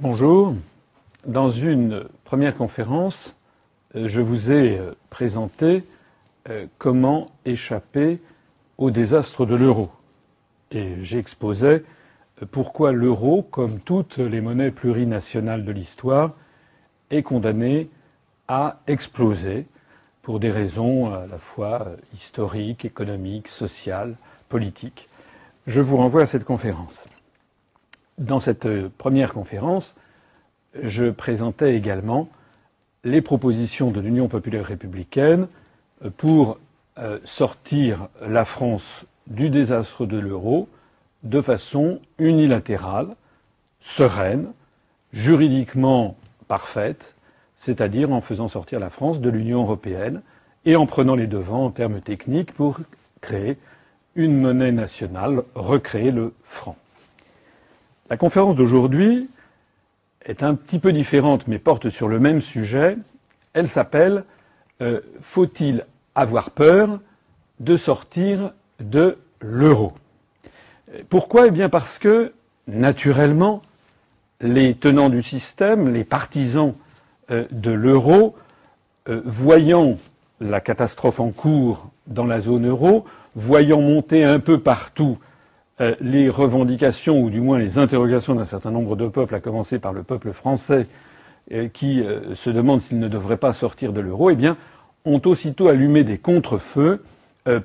Bonjour. Dans une première conférence, euh, je vous ai euh, présenté euh, comment échapper au désastre de l'euro. Et j'exposais pourquoi l'euro, comme toutes les monnaies plurinationales de l'histoire, est condamné à exploser pour des raisons à la fois historiques, économiques, sociales, politiques. Je vous renvoie à cette conférence. Dans cette première conférence, je présentais également les propositions de l'Union populaire républicaine pour euh, sortir la France du désastre de l'euro de façon unilatérale, sereine, juridiquement parfaite, c'est-à-dire en faisant sortir la France de l'Union européenne et en prenant les devants en termes techniques pour créer une monnaie nationale, recréer le franc. La conférence d'aujourd'hui est un petit peu différente mais porte sur le même sujet. Elle s'appelle euh, Faut-il avoir peur de sortir de l'euro? Pourquoi? Eh bien parce que, naturellement, les tenants du système, les partisans euh, de l'euro, euh, voyant la catastrophe en cours dans la zone euro, voyant monter un peu partout les revendications, ou du moins les interrogations d'un certain nombre de peuples, à commencer par le peuple français, qui se demande s'il ne devrait pas sortir de l'euro, eh bien, ont aussitôt allumé des contre-feux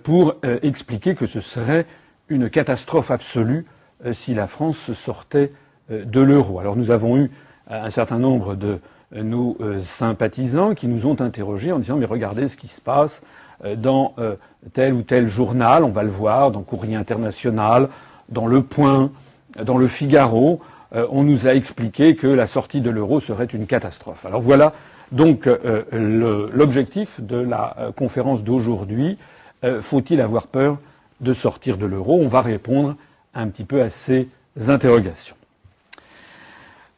pour expliquer que ce serait une catastrophe absolue si la France sortait de l'euro. Alors nous avons eu un certain nombre de nos euh, sympathisants qui nous ont interrogés en disant mais regardez ce qui se passe euh, dans euh, tel ou tel journal, on va le voir, dans Courrier International, dans Le Point, dans Le Figaro, on nous a expliqué que la sortie de l'euro serait une catastrophe. Alors voilà donc l'objectif de la conférence d'aujourd'hui. Faut-il avoir peur de sortir de l'euro? On va répondre un petit peu à ces interrogations.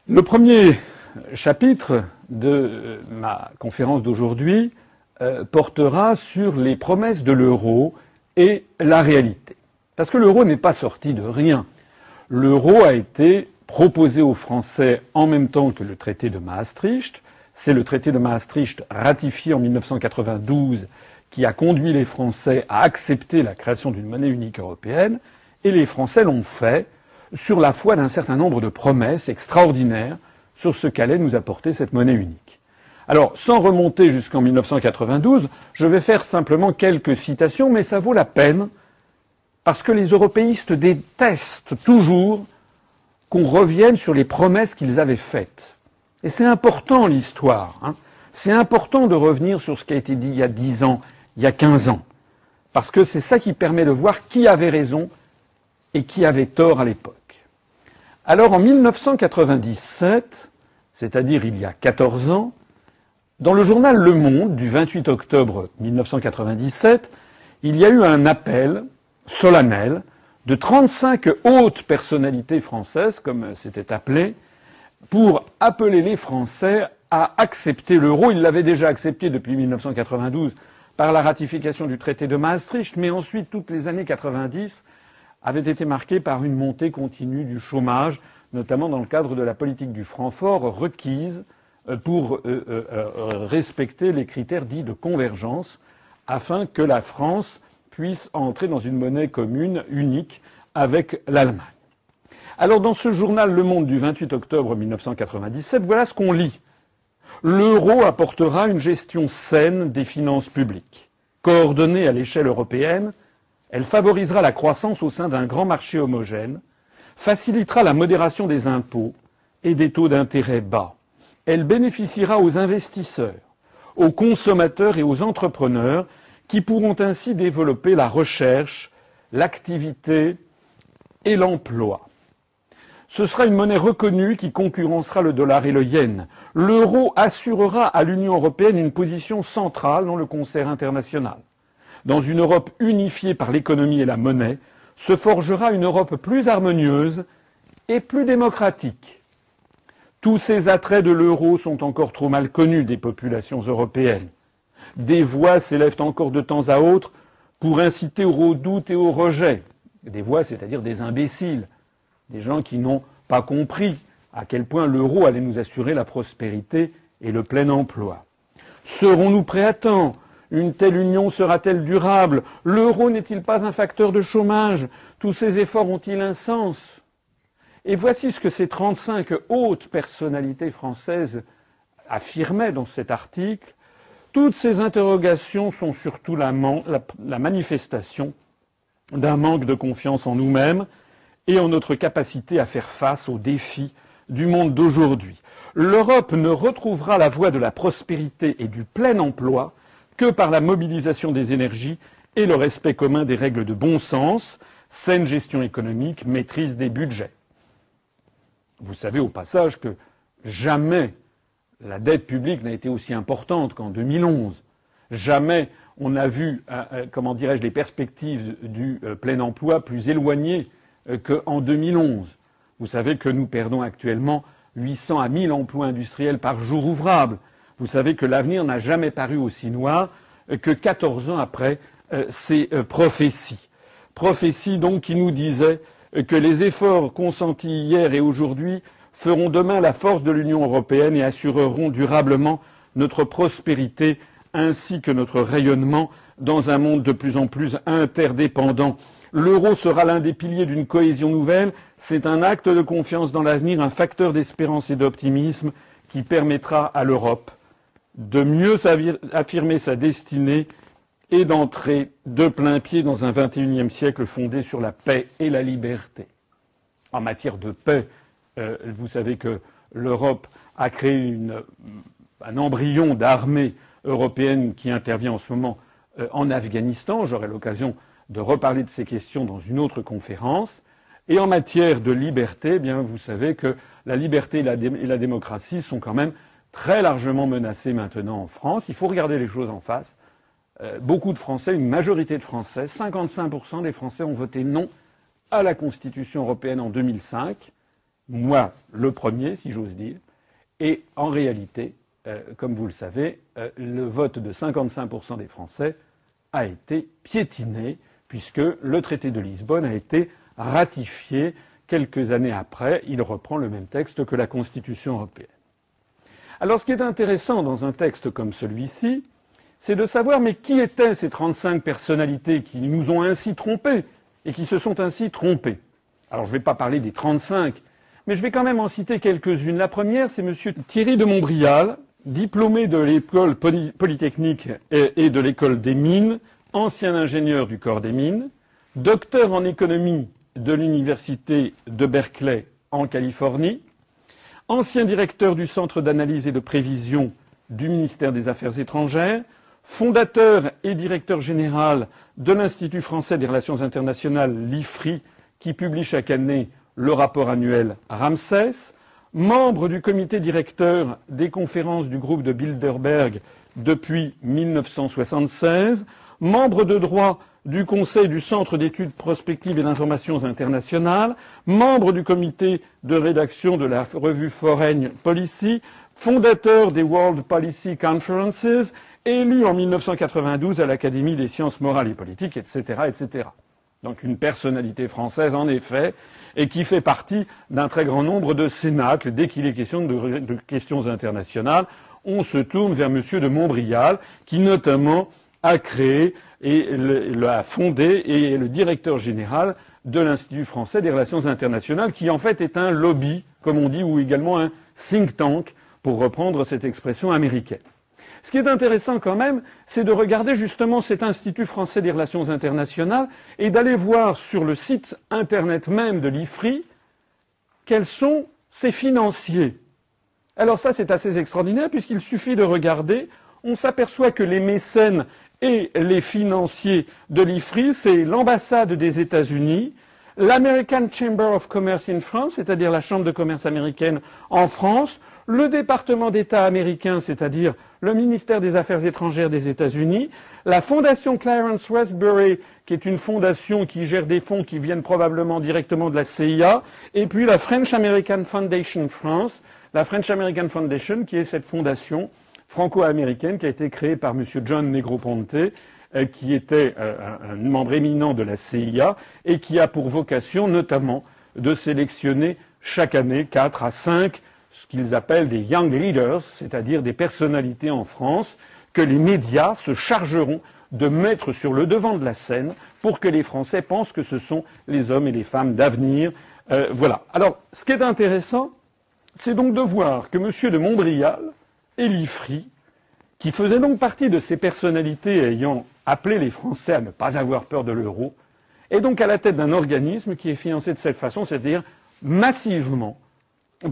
Le premier chapitre de euh, ma conférence d'aujourd'hui euh, portera sur les promesses de l'euro et la réalité. Parce que l'euro n'est pas sorti de rien. L'euro a été proposé aux Français en même temps que le traité de Maastricht. C'est le traité de Maastricht ratifié en 1992 qui a conduit les Français à accepter la création d'une monnaie unique européenne. Et les Français l'ont fait sur la foi d'un certain nombre de promesses extraordinaires sur ce qu'allait nous apporter cette monnaie unique. Alors, sans remonter jusqu'en 1992, je vais faire simplement quelques citations, mais ça vaut la peine, parce que les européistes détestent toujours qu'on revienne sur les promesses qu'ils avaient faites. Et c'est important l'histoire. Hein. C'est important de revenir sur ce qui a été dit il y a dix ans, il y a quinze ans. Parce que c'est ça qui permet de voir qui avait raison et qui avait tort à l'époque. Alors en 1997, c'est-à-dire il y a 14 ans, dans le journal Le Monde du 28 octobre 1997, il y a eu un appel solennel de 35 hautes personnalités françaises, comme c'était appelé, pour appeler les Français à accepter l'euro. Ils l'avaient déjà accepté depuis 1992 par la ratification du traité de Maastricht, mais ensuite toutes les années 90 avaient été marquées par une montée continue du chômage, notamment dans le cadre de la politique du Francfort requise pour euh, euh, respecter les critères dits de convergence afin que la France puisse entrer dans une monnaie commune unique avec l'Allemagne. Alors dans ce journal Le Monde du 28 octobre 1997, voilà ce qu'on lit. L'euro apportera une gestion saine des finances publiques. Coordonnée à l'échelle européenne, elle favorisera la croissance au sein d'un grand marché homogène, facilitera la modération des impôts et des taux d'intérêt bas. Elle bénéficiera aux investisseurs, aux consommateurs et aux entrepreneurs qui pourront ainsi développer la recherche, l'activité et l'emploi. Ce sera une monnaie reconnue qui concurrencera le dollar et le yen. L'euro assurera à l'Union européenne une position centrale dans le concert international. Dans une Europe unifiée par l'économie et la monnaie, se forgera une Europe plus harmonieuse et plus démocratique. Tous ces attraits de l'euro sont encore trop mal connus des populations européennes. Des voix s'élèvent encore de temps à autre pour inciter au doute et au rejet. Des voix, c'est-à-dire des imbéciles, des gens qui n'ont pas compris à quel point l'euro allait nous assurer la prospérité et le plein emploi. Serons-nous prêts à temps? Une telle union sera-t-elle durable? L'euro n'est-il pas un facteur de chômage? Tous ces efforts ont-ils un sens? Et voici ce que ces 35 hautes personnalités françaises affirmaient dans cet article. Toutes ces interrogations sont surtout la, manifestation d'un manque de confiance en nous-mêmes et en notre capacité à faire face aux défis du monde d'aujourd'hui. L'Europe ne retrouvera la voie de la prospérité et du plein emploi que par la mobilisation des énergies et le respect commun des règles de bon sens, saine gestion économique, maîtrise des budgets. Vous savez au passage que jamais la dette publique n'a été aussi importante qu'en 2011. Jamais on a vu, euh, euh, comment dirais-je, les perspectives du euh, plein emploi plus éloignées qu'en 2011. Vous savez que nous perdons actuellement 800 à 1000 emplois industriels par jour ouvrable. Vous savez que l'avenir n'a jamais paru aussi noir que 14 ans après ces prophéties. Prophéties donc qui nous disaient que les efforts consentis hier et aujourd'hui feront demain la force de l'Union européenne et assureront durablement notre prospérité ainsi que notre rayonnement dans un monde de plus en plus interdépendant. L'euro sera l'un des piliers d'une cohésion nouvelle. C'est un acte de confiance dans l'avenir, un facteur d'espérance et d'optimisme qui permettra à l'Europe de mieux affirmer sa destinée et d'entrer de plein pied dans un XXIe siècle fondé sur la paix et la liberté. En matière de paix, euh, vous savez que l'Europe a créé un embryon d'armée européenne qui intervient en ce moment euh, en Afghanistan. J'aurai l'occasion de reparler de ces questions dans une autre conférence. Et en matière de liberté, eh bien, vous savez que la liberté et la, et la, démocratie sont quand même très largement menacées maintenant en France. Il faut regarder les choses en face. Euh, beaucoup de Français, une majorité de Français, 55% des Français ont voté non à la Constitution européenne en 2005. Moi, le premier, si j'ose dire. Et en réalité, euh, comme vous le savez, euh, le vote de 55% des Français a été piétiné, puisque le traité de Lisbonne a été ratifié quelques années après. Il reprend le même texte que la Constitution européenne. Alors ce qui est intéressant dans un texte comme celui-ci, c'est de savoir mais qui étaient ces 35 personnalités qui nous ont ainsi trompés et qui se sont ainsi trompés. Alors je ne vais pas parler des 35, mais je vais quand même en citer quelques-unes. La première, c'est M. Thierry de Montbrial, diplômé de l'école polytechnique et de l'école des mines, ancien ingénieur du corps des mines, docteur en économie de l'université de Berkeley en Californie, ancien directeur du centre d'analyse et de prévision du ministère des Affaires étrangères, fondateur et directeur général de l'Institut français des relations internationales, l'IFRI, qui publie chaque année le rapport annuel Ramsès, membre du comité directeur des conférences du groupe de Bilderberg depuis 1976, membre de droit du Conseil du Centre d'études prospectives et d'informations internationales, membre du comité de rédaction de la revue Foreign Policy, fondateur des World Policy Conferences, élu en 1992 à l'Académie des sciences morales et politiques, etc., etc. Donc une personnalité française, en effet, et qui fait partie d'un très grand nombre de cénacles. Dès qu'il est question de, questions internationales, on se tourne vers M. de Montbrial, qui notamment a créé et l'a fondé et est le directeur général de l'Institut français des relations internationales, qui en fait est un lobby, comme on dit, ou également un think tank, pour reprendre cette expression américaine. Ce qui est intéressant quand même, c'est de regarder justement cet Institut français des relations internationales et d'aller voir sur le site internet même de l'IFRI quels sont ses financiers. Alors ça, c'est assez extraordinaire puisqu'il suffit de regarder, on s'aperçoit que les mécènes et les financiers de l'IFRI, c'est l'ambassade des États-Unis, l'American Chamber of Commerce in France, c'est-à-dire la Chambre de commerce américaine en France, le département d'État américain, c'est-à-dire le ministère des Affaires étrangères des États-Unis, la fondation Clarence Westbury, qui est une fondation qui gère des fonds qui viennent probablement directement de la CIA, et puis la French American Foundation France, la French American Foundation, qui est cette fondation franco-américaine qui a été créée par M. John Negroponte, euh, qui était euh, un membre éminent de la CIA et qui a pour vocation notamment de sélectionner chaque année 4 à 5 ce qu'ils appellent des young leaders, c'est-à-dire des personnalités en France que les médias se chargeront de mettre sur le devant de la scène pour que les Français pensent que ce sont les hommes et les femmes d'avenir. Euh, voilà. Alors, ce qui est intéressant, c'est donc de voir que M. de Montbrial et Liffry, qui faisaient donc partie de ces personnalités ayant appelé les Français à ne pas avoir peur de l'euro, est donc à la tête d'un organisme qui est financé de cette façon, c'est-à-dire massivement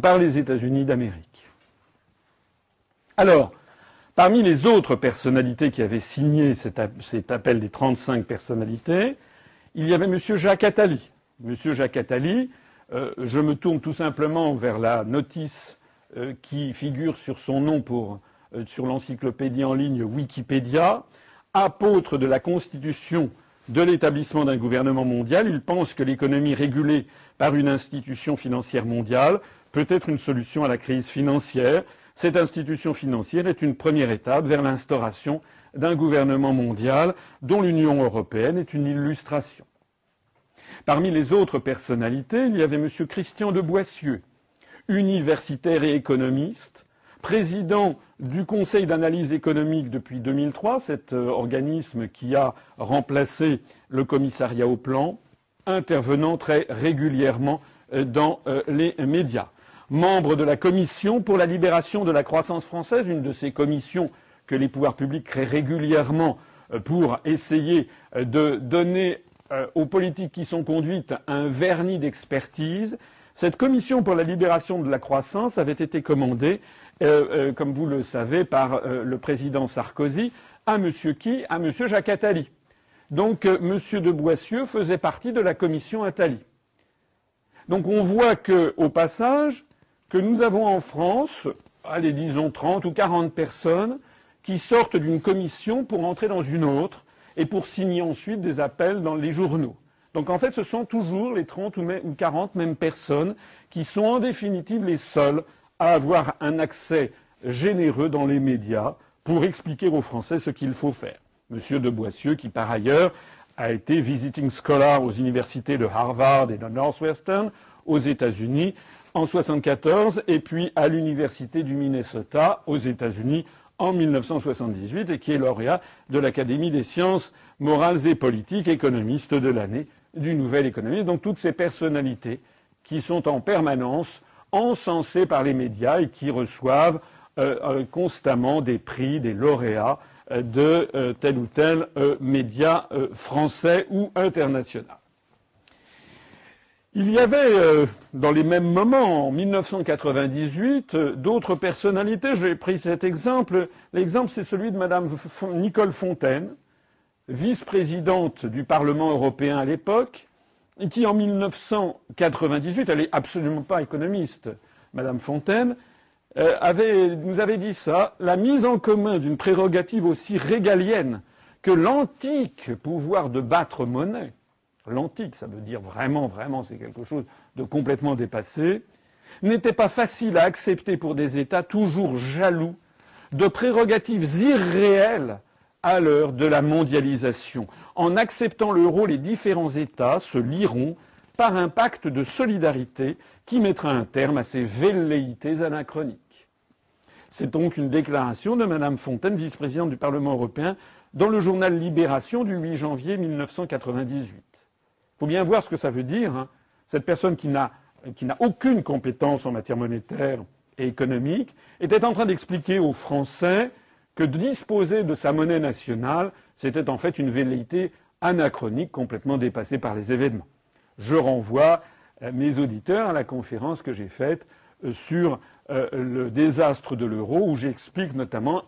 par les États-Unis d'Amérique. Alors, parmi les autres personnalités qui avaient signé cet, appel des 35 personnalités, il y avait M. Jacques Attali. M. Jacques Attali, euh, je me tourne tout simplement vers la notice euh, qui figure sur son nom euh, sur l'encyclopédie en ligne Wikipédia, apôtre de la Constitution de l'établissement d'un gouvernement mondial. Il pense que l'économie régulée par une institution financière mondiale peut être une solution à la crise financière. Cette institution financière est une première étape vers l'instauration d'un gouvernement mondial dont l'Union européenne est une illustration. Parmi les autres personnalités, il y avait M. Christian de Boissieu, universitaire et économiste, président du Conseil d'analyse économique depuis 2003, cet euh, organisme qui a remplacé le commissariat au plan, intervenant très régulièrement euh, dans euh, les médias membre de la commission pour la libération de la croissance française, une de ces commissions que les pouvoirs publics créent régulièrement euh, pour essayer euh, de donner euh, aux politiques qui sont conduites un vernis d'expertise. Cette commission pour la libération de la croissance avait été commandée, comme vous le savez, par le président Sarkozy à M. qui? À M. Jacques Attali. Donc M. de Boissieu faisait partie de la commission Attali. Donc on voit que, au passage, que nous avons en France, allez, disons 30 ou 40 personnes qui sortent d'une commission pour entrer dans une autre et pour signer ensuite des appels dans les journaux. Donc en fait, ce sont toujours les 30 ou 40 mêmes personnes qui sont en définitive les seules à avoir un accès généreux dans les médias pour expliquer aux Français ce qu'il faut faire. Monsieur de Boissieu, qui par ailleurs a été visiting scholar aux universités de Harvard et de Northwestern aux États-Unis, en 1974 et puis à l'université du Minnesota aux États-Unis en 1978 et qui est lauréat de l'Académie des sciences morales et politiques, économiste de l'année du Nouvel Économiste. Donc toutes ces personnalités qui sont en permanence encensées par les médias et qui reçoivent euh, euh, constamment des prix, des lauréats euh, de tel ou tel média français ou international. Il y avait, euh, dans les mêmes moments, en 1998, euh, d'autres personnalités. J'ai pris cet exemple. L'exemple, c'est celui de Madame Nicole Fontaine, vice-présidente du Parlement européen à l'époque, et qui, en 1998, elle n'est absolument pas économiste, Madame Fontaine, euh, nous avait dit ça, la mise en commun d'une prérogative aussi régalienne que l'antique pouvoir de battre monnaie l'antique, ça veut dire vraiment, vraiment, c'est quelque chose de complètement dépassé, n'était pas facile à accepter pour des États toujours jaloux de prérogatives irréelles à l'heure de la mondialisation. En acceptant l'euro, les différents États se lieront par un pacte de solidarité qui mettra un terme à ces velléités anachroniques. C'est donc une déclaration de Mme Fontaine, vice-présidente du Parlement européen, dans le journal Libération du 8 janvier 1998. Il faut bien voir ce que ça veut dire. Hein. Cette personne qui n'a aucune compétence en matière monétaire et économique était en train d'expliquer aux Français que disposer de sa monnaie nationale, c'était en fait une velléité anachronique complètement dépassée par les événements. Je renvoie euh, mes auditeurs à la conférence que j'ai faite euh, sur euh, le désastre de l'euro, où j'explique notamment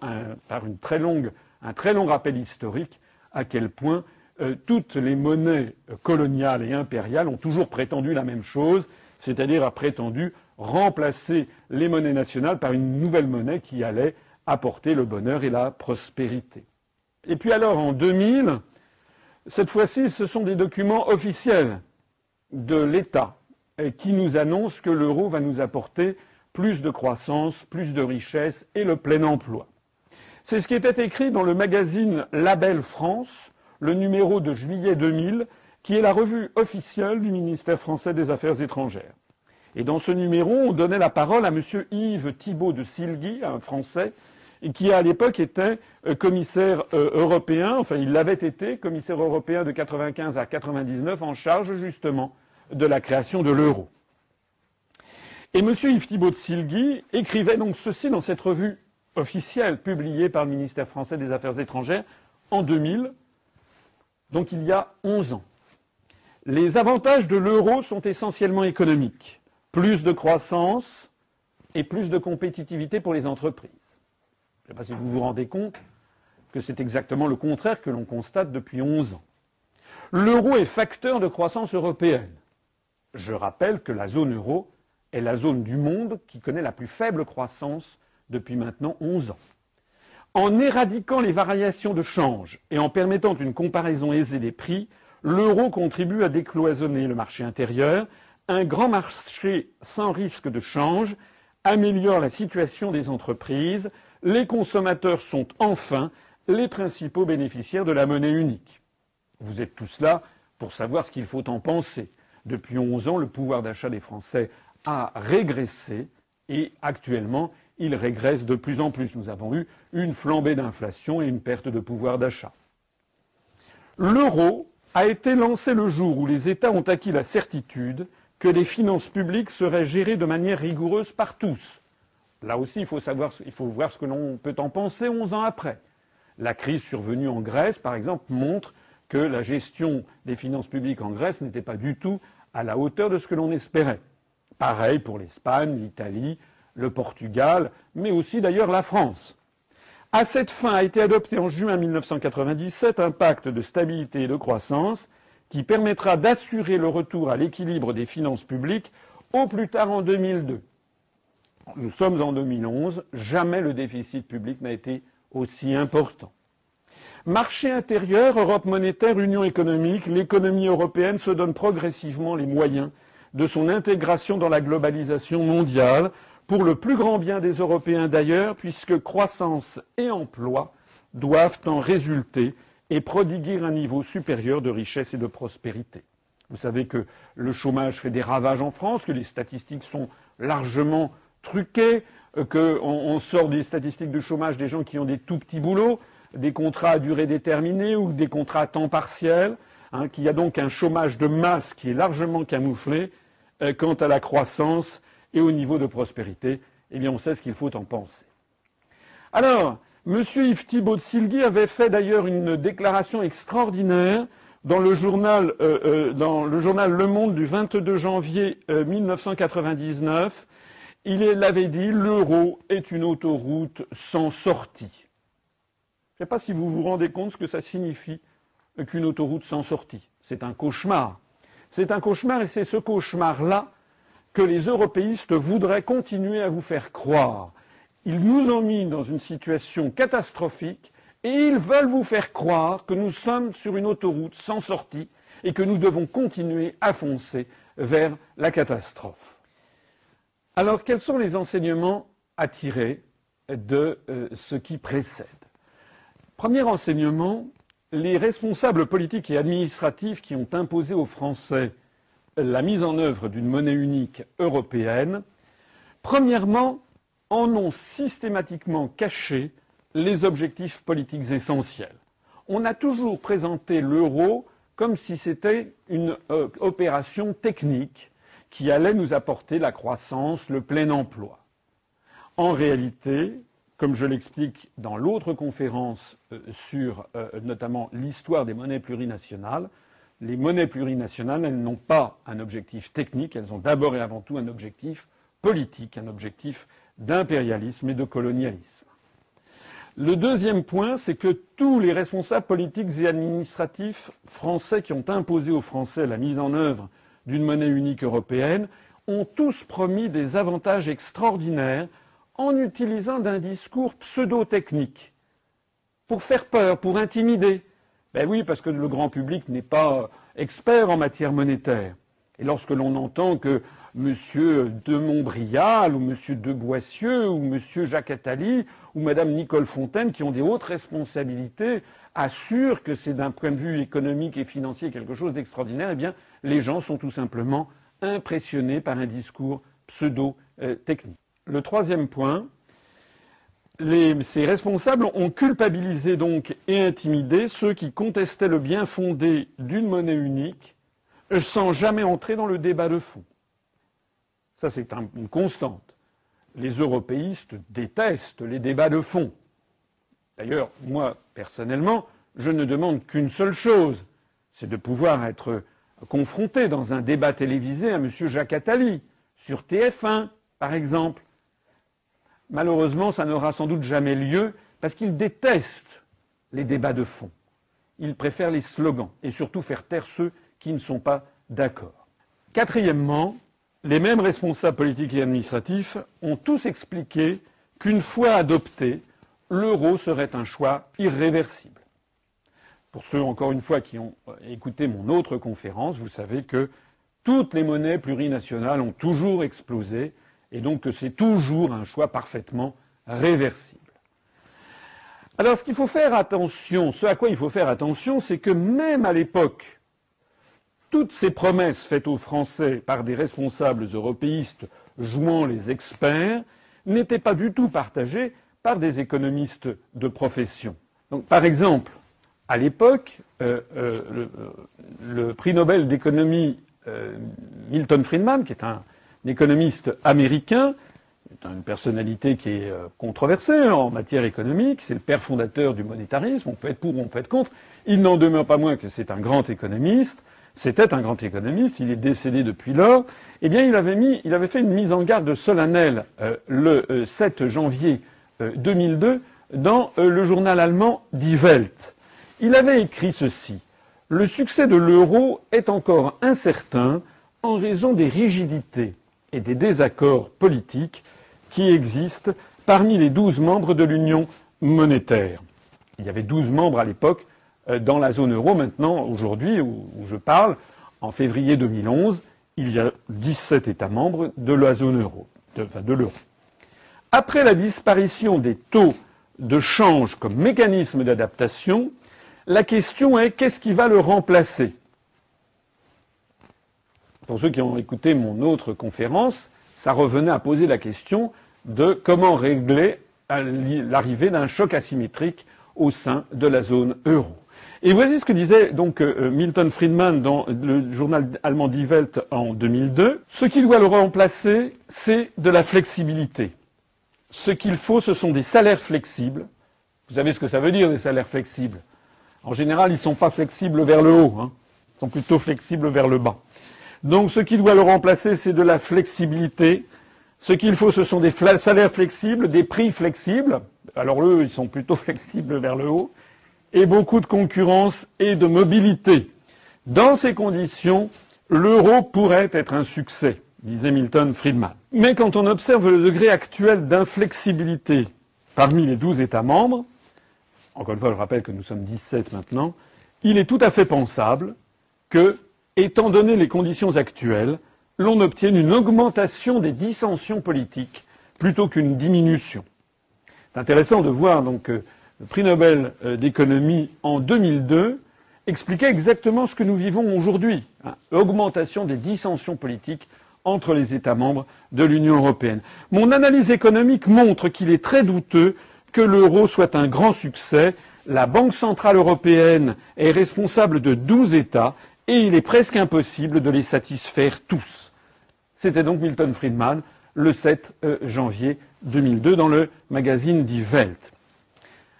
par un très long rappel historique à quel point euh, toutes les monnaies coloniales et impériales ont toujours prétendu la même chose, c'est-à-dire a prétendu remplacer les monnaies nationales par une nouvelle monnaie qui allait apporter le bonheur et la prospérité. Et puis alors en 2000, cette fois-ci, ce sont des documents officiels de l'État qui nous annoncent que l'euro va nous apporter plus de croissance, plus de richesse et le plein emploi. C'est ce qui était écrit dans le magazine Label France le numéro de juillet 2000, qui est la revue officielle du ministère français des Affaires étrangères. Et dans ce numéro, on donnait la parole à M. Yves Thibault de Silgui, un Français, qui à l'époque était euh, commissaire euh, européen, enfin il l'avait été, commissaire européen de 95 à 99, en charge justement de la création de l'euro. Et M. Yves Thibault de Silgui écrivait donc ceci dans cette revue officielle publiée par le ministère français des Affaires étrangères en 2000, donc il y a 11 ans. Les avantages de l'euro sont essentiellement économiques. Plus de croissance et plus de compétitivité pour les entreprises. Je ne sais pas si vous vous rendez compte que c'est exactement le contraire que l'on constate depuis 11 ans. L'euro est facteur de croissance européenne. Je rappelle que la zone euro est la zone du monde qui connaît la plus faible croissance depuis maintenant 11 ans. En éradiquant les variations de change et en permettant une comparaison aisée des prix, l'euro contribue à décloisonner le marché intérieur. Un grand marché sans risque de change améliore la situation des entreprises, les consommateurs sont enfin les principaux bénéficiaires de la monnaie unique. Vous êtes tous là pour savoir ce qu'il faut en penser. Depuis 11 ans, le pouvoir d'achat des Français a régressé et actuellement, il régresse de plus en plus. Nous avons eu une flambée d'inflation et une perte de pouvoir d'achat. L'euro a été lancé le jour où les États ont acquis la certitude que les finances publiques seraient gérées de manière rigoureuse par tous, Là aussi, il faut, savoir, il faut voir ce que l'on peut en penser 11 ans après. La crise survenue en Grèce, par exemple, montre que la gestion des finances publiques en Grèce n'était pas du tout à la hauteur de ce que l'on espérait. Pareil pour l'Espagne, l'Italie, le Portugal, mais aussi d'ailleurs la France. À cette fin a été adopté en juin 1997 un pacte de stabilité et de croissance qui permettra d'assurer le retour à l'équilibre des finances publiques au plus tard en 2002. Nous sommes en 2011, jamais le déficit public n'a été aussi important. Marché intérieur, Europe monétaire, Union économique, l'économie européenne se donne progressivement les moyens de son intégration dans la globalisation mondiale, pour le plus grand bien des Européens d'ailleurs, puisque croissance et emploi doivent en résulter et prodiguer un niveau supérieur de richesse et de prospérité. Vous savez que le chômage fait des ravages en France, que les statistiques sont largement truqué, euh, qu'on sort des statistiques de chômage des gens qui ont des tout petits boulots, des contrats à durée déterminée ou des contrats à temps partiel, hein, qu'il y a donc un chômage de masse qui est largement camouflé euh, quant à la croissance et au niveau de prospérité. Eh bien, on sait ce qu'il faut en penser. Alors, M. Yves Thibault de avait fait d'ailleurs une déclaration extraordinaire dans le journal, euh, dans le, Monde du 22 janvier 1999 il l'avait dit, l'euro est une autoroute sans sortie. Je ne sais pas si vous vous rendez compte ce que ça signifie qu'une autoroute sans sortie. C'est un cauchemar. C'est un cauchemar et c'est ce cauchemar-là les européistes voudraient continuer à vous faire croire. Ils nous ont mis dans une situation catastrophique et ils veulent vous faire croire que nous sommes sur une autoroute sans sortie et que nous devons continuer à foncer vers la catastrophe. Alors, quels sont les enseignements à tirer de euh, ce qui précède? Premier enseignement, les responsables politiques et administratifs qui ont imposé aux Français la mise en œuvre d'une monnaie unique européenne, premièrement, en ont systématiquement caché les objectifs politiques essentiels. On a toujours présenté l'euro comme si c'était une euh, opération technique qui allait nous apporter la croissance, le plein emploi. En réalité, comme je l'explique dans l'autre conférence euh, sur euh, notamment l'histoire des monnaies plurinationales, les monnaies plurinationales, elles n'ont pas un objectif technique, elles ont d'abord et avant tout un objectif politique, un objectif d'impérialisme et de colonialisme. Le deuxième point, c'est que tous les responsables politiques et administratifs français qui ont imposé aux Français la mise en œuvre d'une monnaie unique européenne ont tous promis des avantages extraordinaires en utilisant d'un discours pseudo-technique pour faire peur, pour intimider. Ben oui, parce que le grand public n'est pas expert en matière monétaire. Et lorsque l'on entend que M. de Montbrial ou M. de Boissieu ou M. Jacques Attali ou Mme Nicole Fontaine, qui ont des hautes responsabilités, assurent que c'est d'un point de vue économique et financier quelque chose d'extraordinaire, eh bien, les gens sont tout simplement impressionnés par un discours pseudo-technique. Le troisième point, ces responsables ont culpabilisé donc et intimidé ceux qui contestaient le bien fondé d'une monnaie unique sans jamais entrer dans le débat de fond. Ça, c'est une constante. Les européistes détestent les débats de fond. D'ailleurs, moi, personnellement, je ne demande qu'une seule chose, c'est de pouvoir être confronté dans un débat télévisé à M. Jacques Attali, sur TF1, par exemple. Malheureusement, ça n'aura sans doute jamais lieu parce qu'il déteste les débats de fond. Il préfère les slogans et surtout faire taire ceux qui ne sont pas d'accord. Quatrièmement, les mêmes responsables politiques et administratifs ont tous expliqué qu'une fois adopté, l'euro serait un choix irréversible. Pour ceux, encore une fois, qui ont écouté mon autre conférence, vous savez que toutes les monnaies plurinationales ont toujours explosé et donc c'est toujours un choix parfaitement réversible. Alors ce qu'il faut faire attention, ce à quoi il faut faire attention, c'est que même à l'époque, toutes ces promesses faites aux Français par des responsables européistes jouant les experts n'étaient pas du tout partagées par des économistes de profession. Donc, par exemple, à l'époque, euh, euh, le, le, prix Nobel d'économie euh, Milton Friedman, qui est un économiste américain, une personnalité qui est euh, controversée en matière économique, c'est le père fondateur du monétarisme, on peut être pour, on peut être contre, il n'en demeure pas moins que c'est un grand économiste, c'était un grand économiste, il est décédé depuis lors, eh bien il avait, fait une mise en garde solennelle euh, le 7 euh, janvier 2002 dans le journal allemand Die Welt. Il avait écrit ceci. Le succès de l'euro est encore incertain en raison des rigidités et des désaccords politiques qui existent parmi les douze membres de l'Union monétaire. Il y avait douze membres à l'époque euh, dans la zone euro. Maintenant, aujourd'hui, où je parle, en février 2011, il y a 17 États membres de la zone euro, de, l'euro. Après la disparition des taux de change comme mécanisme d'adaptation, la question est qu'est-ce qui va le remplacer? Pour ceux qui ont écouté mon autre conférence, ça revenait à poser la question de comment régler l'arrivée d'un choc asymétrique au sein de la zone euro. Et voici ce que disait donc euh, Milton Friedman dans le journal allemand Die Welt en 2002. Ce qui doit le remplacer, c'est de la flexibilité. Ce qu'il faut, ce sont des salaires flexibles. Vous savez ce que ça veut dire, des salaires flexibles? En général, ils ne sont pas flexibles vers le haut, hein. ils sont plutôt flexibles vers le bas. Donc ce qui doit le remplacer, c'est de la flexibilité. Ce qu'il faut, ce sont des salaires flexibles, des prix flexibles. Alors eux, ils sont plutôt flexibles vers le haut. Et beaucoup de concurrence et de mobilité. Dans ces conditions, l'euro pourrait être un succès, disait Milton Friedman. Mais quand on observe le degré actuel d'inflexibilité parmi les douze États membres, encore une fois, je rappelle que nous sommes 17 maintenant, il est tout à fait pensable que étant donné les conditions actuelles, l'on obtienne une augmentation des dissensions politiques plutôt qu'une diminution. C'est intéressant de voir donc que le prix Nobel euh, d'économie en 2002 expliquait exactement ce que nous vivons aujourd'hui, hein, augmentation des dissensions politiques entre les États membres de l'Union européenne. Mon analyse économique montre qu'il est très douteux que l'euro soit un grand succès. La Banque centrale européenne est responsable de douze États et il est presque impossible de les satisfaire tous. C'était donc Milton Friedman le 7 euh, janvier 2002 dans le magazine Die Welt.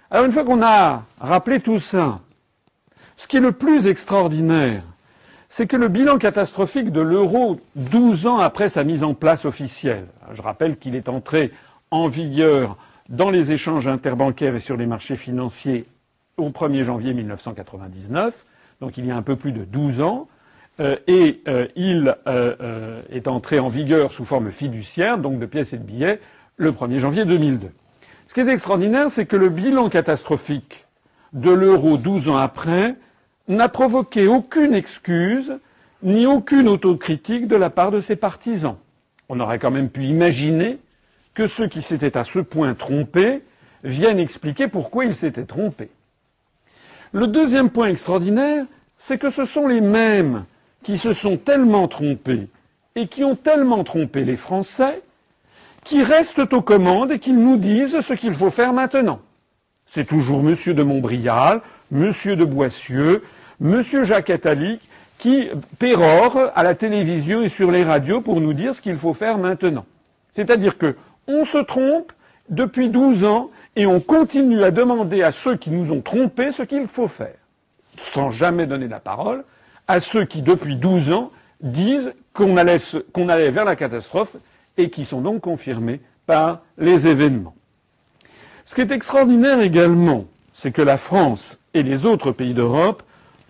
Alors une fois qu'on a rappelé tout ça, ce qui est le plus extraordinaire, c'est que le bilan catastrophique de l'euro 12 ans après sa mise en place officielle, je rappelle qu'il est entré en vigueur dans les échanges interbancaires et sur les marchés financiers au 1er janvier 1999, donc il y a un peu plus de 12 ans, euh, et euh, il euh, est entré en vigueur sous forme fiduciaire, donc de pièces et de billets, le 1er janvier 2002. Ce qui est extraordinaire, c'est que le bilan catastrophique de l'euro 12 ans après n'a provoqué aucune excuse ni aucune autocritique de la part de ses partisans. On aurait quand même pu imaginer que ceux qui s'étaient à ce point trompés viennent expliquer pourquoi ils s'étaient trompés. Le deuxième point extraordinaire, c'est que ce sont les mêmes qui se sont tellement trompés et qui ont tellement trompé les Français qu'ils restent aux commandes et qu'ils nous disent ce qu'il faut faire maintenant. C'est toujours M. de Montbrial, M. de Boissieu, M. Jacques Attali qui pérore à la télévision et sur les radios pour nous dire ce qu'il faut faire maintenant. C'est-à-dire que on se trompe depuis 12 ans et on continue à demander à ceux qui nous ont trompés ce qu'il faut faire, sans jamais donner la parole à ceux qui, depuis 12 ans, disent qu'on allait, qu'on allait vers la catastrophe et qui sont donc confirmés par les événements. Ce qui est extraordinaire également, c'est que la France et les autres pays d'Europe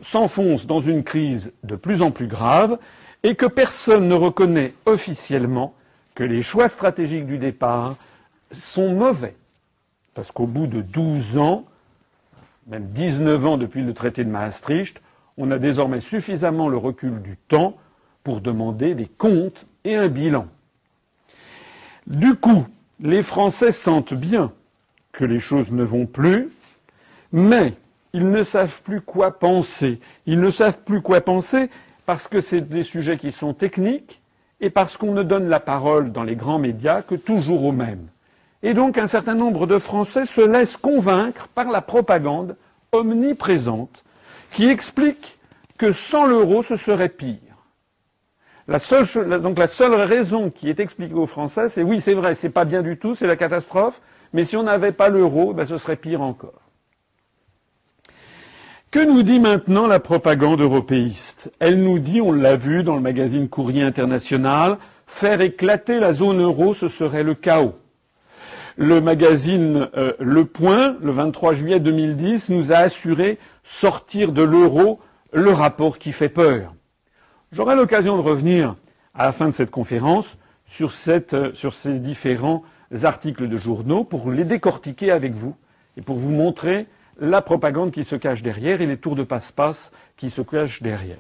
s'enfoncent dans une crise de plus en plus grave et que personne ne reconnaît officiellement que les choix stratégiques du départ sont mauvais. Parce qu'au bout de 12 ans, même 19 ans depuis le traité de Maastricht, on a désormais suffisamment le recul du temps pour demander des comptes et un bilan. Du coup, les Français sentent bien que les choses ne vont plus, mais ils ne savent plus quoi penser. Ils ne savent plus quoi penser parce que c'est des sujets qui sont techniques et parce qu'on ne donne la parole dans les grands médias que toujours aux mêmes. Et donc un certain nombre de Français se laissent convaincre par la propagande omniprésente qui explique que sans l'euro ce serait pire. La seule, donc la seule raison qui est expliquée aux Français, c'est oui, c'est vrai, c'est pas bien du tout, c'est la catastrophe, mais si on n'avait pas l'euro, ben, ce serait pire encore. Que nous dit maintenant la propagande européiste? Elle nous dit, on l'a vu dans le magazine Courrier International, faire éclater la zone euro, ce serait le chaos. Le magazine euh, Le Point, le 23 juillet 2010, nous a assuré sortir de l'euro le rapport qui fait peur. J'aurai l'occasion de revenir à la fin de cette conférence euh, sur ces différents articles de journaux pour les décortiquer avec vous et pour vous montrer la propagande qui se cache derrière et les tours de passe-passe qui se cachent derrière.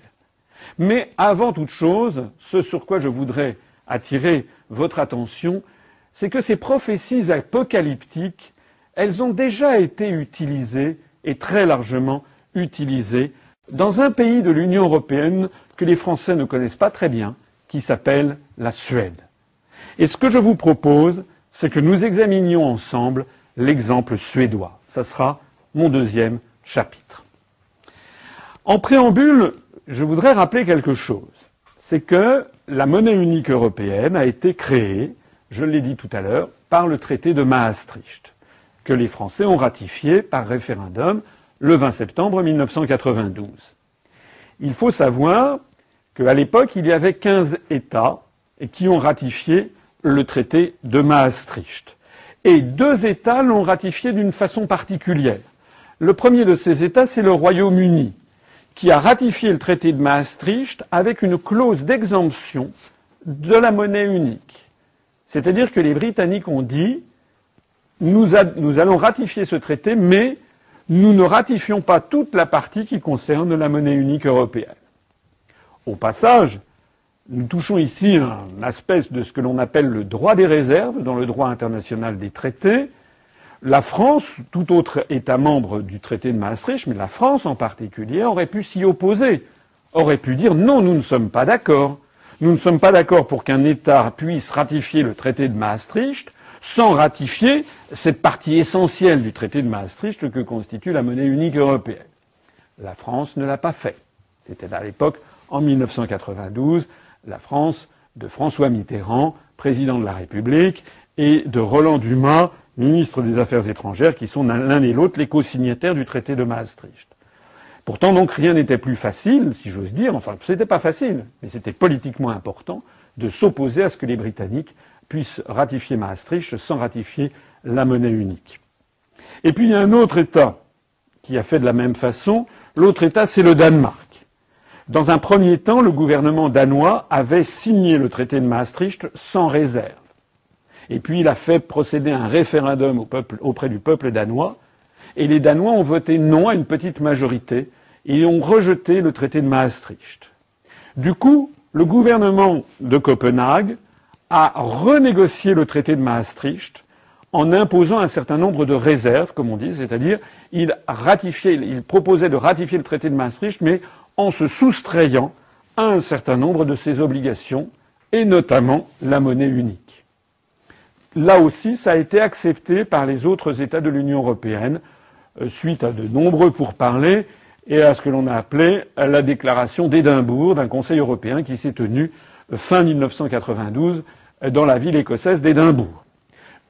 Mais avant toute chose, ce sur quoi je voudrais attirer votre attention, c'est que ces prophéties apocalyptiques, elles ont déjà été utilisées et très largement utilisées dans un pays de l'Union européenne que les Français ne connaissent pas très bien, qui s'appelle la Suède. Et ce que je vous propose, c'est que nous examinions ensemble l'exemple suédois. Ce sera mon deuxième chapitre. En préambule, je voudrais rappeler quelque chose. C'est que la monnaie unique européenne a été créée, je l'ai dit tout à l'heure, par le traité de Maastricht, que les Français ont ratifié par référendum le 20 septembre 1992. Il faut savoir qu'à l'époque, il y avait 15 États qui ont ratifié le traité de Maastricht. Et deux États l'ont ratifié d'une façon particulière. Le premier de ces États, c'est le Royaume-Uni, qui a ratifié le traité de Maastricht avec une clause d'exemption de la monnaie unique. C'est-à-dire que les Britanniques ont dit nous, allons ratifier ce traité, mais nous ne ratifions pas toute la partie qui concerne la monnaie unique européenne. Au passage, nous touchons ici un aspect de ce que l'on appelle le droit des réserves dans le droit international des traités, la France, tout autre État membre du traité de Maastricht, mais la France en particulier, aurait pu s'y opposer, aurait pu dire non, nous ne sommes pas d'accord. Nous ne sommes pas d'accord pour qu'un État puisse ratifier le traité de Maastricht sans ratifier cette partie essentielle du traité de Maastricht que constitue la monnaie unique européenne. La France ne l'a pas fait. C'était à l'époque, en 1992, la France de François Mitterrand, président de la République, et de Roland Dumas, ministres des Affaires étrangères, qui sont l'un et l'autre les co-signataires du traité de Maastricht. Pourtant, donc, rien n'était plus facile, si j'ose dire, enfin, c'était pas facile, mais c'était politiquement important de s'opposer à ce que les Britanniques puissent ratifier Maastricht sans ratifier la monnaie unique. Et puis, il y a un autre État qui a fait de la même façon. L'autre État, c'est le Danemark. Dans un premier temps, le gouvernement danois avait signé le traité de Maastricht sans réserve. Et puis il a fait procéder un référendum auprès du peuple danois, et les Danois ont voté non à une petite majorité, et ont rejeté le traité de Maastricht. Du coup, le gouvernement de Copenhague a renégocié le traité de Maastricht en imposant un certain nombre de réserves, comme on dit, c'est-à-dire il il proposait de ratifier le traité de Maastricht, mais en se soustrayant à un certain nombre de ses obligations et notamment la monnaie unique. Là aussi, ça a été accepté par les autres États de l'Union européenne, euh, suite à de nombreux pourparlers et à ce que l'on a appelé la déclaration d'Édimbourg d'un Conseil européen qui s'est tenu fin 1992 dans la ville écossaise d'Édimbourg.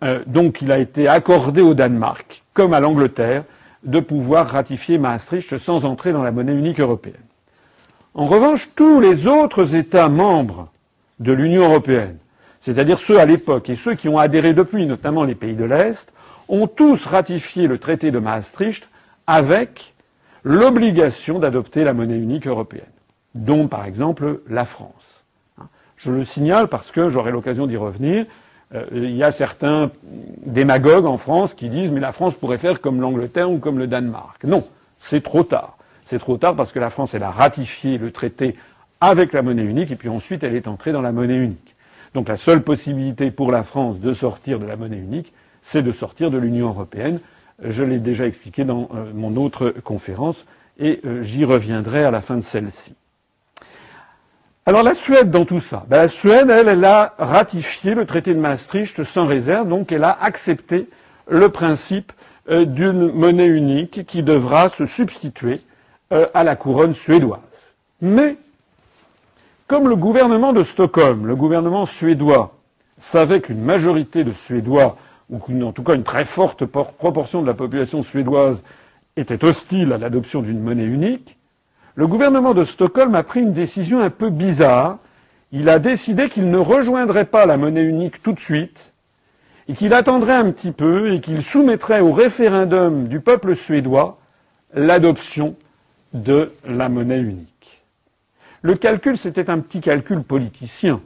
Euh, donc il a été accordé au Danemark, comme à l'Angleterre, de pouvoir ratifier Maastricht sans entrer dans la monnaie unique européenne. En revanche, tous les autres États membres de l'Union européenne, c'est-à-dire ceux à l'époque et ceux qui ont adhéré depuis, notamment les pays de l'Est, ont tous ratifié le traité de Maastricht avec l'obligation d'adopter la monnaie unique européenne, dont par exemple la France. Je le signale parce que j'aurai l'occasion d'y revenir. Euh, il y a certains démagogues en France qui disent mais la France pourrait faire comme l'Angleterre ou comme le Danemark. Non, c'est trop tard. C'est trop tard parce que la France, a ratifié le traité avec la monnaie unique et puis ensuite elle est entrée dans la monnaie unique. Donc la seule possibilité pour la France de sortir de la monnaie unique, c'est de sortir de l'Union européenne. Je l'ai déjà expliqué dans euh, mon autre conférence et euh, j'y reviendrai à la fin de celle-ci. Alors la Suède dans tout ça, ben, la Suède, elle, elle a ratifié le traité de Maastricht sans réserve, donc elle a accepté le principe euh, d'une monnaie unique qui devra se substituer à la couronne suédoise. Mais comme le gouvernement de Stockholm, le gouvernement suédois, savait qu'une majorité de Suédois, ou en tout cas une très forte proportion de la population suédoise, était hostile à l'adoption d'une monnaie unique, le gouvernement de Stockholm a pris une décision un peu bizarre. Il a décidé qu'il ne rejoindrait pas la monnaie unique tout de suite, et qu'il attendrait un petit peu, et qu'il soumettrait au référendum du peuple suédois l'adoption de la monnaie unique. Le calcul, c'était un petit calcul politicien.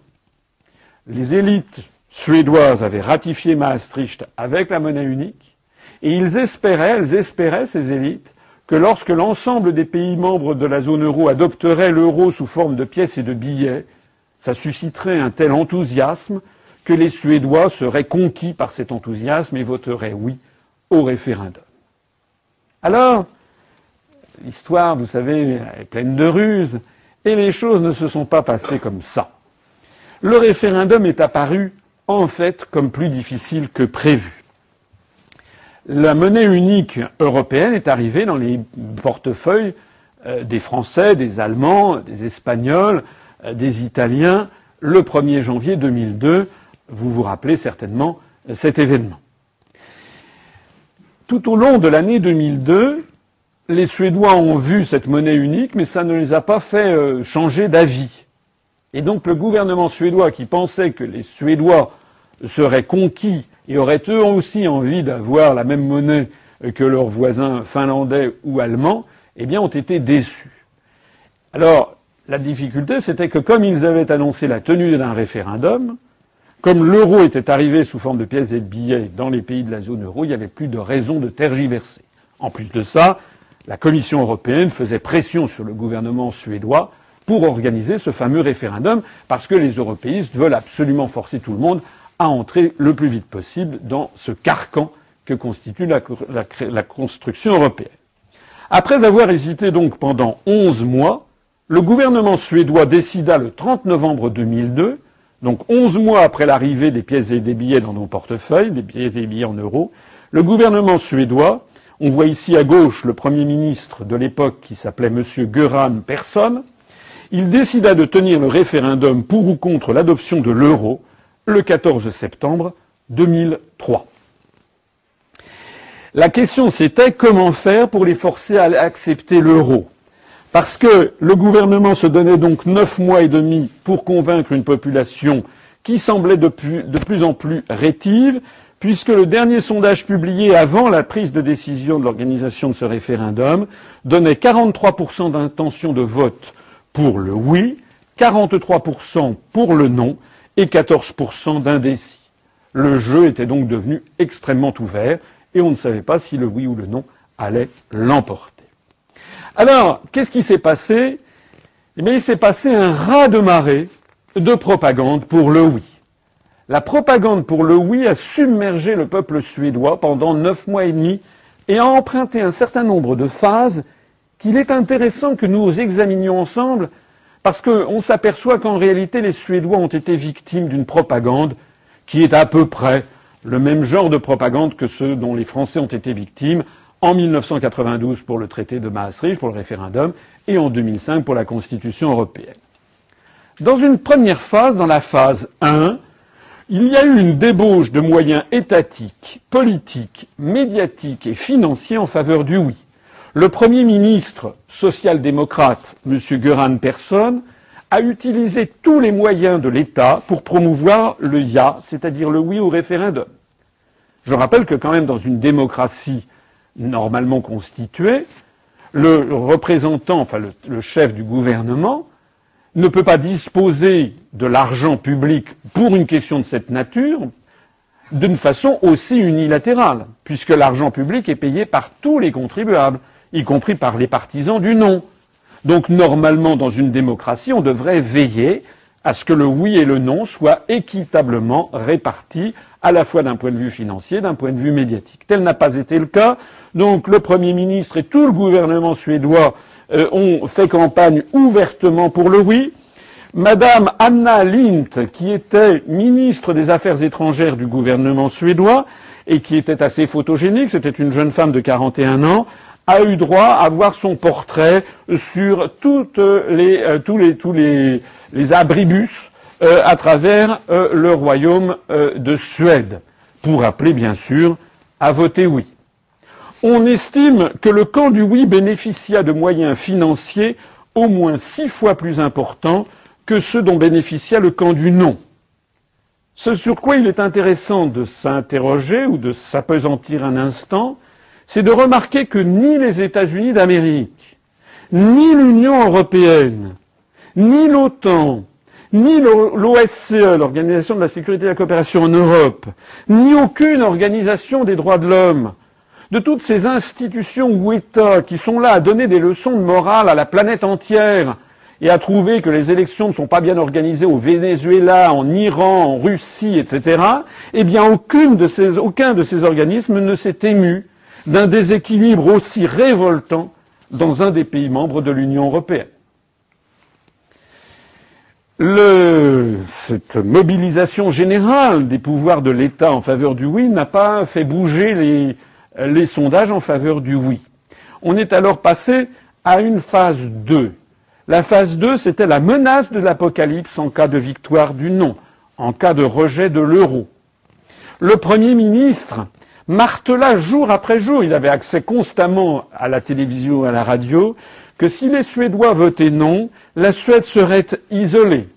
Les élites suédoises avaient ratifié Maastricht avec la monnaie unique, et ils espéraient, elles espéraient, ces élites, que lorsque l'ensemble des pays membres de la zone euro adopteraient l'euro sous forme de pièces et de billets, ça susciterait un tel enthousiasme que les Suédois seraient conquis par cet enthousiasme et voteraient oui au référendum. Alors, l'histoire, vous savez, est pleine de ruses, et les choses ne se sont pas passées comme ça. Le référendum est apparu, en fait, comme plus difficile que prévu la monnaie unique européenne est arrivée dans les portefeuilles euh, des Français, des Allemands, des Espagnols, euh, des Italiens le 1er janvier 2002. Vous vous rappelez certainement euh, cet événement. Tout au long de l'année 2002, les Suédois ont vu cette monnaie unique, mais ça ne les a pas fait changer d'avis. Et donc le gouvernement suédois qui pensait que les Suédois seraient conquis et auraient eux aussi envie d'avoir la même monnaie que leurs voisins finlandais ou allemands, eh bien, ont été déçus. Alors, la difficulté, c'était que comme ils avaient annoncé la tenue d'un référendum, comme l'euro était arrivé sous forme de pièces et de billets dans les pays de la zone euro, il n'y avait plus de raison de tergiverser. En plus de ça, la Commission européenne faisait pression sur le gouvernement suédois pour organiser ce fameux référendum, parce que les européistes veulent absolument forcer tout le monde à entrer le plus vite possible dans ce carcan que constitue la, construction européenne. Après avoir hésité donc pendant onze mois, le gouvernement suédois décida le 30 novembre 2002, donc onze mois après l'arrivée des pièces et des billets dans nos portefeuilles, des pièces et des billets en euros, le gouvernement suédois, on voit ici à gauche le premier ministre de l'époque qui s'appelait M. Göran Persson, il décida de tenir le référendum pour ou contre l'adoption de l'euro le 14 septembre 2003. La question c'était comment faire pour les forcer à accepter l'euro. Parce que le gouvernement se donnait donc neuf mois et demi pour convaincre une population qui semblait de plus, de plus en plus rétive, puisque le dernier sondage publié avant la prise de décision de l'organisation de ce référendum donnait 43% d'intention de vote pour le oui, 43% pour le non, et 14% d'indécis. Le jeu était donc devenu extrêmement ouvert et on ne savait pas si le oui ou le non allait l'emporter. Alors, qu'est-ce qui s'est passé? Eh il s'est passé un raz de marée de propagande pour le oui. La propagande pour le oui a submergé le peuple suédois pendant neuf mois et demi et a emprunté un certain nombre de phases qu'il est intéressant que nous examinions ensemble Parce qu'on s'aperçoit qu'en réalité, les Suédois ont été victimes d'une propagande qui est à peu près le même genre de propagande que ceux dont les Français ont été victimes en 1992 pour le traité de Maastricht, pour le référendum, et en 2005 pour la Constitution européenne. Dans une première phase, dans la phase 1, il y a eu une débauche de moyens étatiques, politiques, médiatiques et financiers en faveur du oui. Le Premier ministre social-démocrate, M. Göran Persson, a utilisé tous les moyens de l'État pour promouvoir le ya, c'est-à-dire le oui au référendum. Je rappelle que quand même dans une démocratie normalement constituée, le représentant, enfin le, le chef du gouvernement, ne peut pas disposer de l'argent public pour une question de cette nature d'une façon aussi unilatérale, puisque l'argent public est payé par tous les contribuables y compris par les partisans du non. Donc normalement, dans une démocratie, on devrait veiller à ce que le oui et le non soient équitablement répartis, à la fois d'un point de vue financier, d'un point de vue médiatique. Tel n'a pas été le cas. Donc le Premier ministre et tout le gouvernement suédois euh, ont fait campagne ouvertement pour le oui. Madame Anna Lindt, qui était ministre des Affaires étrangères du gouvernement suédois et qui était assez photogénique, c'était une jeune femme de 41 ans, a eu droit à voir son portrait sur euh, tous les, tous abribus euh, à travers euh, le royaume de Suède, pour appeler bien sûr à voter oui. On estime que le camp du oui bénéficia de moyens financiers au moins six fois plus importants que ceux dont bénéficia le camp du non. Ce sur quoi il est intéressant de s'interroger ou de s'apesantir un instant, c'est de remarquer que ni les États-Unis d'Amérique, ni l'Union européenne, ni l'OTAN, ni l'OSCE, l'Organisation de la sécurité et de la coopération en Europe, ni aucune organisation des droits de l'homme, de toutes ces institutions ou États qui sont là à donner des leçons de morale à la planète entière et à trouver que les élections ne sont pas bien organisées au Venezuela, en Iran, en Russie, etc., eh bien aucun de ces organismes ne s'est ému d'un déséquilibre aussi révoltant dans un des pays membres de l'Union européenne. Cette mobilisation générale des pouvoirs de l'État en faveur du oui n'a pas fait bouger les, les, sondages en faveur du oui. On est alors passé à une phase 2. La phase 2, c'était la menace de l'apocalypse en cas de victoire du non, en cas de rejet de l'euro. Le Premier ministre martela jour après jour, il avait accès constamment à la télévision et à la radio, que si les Suédois votaient non, la Suède serait isolée,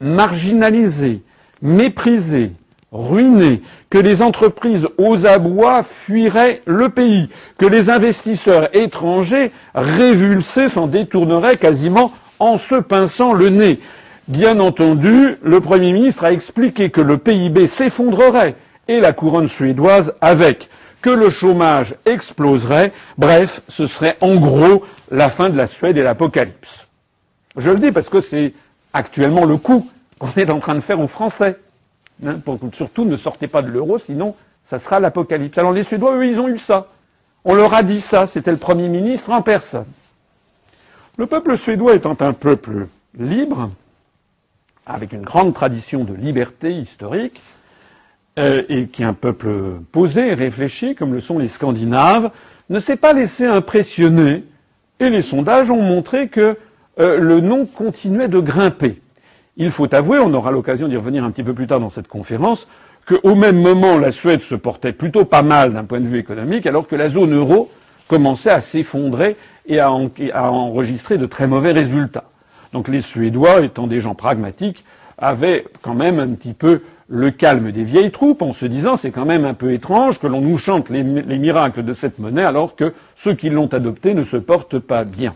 marginalisée, méprisée, ruinée, que les entreprises aux abois fuiraient le pays, que les investisseurs étrangers révulsés s'en détourneraient quasiment en se pinçant le nez. Bien entendu, le Premier ministre a expliqué que le PIB s'effondrerait et la couronne suédoise avec, que le chômage exploserait, bref, ce serait en gros la fin de la Suède et l'apocalypse. Je le dis parce que c'est actuellement le coup qu'on est en train de faire aux Français. Hein, surtout ne sortez pas de l'euro, sinon ça sera l'apocalypse. Alors les Suédois, eux, ils ont eu ça. On leur a dit ça, c'était le Premier ministre en personne. Le peuple suédois étant un peuple libre, avec une grande tradition de liberté historique, euh, et qui est un peuple posé réfléchi, comme le sont les Scandinaves, ne s'est pas laissé impressionner, et les sondages ont montré que euh, le nom continuait de grimper. Il faut avouer, on aura l'occasion d'y revenir un petit peu plus tard dans cette conférence, qu'au même moment, la Suède se portait plutôt pas mal d'un point de vue économique, alors que la zone euro commençait à s'effondrer et à enregistrer de très mauvais résultats. Donc les Suédois, étant des gens pragmatiques, avaient quand même un petit peu le calme des vieilles troupes en se disant c'est quand même un peu étrange que l'on nous chante les, les, miracles de cette monnaie alors que ceux qui l'ont adoptée ne se portent pas bien.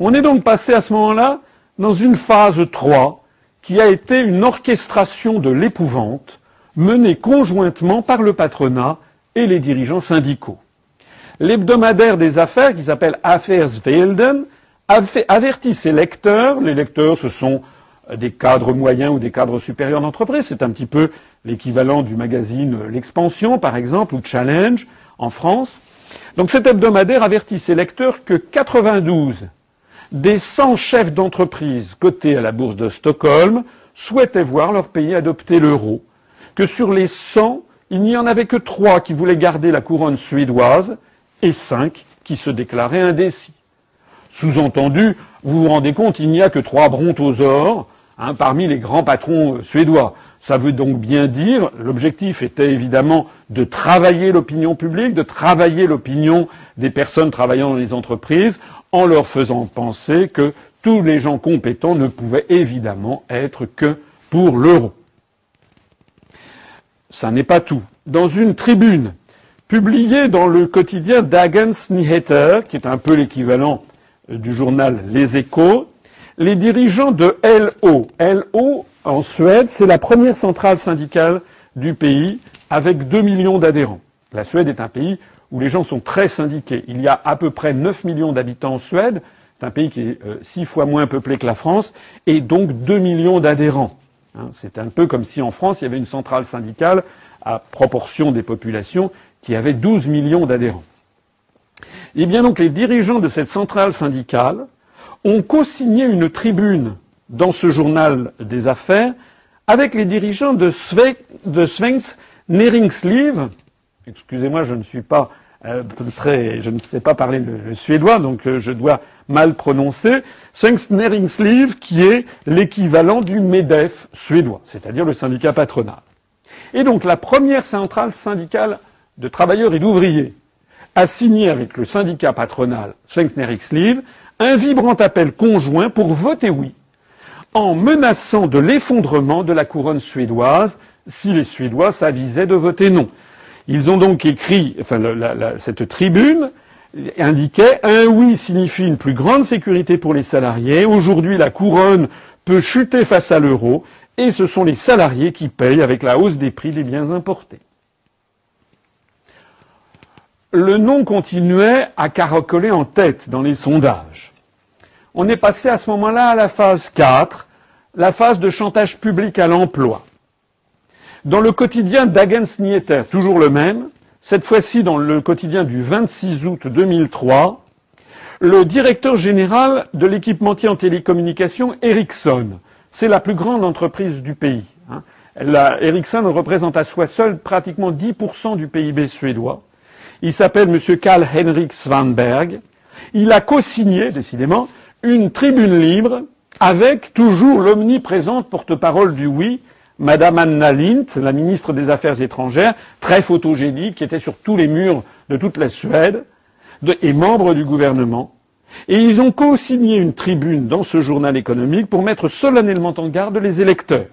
On est donc passé à ce moment-là dans une phase 3 qui a été une orchestration de l'épouvante menée conjointement par le patronat et les dirigeants syndicaux. L'hebdomadaire des affaires qui s'appelle Affairsvelden avertit ses lecteurs, les lecteurs ce sont des cadres moyens ou des cadres supérieurs d'entreprise. C'est un petit peu l'équivalent du magazine L'Expansion, par exemple, ou Challenge en France. Donc cet hebdomadaire avertit ses lecteurs que 92 des 100 chefs d'entreprise cotés à la bourse de Stockholm souhaitaient voir leur pays adopter l'euro, que sur les 100, il n'y en avait que trois qui voulaient garder la couronne suédoise et cinq qui se déclaraient indécis. Sous-entendu, vous vous rendez compte, il n'y a que trois brontosaures hein, parmi les grands patrons euh, suédois. Ça veut donc bien dire, l'objectif était évidemment de travailler l'opinion publique, de travailler l'opinion des personnes travaillant dans les entreprises, en leur faisant penser que tous les gens compétents ne pouvaient évidemment être que pour l'euro. Ça n'est pas tout. Dans une tribune publiée dans le quotidien Dagens Nyheter, qui est un peu l'équivalent du journal Les Échos, les dirigeants de LO, LO en Suède, c'est la première centrale syndicale du pays avec 2 millions d'adhérents. La Suède est un pays où les gens sont très syndiqués. Il y a à peu près 9 millions d'habitants en Suède. C'est un pays qui est euh, six fois moins peuplé que la France et donc 2 millions d'adhérents. Hein, c'est un peu comme si en France il y avait une centrale syndicale à proportion des populations qui avait 12 millions d'adhérents. Eh bien donc les dirigeants de cette centrale syndicale ont co-signé une tribune dans ce journal des affaires avec les dirigeants de, Svensk Neringsliv. Excusez-moi, je ne suis pas euh, très, je ne sais pas parler le, suédois, donc euh, je dois mal prononcer. Svensk Neringsliv, qui est l'équivalent du MEDEF suédois, c'est-à-dire le syndicat patronal. Et donc la première centrale syndicale de travailleurs et d'ouvriers a signé avec le syndicat patronal Svensk Neringsliv un vibrant appel conjoint pour voter oui en menaçant de l'effondrement de la couronne suédoise si les Suédois s'avisaient de voter non. Ils ont donc écrit, enfin, cette tribune indiquait un oui signifie une plus grande sécurité pour les salariés. Aujourd'hui, la couronne peut chuter face à l'euro et ce sont les salariés qui payent avec la hausse des prix des biens importés. Le non continuait à caracoler en tête dans les sondages. On est passé à ce moment-là à la phase 4, la phase de chantage public à l'emploi. Dans le quotidien d'Agens Nieter, toujours le même, cette fois-ci dans le quotidien du 26 août 2003, le directeur général de l'équipementier en télécommunication, Ericsson, c'est la plus grande entreprise du pays. Hein. Ericsson représente à soi seul pratiquement 10% du PIB suédois. Il s'appelle M. Karl Henrik Svanberg. Il a co-signé, décidément, une tribune libre avec toujours l'omniprésente porte-parole du oui, Madame Anna Lint, la ministre des Affaires étrangères, très photogénique, qui était sur tous les murs de toute la Suède, et membre du gouvernement. Et ils ont co-signé une tribune dans ce journal économique pour mettre solennellement en garde les électeurs.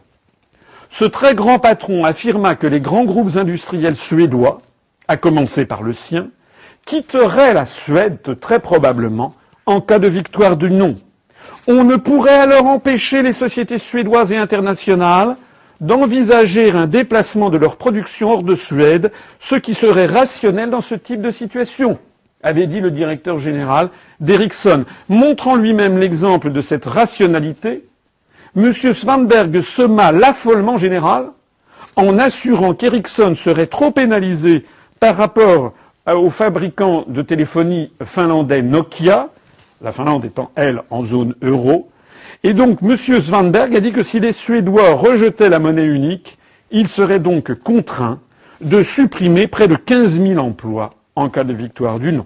Ce très grand patron affirma que les grands groupes industriels suédois, à commencer par le sien, quitteraient la Suède très probablement en cas de victoire du non. On ne pourrait alors empêcher les sociétés suédoises et internationales d'envisager un déplacement de leur production hors de Suède, ce qui serait rationnel dans ce type de situation, avait dit le directeur général d'Ericsson. Montrant lui-même l'exemple de cette rationalité, M. Svanberg sema l'affolement général en assurant qu'Ericsson serait trop pénalisé par rapport aux fabricants de téléphonie finlandais Nokia, la Finlande étant, elle, en zone euro. Et donc, M. Svanberg a dit que si les Suédois rejetaient la monnaie unique, ils seraient donc contraints de supprimer près de 15 000 emplois en cas de victoire du non.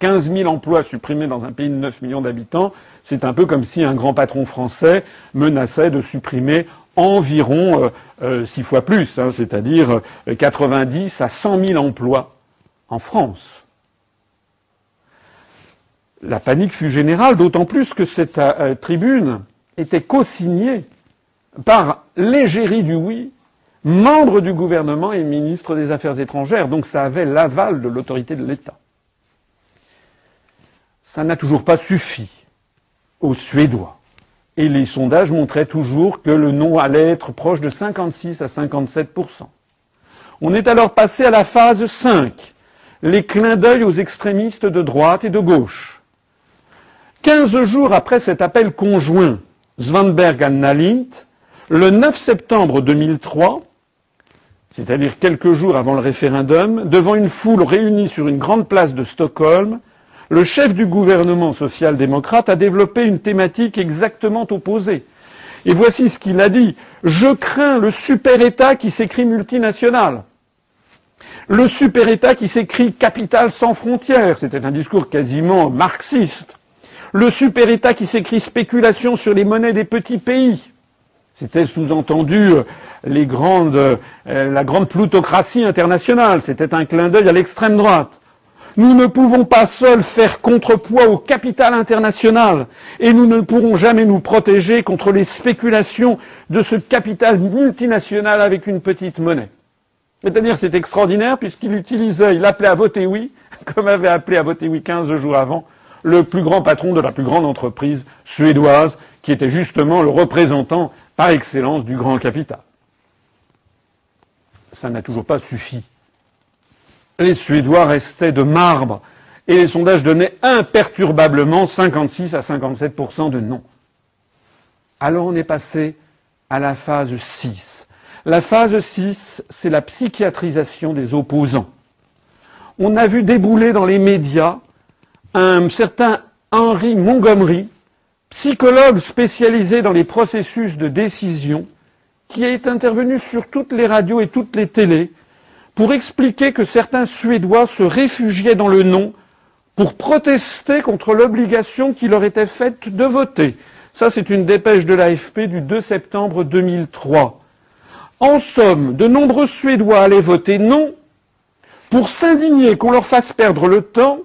15 000 emplois supprimés dans un pays de 9 millions d'habitants, c'est un peu comme si un grand patron français menaçait de supprimer environ euh, euh, six fois plus, hein, c'est-à-dire 90 euh, à 100 000 emplois en France la panique fut générale, d'autant plus que cette euh, tribune était co-signée par l'égérie du oui, membre du gouvernement et ministre des Affaires étrangères, donc ça avait l'aval de l'autorité de l'État. Ça n'a toujours pas suffi aux Suédois. Et les sondages montraient toujours que le non allait être proche de 56 à 57% On est alors passé à la phase 5, les clins d'œil aux extrémistes de droite et de gauche. Quinze jours après cet appel conjoint Svanberg à Nalint, le 9 septembre 2003, c'est-à-dire quelques jours avant le référendum, devant une foule réunie sur une grande place de Stockholm, le chef du gouvernement social-démocrate a développé une thématique exactement opposée. Et voici ce qu'il a dit. Je crains le super-État qui s'écrit multinational. Le super-État qui s'écrit capital sans frontières. C'était un discours quasiment marxiste. Le super-État qui s'écrit spéculation sur les monnaies des petits pays. C'était sous-entendu euh, les grandes, euh, la grande plutocratie internationale. C'était un clin d'œil à l'extrême droite. Nous ne pouvons pas seuls faire contrepoids au capital international et nous ne pourrons jamais nous protéger contre les spéculations de ce capital multinational avec une petite monnaie. C'est-à-dire, c'est extraordinaire puisqu'il utilisait, il appelait à voter oui, comme avait appelé à voter oui 15 jours avant, le plus grand patron de la plus grande entreprise suédoise, qui était justement le représentant par excellence du grand capital. Ça n'a toujours pas suffi les Suédois restaient de marbre et les sondages donnaient imperturbablement 56 à 57% de non. Alors on est passé à la phase 6. La phase 6, c'est la psychiatrisation des opposants. On a vu débouler dans les médias un certain Henry Montgomery, psychologue spécialisé dans les processus de décision, qui est intervenu sur toutes les radios et toutes les télés pour expliquer que certains Suédois se réfugiaient dans le non pour protester contre l'obligation qui leur était faite de voter. Ça, c'est une dépêche de l'AFP du 2 septembre 2003. En somme, de nombreux Suédois allaient voter non pour s'indigner qu'on leur fasse perdre le temps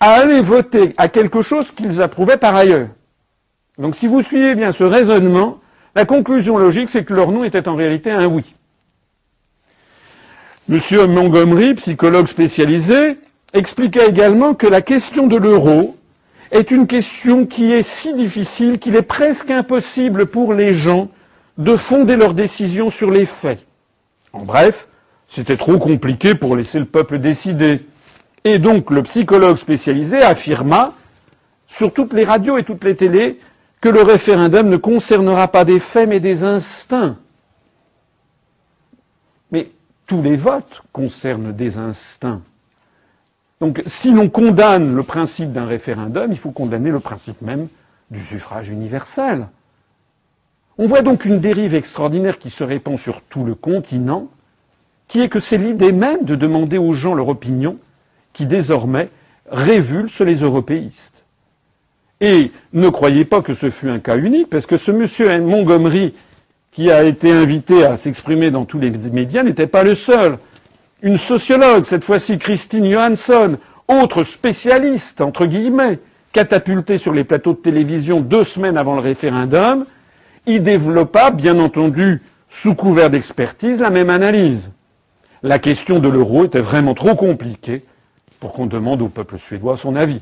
à aller voter à quelque chose qu'ils approuvaient par ailleurs. Donc si vous suivez bien ce raisonnement, la conclusion logique, c'est que leur non était en réalité un oui. Monsieur Montgomery, psychologue spécialisé, expliquait également que la question de l'euro est une question qui est si difficile qu'il est presque impossible pour les gens de fonder leurs décisions sur les faits. En bref, c'était trop compliqué pour laisser le peuple décider. Et donc le psychologue spécialisé affirma, sur toutes les radios et toutes les télés, que le référendum ne concernera pas des faits mais des instincts tous les votes concernent des instincts. Donc si l'on condamne le principe d'un référendum, il faut condamner le principe même du suffrage universel. On voit donc une dérive extraordinaire qui se répand sur tout le continent, qui est que c'est l'idée même de demander aux gens leur opinion qui désormais révulse les européistes. Et ne croyez pas que ce fut un cas unique, parce que ce monsieur Montgomery qui a été invité à s'exprimer dans tous les médias, n'était pas le seul. Une sociologue, cette fois-ci Christine Johansson, autre spécialiste, entre guillemets, catapultée sur les plateaux de télévision deux semaines avant le référendum, y développa, bien entendu, sous couvert d'expertise, la même analyse. La question de l'euro était vraiment trop compliquée pour qu'on demande au peuple suédois son avis.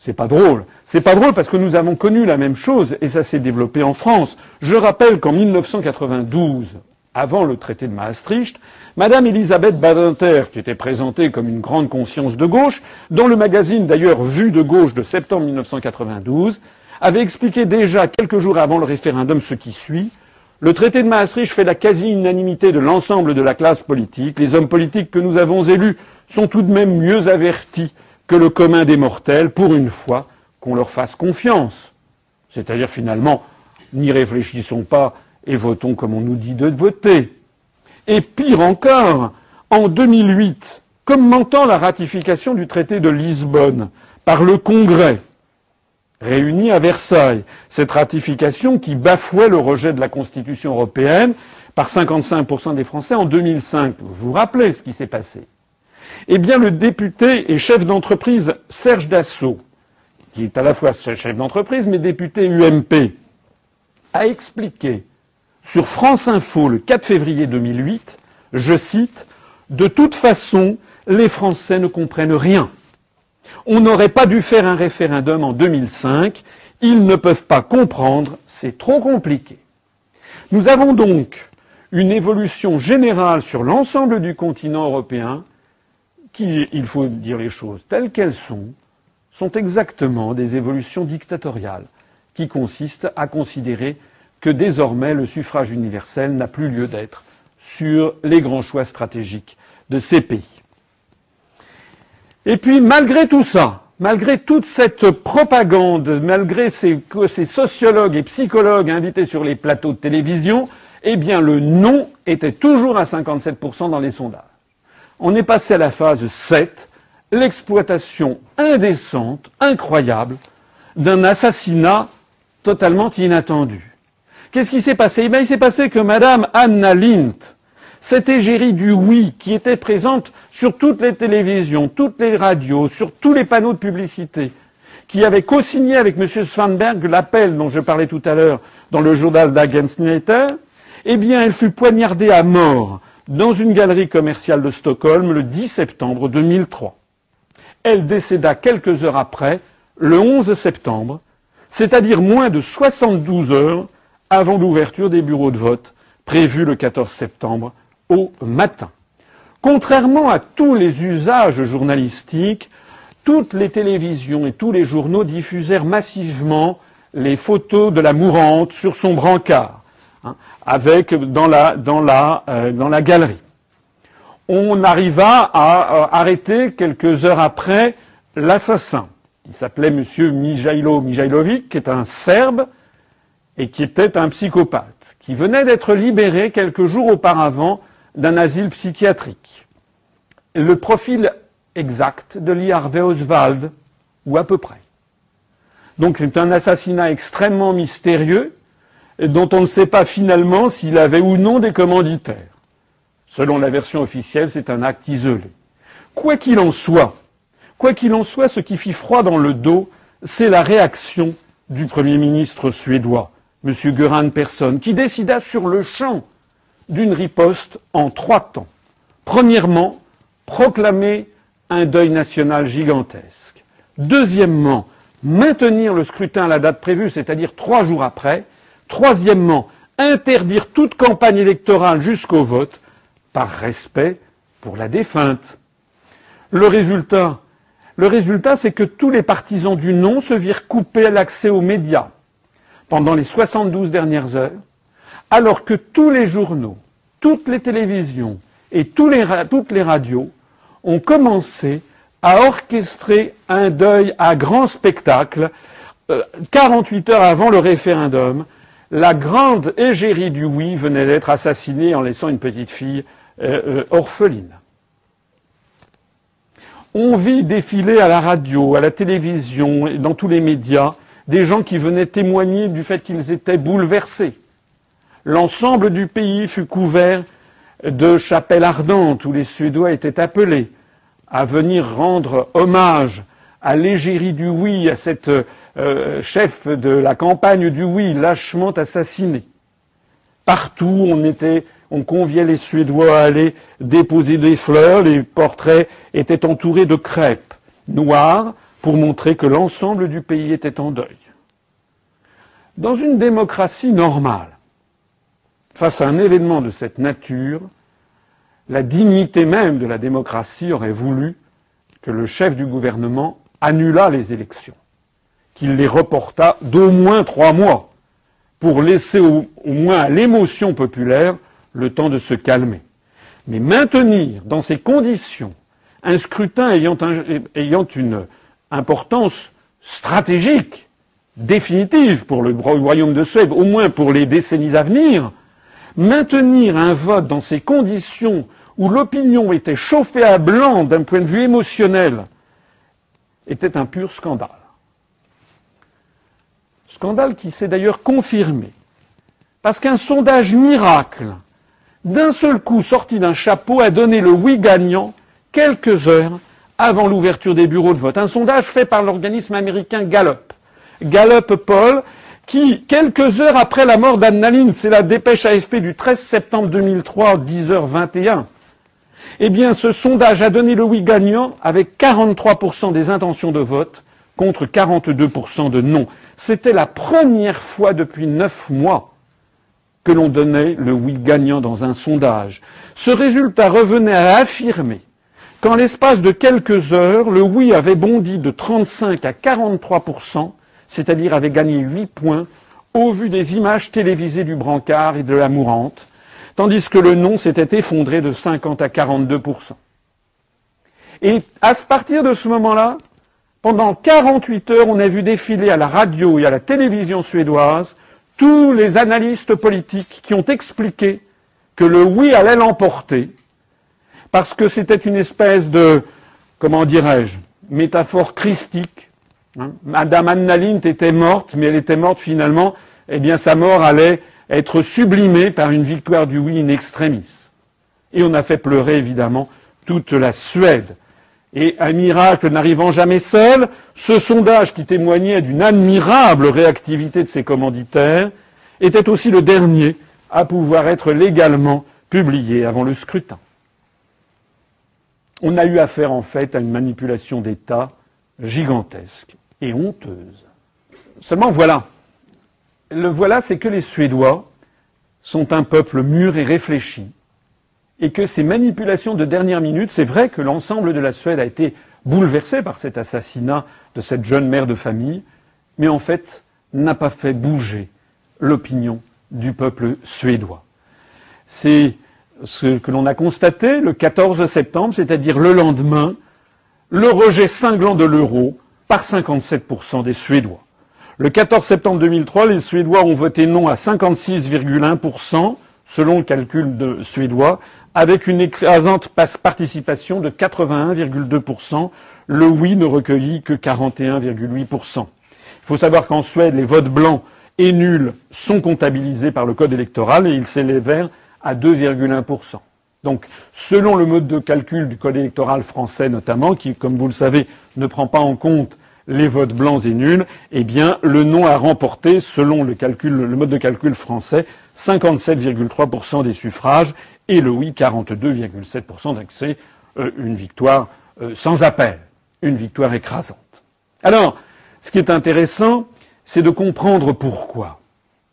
C'est pas drôle. C'est pas drôle parce que nous avons connu la même chose et ça s'est développé en France. Je rappelle qu'en 1992, avant le traité de Maastricht, Madame Elisabeth Badinter, qui était présentée comme une grande conscience de gauche, dans le magazine d'ailleurs Vue de gauche de septembre 1992, avait expliqué déjà quelques jours avant le référendum ce qui suit. Le traité de Maastricht fait la quasi-unanimité de l'ensemble de la classe politique. Les hommes politiques que nous avons élus sont tout de même mieux avertis que le commun des mortels, pour une fois, qu'on leur fasse confiance. C'est-à-dire finalement, n'y réfléchissons pas et votons comme on nous dit de voter. Et pire encore, en 2008, commentant la ratification du traité de Lisbonne par le Congrès, réuni à Versailles, cette ratification qui bafouait le rejet de la Constitution européenne par 55% des Français en 2005. Vous vous rappelez ce qui s'est passé? Eh bien, le député et chef d'entreprise Serge Dassault, qui est à la fois chef d'entreprise mais député UMP, a expliqué sur France Info le 4 février 2008, je cite, De toute façon, les Français ne comprennent rien. On n'aurait pas dû faire un référendum en 2005. Ils ne peuvent pas comprendre. C'est trop compliqué. Nous avons donc une évolution générale sur l'ensemble du continent européen qui, il faut dire les choses telles qu'elles sont, sont exactement des évolutions dictatoriales qui consistent à considérer que désormais le suffrage universel n'a plus lieu d'être sur les grands choix stratégiques de ces pays. Et puis, malgré tout ça, malgré toute cette propagande, malgré ces, ces, sociologues et psychologues invités sur les plateaux de télévision, eh bien, le non était toujours à 57% dans les sondages. On est passé à la phase 7, l'exploitation indécente, incroyable, d'un assassinat totalement inattendu. Qu'est-ce qui s'est passé? Eh bien, il s'est passé que Madame Anna Lint, cette égérie du oui qui était présente sur toutes les télévisions, toutes les radios, sur tous les panneaux de publicité, qui avait co-signé avec M. Svanberg l'appel dont je parlais tout à l'heure dans le journal d'Agensnyheter, eh bien, elle fut poignardée à mort dans une galerie commerciale de Stockholm le 10 septembre 2003. Elle décéda quelques heures après, le 11 septembre, c'est-à-dire moins de 72 heures avant l'ouverture des bureaux de vote prévus le 14 septembre au matin. Contrairement à tous les usages journalistiques, toutes les télévisions et tous les journaux diffusèrent massivement les photos de la mourante sur son brancard, avec dans la, dans, la, euh, dans la galerie. On arriva à euh, arrêter quelques heures après l'assassin. Il s'appelait M. Mijailo Mijailovic, qui est un Serbe et qui était un psychopathe, qui venait d'être libéré quelques jours auparavant d'un asile psychiatrique. Le profil exact de Lee Harvey Oswald, ou à peu près. Donc c'est un assassinat extrêmement mystérieux, dont on ne sait pas finalement s'il avait ou non des commanditaires. Selon la version officielle, c'est un acte isolé. Quoi qu'il en soit, quoi qu'il en soit, ce qui fit froid dans le dos, c'est la réaction du Premier ministre suédois, M. Göran Persson, qui décida sur le champ d'une riposte en trois temps. Premièrement, proclamer un deuil national gigantesque. Deuxièmement, maintenir le scrutin à la date prévue, c'est-à-dire trois jours après. Troisièmement, interdire toute campagne électorale jusqu'au vote, par respect pour la défunte. Le résultat, le résultat, c'est que tous les partisans du non se virent couper l'accès aux médias pendant les 72 dernières heures, alors que tous les journaux, toutes les télévisions et toutes les radios ont commencé à orchestrer un deuil à grand spectacle, 48 euh, heures avant le référendum, la grande égérie du oui venait d'être assassinée en laissant une petite fille euh, euh, orpheline. On vit défiler à la radio, à la télévision et dans tous les médias des gens qui venaient témoigner du fait qu'ils étaient bouleversés. L'ensemble du pays fut couvert de chapelles ardentes où les Suédois étaient appelés à venir rendre hommage à l'égérie du oui, à cette euh, chef de la campagne du oui lâchement assassiné. Partout, on était, on conviait les Suédois à aller déposer des fleurs. Les portraits étaient entourés de crêpes noires pour montrer que l'ensemble du pays était en deuil. Dans une démocratie normale, face à un événement de cette nature, la dignité même de la démocratie aurait voulu que le chef du gouvernement annulât les élections, qu'il les reportât d'au moins trois mois pour laisser au, moins à l'émotion populaire le temps de se calmer. Mais maintenir dans ces conditions un scrutin ayant une importance stratégique, définitive pour le royaume de Suède, au moins pour les décennies à venir, maintenir un vote dans ces conditions où l'opinion était chauffée à blanc d'un point de vue émotionnel, était un pur scandale. Scandale qui s'est d'ailleurs confirmé. Parce qu'un sondage miracle, d'un seul coup sorti d'un chapeau, a donné le oui gagnant quelques heures avant l'ouverture des bureaux de vote. Un sondage fait par l'organisme américain Gallup. Gallup Paul, qui, quelques heures après la mort d'Annaline, c'est la dépêche AFP du 13 septembre 2003, 10h21, eh bien, ce sondage a donné le oui gagnant avec 43% des intentions de vote contre 42% de non. C'était la première fois depuis neuf mois que l'on donnait le oui gagnant dans un sondage. Ce résultat revenait à affirmer qu'en l'espace de quelques heures, le oui avait bondi de 35 à 43%, c'est-à-dire avait gagné 8 points au vu des images télévisées du brancard et de la mourante, tandis que le non s'était effondré de 50 à 42% Et à partir de ce moment-là, pendant 48 heures, on a vu défiler à la radio et à la télévision suédoise tous les analystes politiques qui ont expliqué que le oui allait l'emporter, parce que c'était une espèce de, comment dirais-je, métaphore christique. Hein. Madame Anna Lint était morte, mais elle était morte finalement, eh bien sa mort allait être sublimée par une victoire du oui in extremis. Et on a fait pleurer évidemment toute la Suède. Et un miracle n'arrivant jamais seul, ce sondage qui témoignait d'une admirable réactivité de ses commanditaires était aussi le dernier à pouvoir être légalement publié avant le scrutin. On a eu affaire en fait à une manipulation d'État gigantesque et honteuse. Seulement voilà, le voilà, c'est que les Suédois sont un peuple mûr et réfléchi, et que ces manipulations de dernière minute, c'est vrai que l'ensemble de la Suède a été bouleversé par cet assassinat de cette jeune mère de famille, mais en fait n'a pas fait bouger l'opinion du peuple suédois. C'est ce que l'on a constaté le 14 septembre, c'est-à-dire le lendemain, le rejet cinglant de l'euro par 57% des Suédois. Le 14 septembre 2003, les Suédois ont voté non à 56,1%, selon le calcul de Suédois, avec une écrasante participation de 81,2%. Le oui ne recueillit que 41,8%. Il faut savoir qu'en Suède, les votes blancs et nuls sont comptabilisés par le code électoral et ils s'élèvèrent à 2,1%. Donc, selon le mode de calcul du code électoral français notamment, qui, comme vous le savez, ne prend pas en compte les votes blancs et nuls, eh bien, le non a remporté, selon le, mode de calcul français, 57,3% des suffrages et le oui 42,7% d'accès, euh, une victoire euh, sans appel, une victoire écrasante. Alors, ce qui est intéressant, c'est de comprendre pourquoi.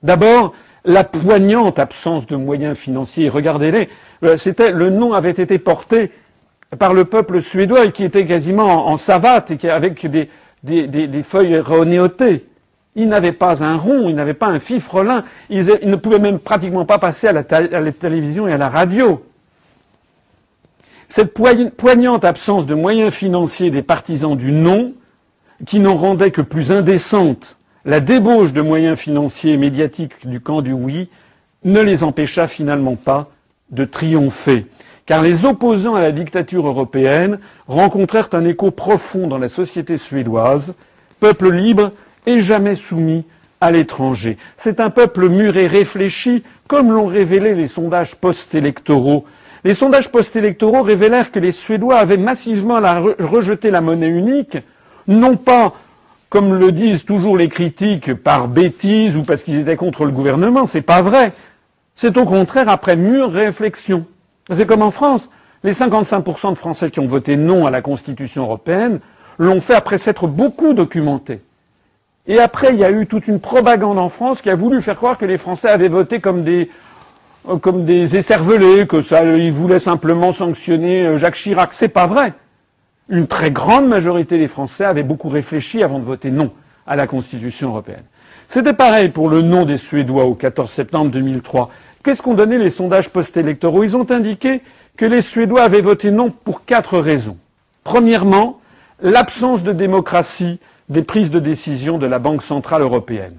D'abord, la poignante absence de moyens financiers. Regardez-les. Euh, c'était, le nom avait été porté par le peuple suédois qui était quasiment en, savate et qui, avec des, feuilles renéotées. Ils n'avaient pas un rond, ils n'avaient pas un fifrelin. Ils, ne pouvaient même pratiquement pas passer à la, à la télévision et à la radio. Cette poignante absence de moyens financiers des partisans du non, qui n'en rendait que plus indécente la débauche de moyens financiers et médiatiques du camp du oui ne les empêcha finalement pas de triompher, car les opposants à la dictature européenne rencontrèrent un écho profond dans la société suédoise, peuple libre et jamais soumis à l'étranger. C'est un peuple mûr et réfléchi, comme l'ont révélé les sondages post-électoraux. Les sondages post-électoraux révélèrent que les Suédois avaient massivement rejeté la monnaie unique, non pas comme le disent toujours les critiques, par bêtise ou parce qu'ils étaient contre le gouvernement. C'est pas vrai. C'est au contraire après mûre réflexion. C'est comme en France. Les 55% de Français qui ont voté non à la Constitution européenne l'ont fait après s'être beaucoup documentés. Et après, il y a eu toute une propagande en France qui a voulu faire croire que les Français avaient voté comme des, euh, comme des écervelés, que ça, ils voulaient simplement sanctionner euh, Jacques Chirac. C'est pas vrai une très grande majorité des Français avaient beaucoup réfléchi avant de voter non à la Constitution européenne. C'était pareil pour le non des Suédois au 14 septembre 2003. Qu'est-ce qu'ont donné les sondages post-électoraux? Ils ont indiqué que les Suédois avaient voté non pour quatre raisons. Premièrement, l'absence de démocratie des prises de décision de la Banque centrale européenne.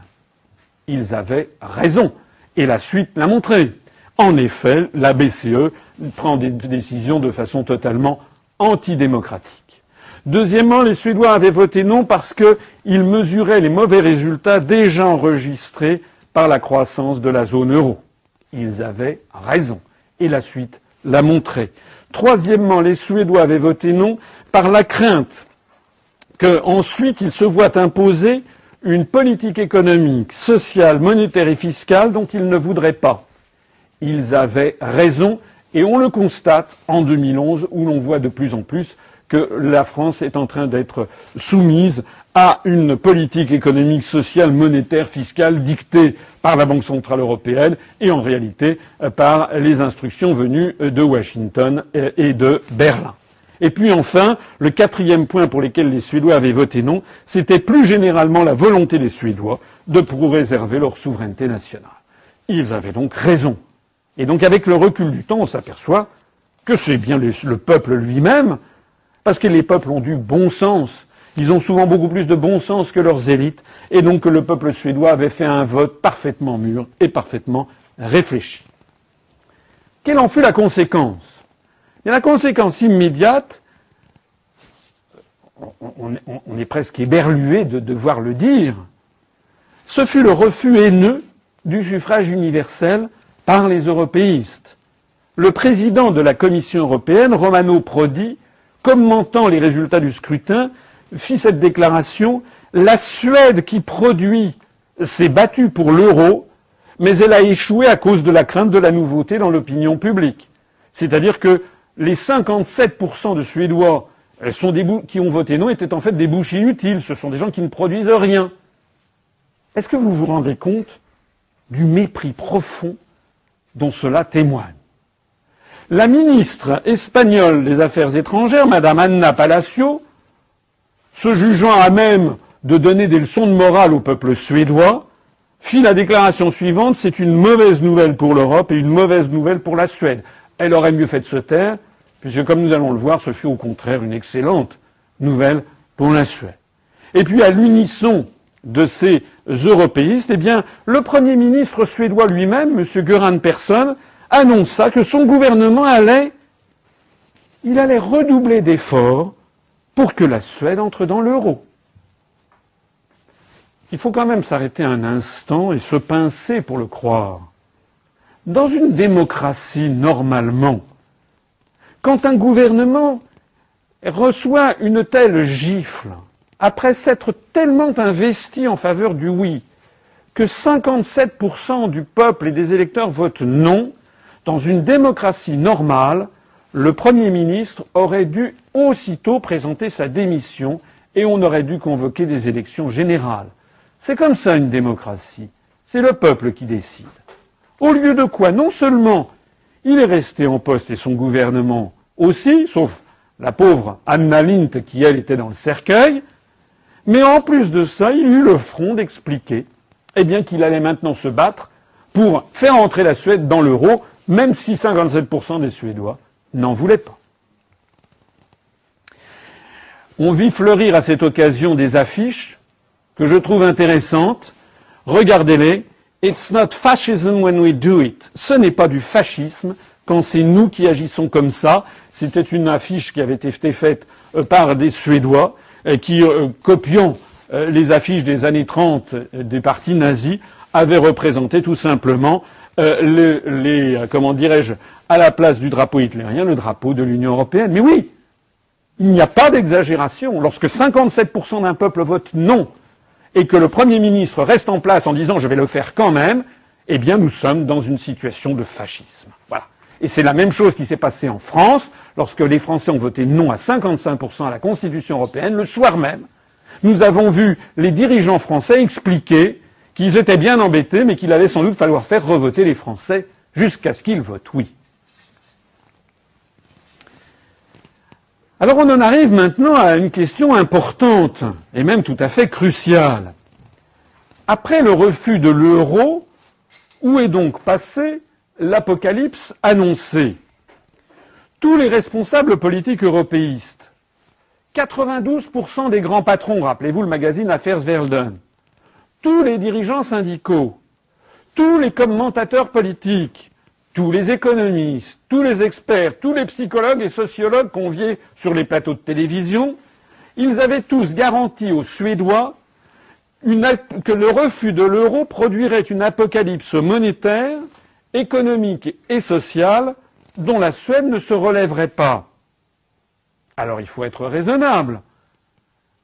Ils avaient raison, et la suite l'a montré. En effet, la BCE prend des décisions de façon totalement antidémocratique. Deuxièmement, les Suédois avaient voté non parce qu'ils mesuraient les mauvais résultats déjà enregistrés par la croissance de la zone euro. Ils avaient raison. Et la suite l'a montré. Troisièmement, les Suédois avaient voté non par la crainte qu'ensuite ils se voient imposer une politique économique, sociale, monétaire et fiscale dont ils ne voudraient pas. Ils avaient raison et on le constate en 2011 où l'on voit de plus en plus que la France est en train d'être soumise à une politique économique, sociale, monétaire, fiscale dictée par la Banque centrale européenne et en réalité par les instructions venues de Washington et de Berlin. Et puis enfin, le quatrième point pour lequel les Suédois avaient voté non, c'était plus généralement la volonté des Suédois de préserver leur souveraineté nationale. Ils avaient donc raison. Et donc avec le recul du temps, on s'aperçoit que c'est bien le peuple lui-même, Parce que les peuples ont du bon sens. Ils ont souvent beaucoup plus de bon sens que leurs élites, et donc que le peuple suédois avait fait un vote parfaitement mûr et parfaitement réfléchi. Quelle en fut la conséquence? Et La conséquence immédiate, on, est presque éberlué de devoir le dire, ce fut le refus haineux du suffrage universel par les européistes. Le président de la Commission européenne, Romano Prodi, commentant les résultats du scrutin, fit cette déclaration La Suède qui produit s'est battue pour l'euro, mais elle a échoué à cause de la crainte de la nouveauté dans l'opinion publique. C'est-à-dire que les 57% de Suédois qui ont voté non étaient en fait des bouches inutiles. Ce sont des gens qui ne produisent rien. Est-ce que vous vous rendez compte du mépris profond dont cela témoigne? La ministre espagnole des Affaires étrangères, Madame Anna Palacio, se jugeant à même de donner des leçons de morale au peuple suédois, fit la déclaration suivante c'est une mauvaise nouvelle pour l'Europe et une mauvaise nouvelle pour la Suède. Elle aurait mieux fait de se taire, puisque comme nous allons le voir, ce fut au contraire une excellente nouvelle pour la Suède. Et puis à l'unisson de ces européistes, eh bien, le Premier ministre suédois lui-même, M. Göran Persson, annonça que son gouvernement allait, il allait redoubler d'efforts pour que la Suède entre dans l'euro. Il faut quand même s'arrêter un instant et se pincer pour le croire. Dans une démocratie, normalement, quand un gouvernement reçoit une telle gifle, après s'être tellement investi en faveur du oui, que 57% du peuple et des électeurs votent non, dans une démocratie normale, le Premier ministre aurait dû aussitôt présenter sa démission et on aurait dû convoquer des élections générales. C'est comme ça une démocratie. C'est le peuple qui décide. Au lieu de quoi, non seulement il est resté en poste et son gouvernement aussi, sauf la pauvre Anna Lint qui, elle, était dans le cercueil, mais en plus de ça, il eut le front d'expliquer eh bien, qu'il allait maintenant se battre pour faire entrer la Suède dans l'euro, même si 57% des Suédois n'en voulait pas. On vit fleurir à cette occasion des affiches que je trouve intéressantes. Regardez-les. It's not fascism when we do it. Ce n'est pas du fascisme quand c'est nous qui agissons comme ça. C'était une affiche qui avait été faite euh, par des Suédois euh, qui, euh, copiant les affiches des années 30 des partis nazis, avaient représenté tout simplement les comment dirais-je, à la place du drapeau hitlérien, le drapeau de l'Union européenne. Mais oui, il n'y a pas d'exagération. Lorsque 57% d'un peuple vote non et que le Premier ministre reste en place en disant je vais le faire quand même, eh bien nous sommes dans une situation de fascisme. Voilà. Et c'est la même chose qui s'est passée en France lorsque les Français ont voté non à 55% à la Constitution européenne. Le soir même, nous avons vu les dirigeants français expliquer qu'ils étaient bien embêtés, mais qu'il allait sans doute falloir faire revoter les Français jusqu'à ce qu'ils votent oui. Alors on en arrive maintenant à une question importante et même tout à fait cruciale. Après le refus de l'euro, où est donc passé l'apocalypse annoncé Tous les responsables politiques européistes, 92% des grands patrons, rappelez-vous le magazine Affaires Verden, tous les dirigeants syndicaux, tous les commentateurs politiques, tous les économistes, tous les experts, tous les psychologues et sociologues conviés sur les plateaux de télévision, ils avaient tous garanti aux Suédois que le refus de l'euro produirait une apocalypse monétaire, économique et sociale dont la Suède ne se relèverait pas. Alors il faut être raisonnable.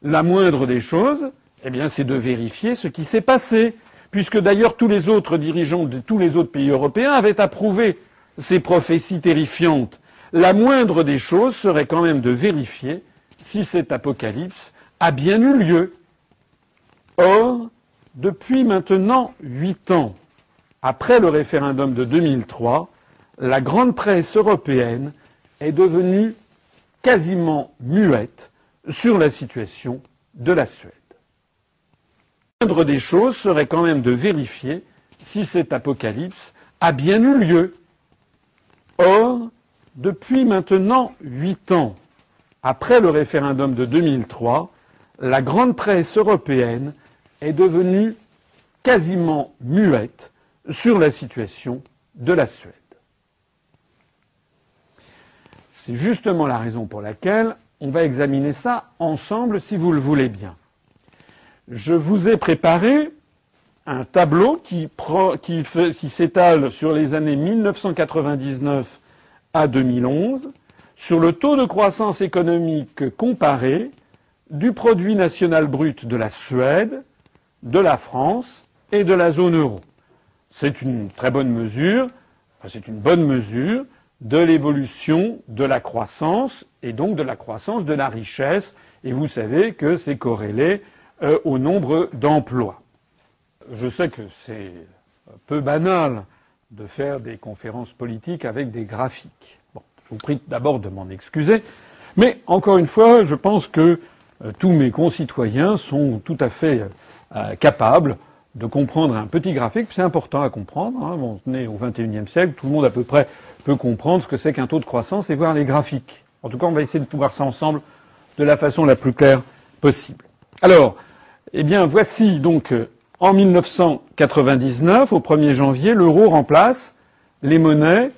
La moindre des choses, eh c'est de vérifier ce qui s'est passé puisque d'ailleurs tous les autres dirigeants de tous les autres pays européens avaient approuvé ces prophéties terrifiantes. La moindre des choses serait quand même de vérifier si cet apocalypse a bien eu lieu. Or, depuis maintenant huit ans, après le référendum de 2003, la grande presse européenne est devenue quasiment muette sur la situation de la Suède moindre des choses serait quand même de vérifier si cet apocalypse a bien eu lieu. Or, depuis maintenant huit ans, après le référendum de 2003, la grande presse européenne est devenue quasiment muette sur la situation de la Suède. C'est justement la raison pour laquelle on va examiner ça ensemble si vous le voulez bien. Je vous ai préparé un tableau qui, s'étale sur les années 1999 à 2011 sur le taux de croissance économique comparé du produit national brut de la Suède, de la France et de la zone euro. C'est une très bonne mesure, c'est une bonne mesure de l'évolution de la croissance et donc de la croissance de la richesse. Et vous savez que c'est corrélé euh, au nombre d'emplois. Je sais que c'est peu banal de faire des conférences politiques avec des graphiques. Je vous prie d'abord de m'en excuser. Mais encore une fois, je pense que euh, tous mes concitoyens sont tout à fait euh, capables de comprendre un petit graphique. C'est important à comprendre. Hein. On est au XXIe siècle, tout le monde à peu près peut comprendre ce que c'est qu'un taux de croissance et voir les graphiques. En tout cas, on va essayer de voir ça ensemble de la façon la plus claire possible. Alors, eh bien, voici donc euh, en 1999, au 1er janvier, l'euro remplace les monnaies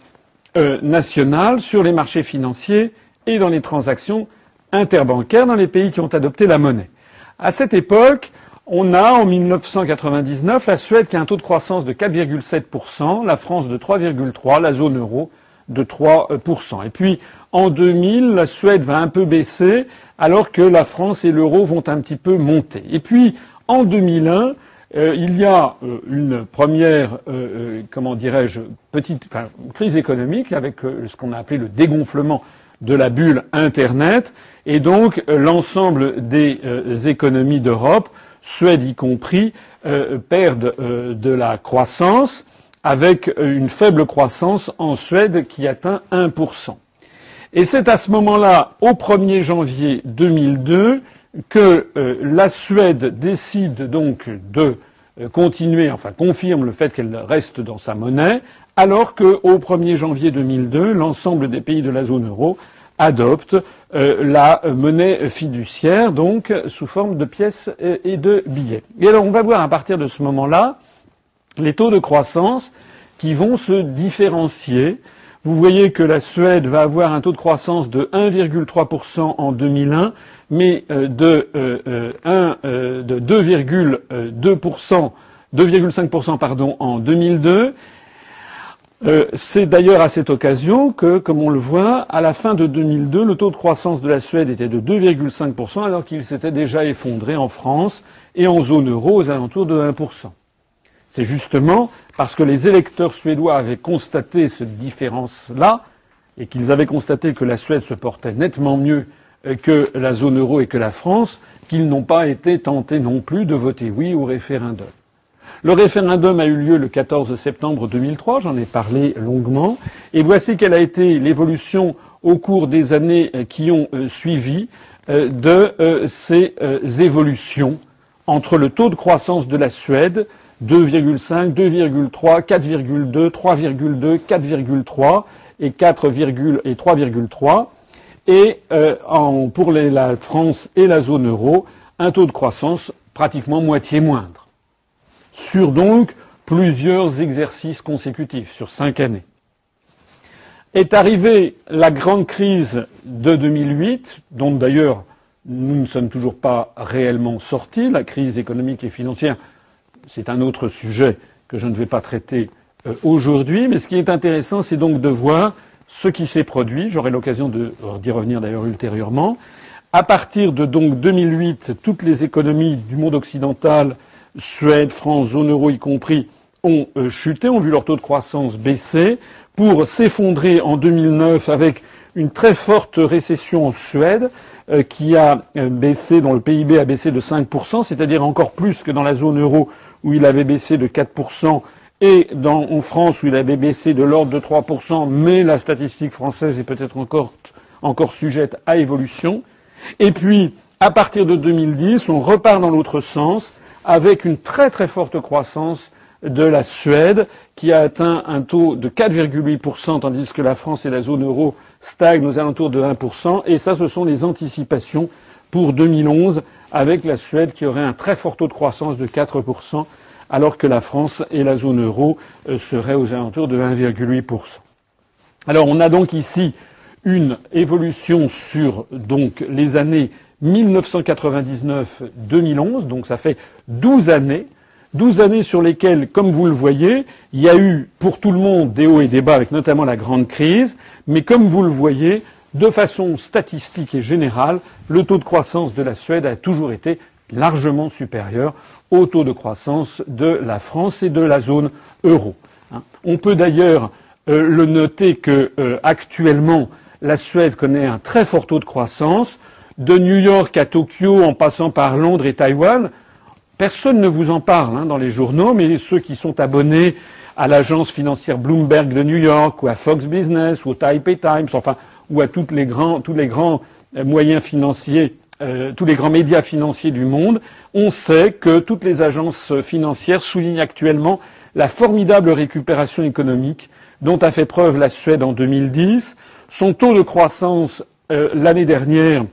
euh, nationales sur les marchés financiers et dans les transactions interbancaires dans les pays qui ont adopté la monnaie. À cette époque, on a en 1999 la Suède qui a un taux de croissance de 4,7%, la France de 3,3%, la zone euro de 3%. Et puis en 2000, la Suède va un peu baisser alors que la France et l'euro vont un petit peu monter. Et puis en 2001, euh, il y a euh, une première, euh, comment dirais-je, petite crise économique avec ce qu'on a appelé le dégonflement de la bulle Internet, et donc l'ensemble des économies d'Europe Suède y compris, perdent de la croissance, avec une faible croissance en Suède qui atteint 1%. Et c'est à ce moment-là, au 1er janvier 2002, que la Suède décide donc de continuer, enfin confirme le fait qu'elle reste dans sa monnaie, alors qu'au 1er janvier 2002, l'ensemble des pays de la zone euro adoptent euh, la monnaie fiduciaire, donc sous forme de pièces et de billets. Et alors on va voir à partir de ce moment-là les taux de croissance qui vont se différencier. Vous voyez que la Suède va avoir un taux de croissance de 1,3% en 2001, mais euh, de, euh, de 2,2%, 2,5% pardon, en 2002 euh, c'est d'ailleurs à cette occasion que, comme on le voit, à la fin de 2002, le taux de croissance de la Suède était de 2,5%, alors qu'il s'était déjà effondré en France et en zone euro aux alentours de 1%. C'est justement parce que les électeurs suédois avaient constaté cette différence-là, et qu'ils avaient constaté que la Suède se portait nettement mieux euh, que la zone euro et que la France, qu'ils n'ont pas été tentés non plus de voter oui au référendum. Le référendum a eu lieu le 14 septembre 2003, j'en ai parlé longuement, et voici quelle a été l'évolution au cours des années euh, qui ont euh, suivi de ces évolutions entre le taux de croissance de la Suède, 2,5, 2,3, 4,2, 3,2, 4,3 et 4, et 3,3, et pour la France et la zone euro, un taux de croissance pratiquement moitié moindre sur donc plusieurs exercices consécutifs, sur cinq années. Est arrivée la grande crise de 2008, dont d'ailleurs nous ne sommes toujours pas réellement sortis. La crise économique et financière, c'est un autre sujet que je ne vais pas traiter euh, aujourd'hui. Mais ce qui est intéressant, c'est donc de voir ce qui s'est produit. J'aurai l'occasion d'y revenir d'ailleurs ultérieurement. À partir de donc 2008, toutes les économies du monde occidental Suède, France, zone euro y compris, ont euh, chuté, ont vu leur taux de croissance baisser, pour s'effondrer en 2009 avec une très forte récession en Suède, euh, qui a euh, baissé, dont le PIB a baissé de 5%, c'est-à-dire encore plus que dans la zone euro où il avait baissé de 4%, et en France où il avait baissé de l'ordre de 3%, mais la statistique française est peut-être encore, encore sujette à évolution. Et puis, à partir de 2010, on repart dans l'autre sens, avec une très très forte croissance de la Suède, qui a atteint un taux de 4,8%, tandis que la France et la zone euro stagnent aux alentours de 1%. Et ça, ce sont les anticipations pour 2011, avec la Suède qui aurait un très fort taux de croissance de 4%, alors que la France et la zone euro euh, seraient aux alentours de 1,8%. Alors on a donc ici une évolution sur donc les années 1999-2011, donc ça fait 12 années, 12 années sur lesquelles, comme vous le voyez, il y a eu pour tout le monde des hauts et des bas, avec notamment la grande crise, mais comme vous le voyez, de façon statistique et générale, le taux de croissance de la Suède a toujours été largement supérieur au taux de croissance de la France et de la zone euro. Hein. On peut d'ailleurs euh, le noter que euh, actuellement la Suède connaît un très fort taux de croissance, de New York à Tokyo en passant par Londres et Taïwan. Personne ne vous en parle hein, dans les journaux, mais ceux qui sont abonnés à l'agence financière Bloomberg de New York ou à Fox Business ou au Taipei Times, enfin, ou à tous les grands, euh, moyens financiers, euh, tous les grands médias financiers du monde, on sait que toutes les agences financières soulignent actuellement la formidable récupération économique dont a fait preuve la Suède en 2010. Son taux de croissance euh, l'année dernière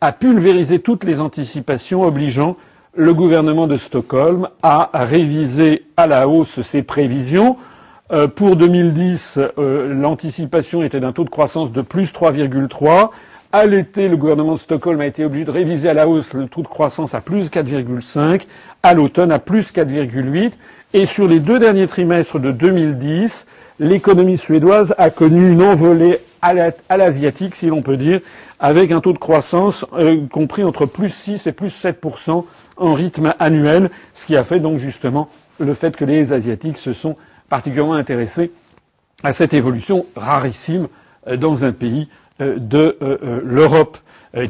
a pulvérisé toutes les anticipations, obligeant le gouvernement de Stockholm à réviser à la hausse ses prévisions. Euh, pour 2010, euh, l'anticipation était d'un taux de croissance de plus 3,3. À l'été, le gouvernement de Stockholm a été obligé de réviser à la hausse le taux de croissance à plus 4,5, à l'automne à plus 4,8. Et sur les deux derniers trimestres de 2010, l'économie suédoise a connu une envolée à l'asiatique, si l'on peut dire, avec un taux de croissance euh, compris entre plus 6 et plus 7 en rythme annuel, ce qui a fait donc justement le fait que les Asiatiques se sont particulièrement intéressés à cette évolution rarissime euh, dans un pays euh, de l'Europe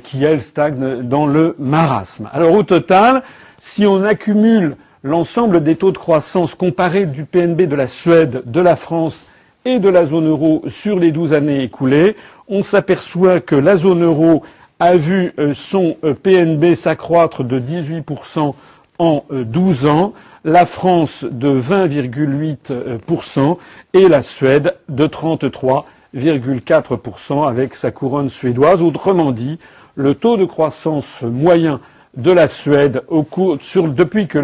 qui, elle, stagne dans le marasme. Alors au total, si on accumule l'ensemble des taux de croissance comparés du PNB de la Suède, de la France et de la zone euro sur les douze années écoulées, on s'aperçoit que la zone euro a vu euh, son euh, PNB s'accroître de 18% en 12 euh, ans, la France de 20,8% et la Suède de 33,4% avec sa couronne suédoise. Autrement dit, le taux de croissance moyen de la Suède au cours, sur, depuis que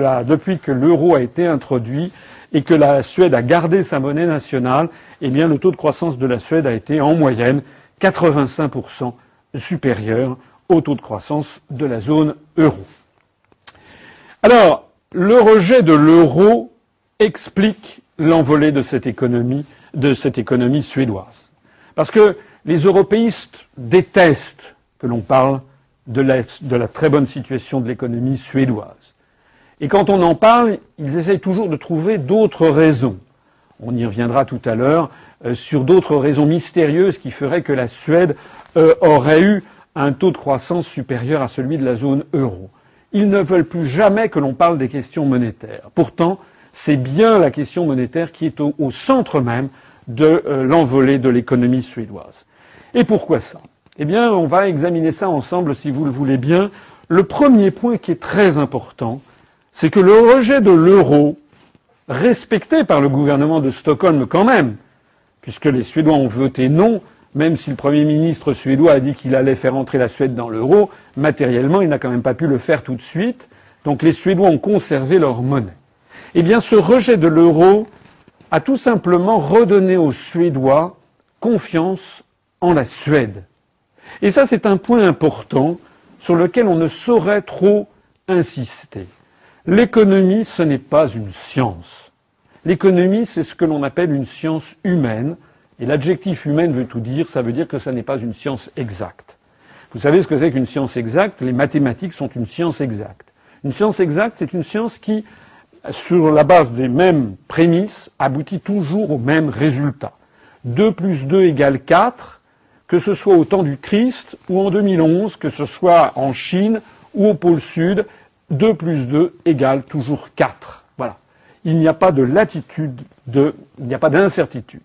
l'euro a été introduit et que la Suède a gardé sa monnaie nationale, eh bien, le taux de croissance de la Suède a été en moyenne 85% supérieur au taux de croissance de la zone euro. Alors, le rejet de l'euro explique l'envolée de cette économie, de cette économie suédoise. Parce que les européistes détestent que l'on parle de la, très bonne situation de l'économie suédoise. Et quand on en parle, ils essayent toujours de trouver d'autres raisons on y reviendra tout à l'heure, euh, sur d'autres raisons mystérieuses qui feraient que la Suède euh, aurait eu un taux de croissance supérieur à celui de la zone euro. Ils ne veulent plus jamais que l'on parle des questions monétaires. Pourtant, c'est bien la question monétaire qui est au, centre même de euh, l'envolée de l'économie suédoise. Et pourquoi ça? Eh bien, on va examiner ça ensemble, si vous le voulez bien. Le premier point qui est très important, c'est que le rejet de l'euro respecté par le gouvernement de Stockholm quand même, puisque les Suédois ont voté non, même si le Premier ministre suédois a dit qu'il allait faire entrer la Suède dans l'euro, matériellement, il n'a quand même pas pu le faire tout de suite. Donc les Suédois ont conservé leur monnaie. Eh bien, ce rejet de l'euro a tout simplement redonné aux Suédois confiance en la Suède. Et ça, c'est un point important sur lequel on ne saurait trop insister. L'économie, ce n'est pas une science. L'économie, c'est ce que l'on appelle une science humaine. Et l'adjectif humaine veut tout dire, ça veut dire que ça n'est pas une science exacte. Vous savez ce que c'est qu'une science exacte? Les mathématiques sont une science exacte. Une science exacte, c'est une science qui, sur la base des mêmes prémices, aboutit toujours au même résultat. 2 plus 2 égale 4, que ce soit au temps du Christ ou en 2011, que ce soit en Chine ou au pôle Sud, 2 plus 2 égale toujours 4. Voilà. Il n'y a pas de latitude, de, il n'y a pas d'incertitude.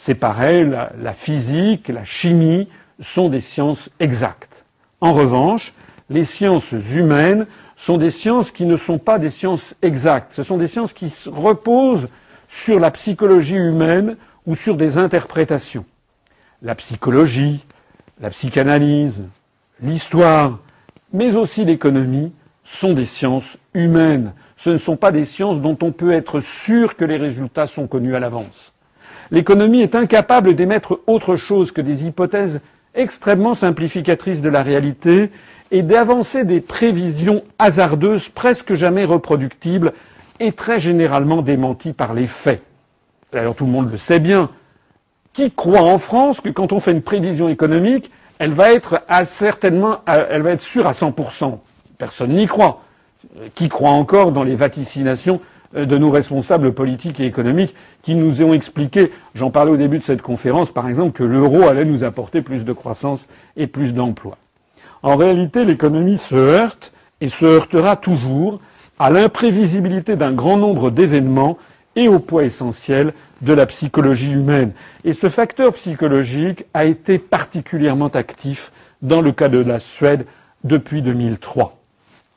C'est pareil, la, physique, la chimie sont des sciences exactes. En revanche, les sciences humaines sont des sciences qui ne sont pas des sciences exactes. Ce sont des sciences qui reposent sur la psychologie humaine ou sur des interprétations. La psychologie, la psychanalyse, l'histoire, mais aussi l'économie sont des sciences humaines. Ce ne sont pas des sciences dont on peut être sûr que les résultats sont connus à l'avance. L'économie est incapable d'émettre autre chose que des hypothèses extrêmement simplificatrices de la réalité et d'avancer des prévisions hasardeuses presque jamais reproductibles et très généralement démenties par les faits. D'ailleurs, tout le monde le sait bien. Qui croit en France que quand on fait une prévision économique, elle va être certainement, elle va être sûre à 100% Personne n'y croit. Qui croit encore dans les vaticinations de nos responsables politiques et économiques qui nous ont expliqué, j'en parlais au début de cette conférence par exemple, que l'euro allait nous apporter plus de croissance et plus d'emplois. En réalité, l'économie se heurte et se heurtera toujours à l'imprévisibilité d'un grand nombre d'événements et au poids essentiel de la psychologie humaine. Et ce facteur psychologique a été particulièrement actif dans le cas de la Suède depuis 2003.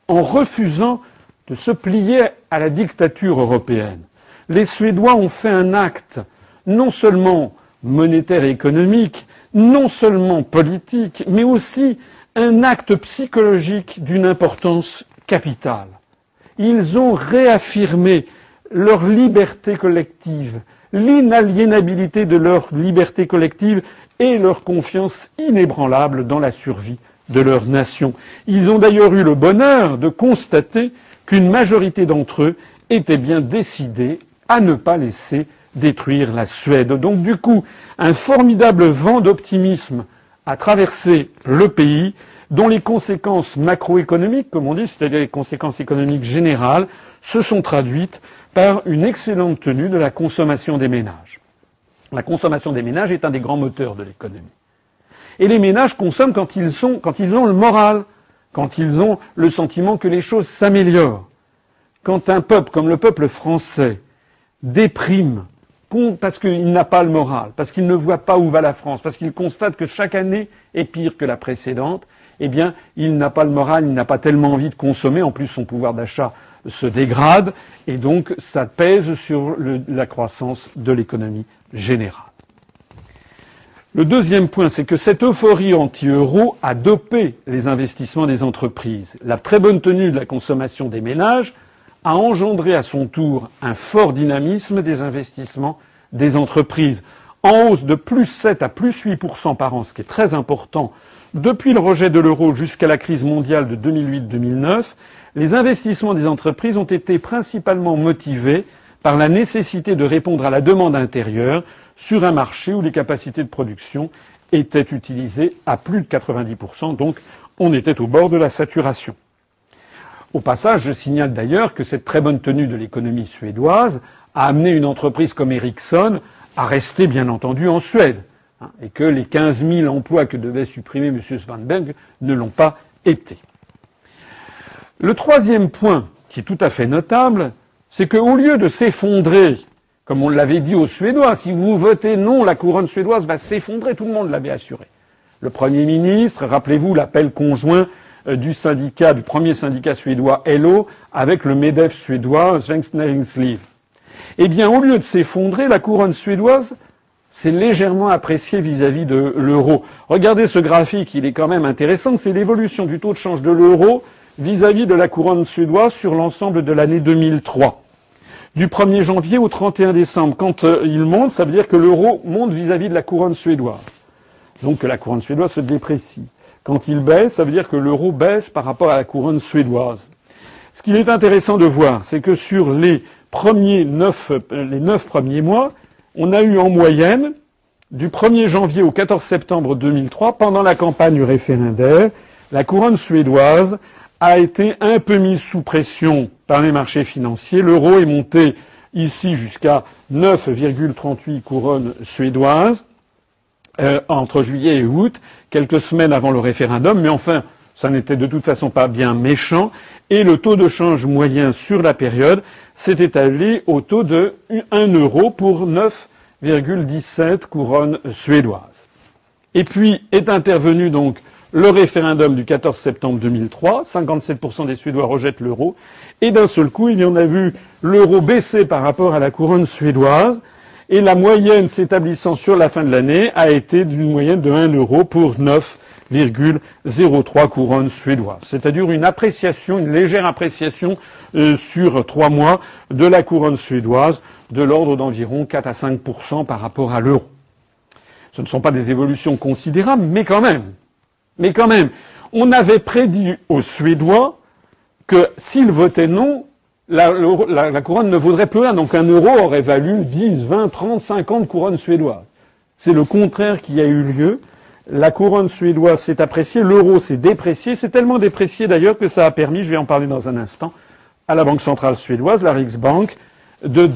En refusant de se plier à la dictature européenne, les Suédois ont fait un acte non seulement monétaire et économique, non seulement politique, mais aussi un acte psychologique d'une importance capitale. Ils ont réaffirmé leur liberté collective, l'inaliénabilité de leur liberté collective et leur confiance inébranlable dans la survie de leur nation. Ils ont d'ailleurs eu le bonheur de constater qu'une majorité d'entre eux était bien décidée à ne pas laisser détruire la Suède. Donc du coup, un formidable vent d'optimisme a traversé le pays dont les conséquences macroéconomiques, comme on dit, c'est-à-dire les conséquences économiques générales, se sont traduites par une excellente tenue de la consommation des ménages. La consommation des ménages est un des grands moteurs de l'économie. Et les ménages consomment quand ils ont le moral, quand ils ont le sentiment que les choses s'améliorent. Quand un peuple comme le peuple français déprime parce qu'il n'a pas le moral, parce qu'il ne voit pas où va la France, parce qu'il constate que chaque année est pire que la précédente, eh bien, il n'a pas le moral, il n'a pas tellement envie de consommer, en plus son pouvoir d'achat se dégrade, et donc ça pèse sur la croissance de l'économie générale. Le deuxième point, c'est que cette euphorie anti-euro a dopé les investissements des entreprises. La très bonne tenue de la consommation des ménages a engendré à son tour un fort dynamisme des investissements des entreprises, en hausse de plus 7 à plus 8% par an, ce qui est très important. Depuis le rejet de l'euro jusqu'à la crise mondiale de 2008-2009, les investissements des entreprises ont été principalement motivés par la nécessité de répondre à la demande intérieure sur un marché où les capacités de production étaient utilisées à plus de 90%, donc on était au bord de la saturation. Au passage, je signale d'ailleurs que cette très bonne tenue de l'économie suédoise a amené une entreprise comme Ericsson à rester, bien entendu, en Suède, hein, et que les 15 000 emplois que devait supprimer M. Svanberg ne l'ont pas été. Le troisième point, qui est tout à fait notable, c'est qu'au lieu de s'effondrer comme on l'avait dit aux Suédois, si vous votez non, la couronne suédoise va s'effondrer, tout le monde l'avait assuré. Le Premier ministre, rappelez-vous l'appel conjoint euh, du syndicat, du premier syndicat suédois LO, avec le MEDEF suédois, Svenskt Näringsliv. Eh bien, au lieu de s'effondrer, la couronne suédoise s'est légèrement appréciée vis-à-vis de l'euro. Regardez ce graphique, il est quand même intéressant, c'est l'évolution du taux de change de l'euro vis-à-vis de la couronne suédoise sur l'ensemble de l'année 2003 du 1er janvier au 31 décembre. Quand euh, il monte, ça veut dire que l'euro monte vis-à-vis de la couronne suédoise. Donc que la couronne suédoise se déprécie. Quand il baisse, ça veut dire que l'euro baisse par rapport à la couronne suédoise. Ce qu'il est intéressant de voir, c'est que sur les premiers neuf, euh, les neuf premiers mois, on a eu en moyenne, du 1er janvier au 14 septembre 2003, pendant la campagne référendaire, la couronne suédoise a été un peu mise sous pression par les marchés financiers. L'euro est monté ici jusqu'à 9,38 couronnes suédoises euh, entre juillet et août, quelques semaines avant le référendum, mais enfin, ça n'était de toute façon pas bien méchant, et le taux de change moyen sur la période s'est établi au taux de 1 euro pour 9,17 couronnes suédoises. Et puis est intervenu donc le référendum du 14 septembre 2003. 57% des Suédois rejettent l'euro. Et d'un seul coup, il y en a vu l'euro baisser par rapport à la couronne suédoise. Et la moyenne s'établissant sur la fin de l'année a été d'une moyenne de 1 euro pour 9,03 couronnes suédoises. C'est-à-dire une appréciation, une légère appréciation euh, sur trois mois de la couronne suédoise de l'ordre d'environ 4 à 5% par rapport à l'euro. Ce ne sont pas des évolutions considérables, mais quand même. Mais quand même, on avait prédit aux Suédois que s'ils votaient non, la, couronne ne vaudrait plus rien. Donc un euro aurait valu 10, 20, 30, 50 couronnes suédoises. C'est le contraire qui a eu lieu. La couronne suédoise s'est appréciée, l'euro s'est déprécié. C'est tellement déprécié d'ailleurs que ça a permis, je vais en parler dans un instant, à la Banque centrale suédoise, la Riksbank, de,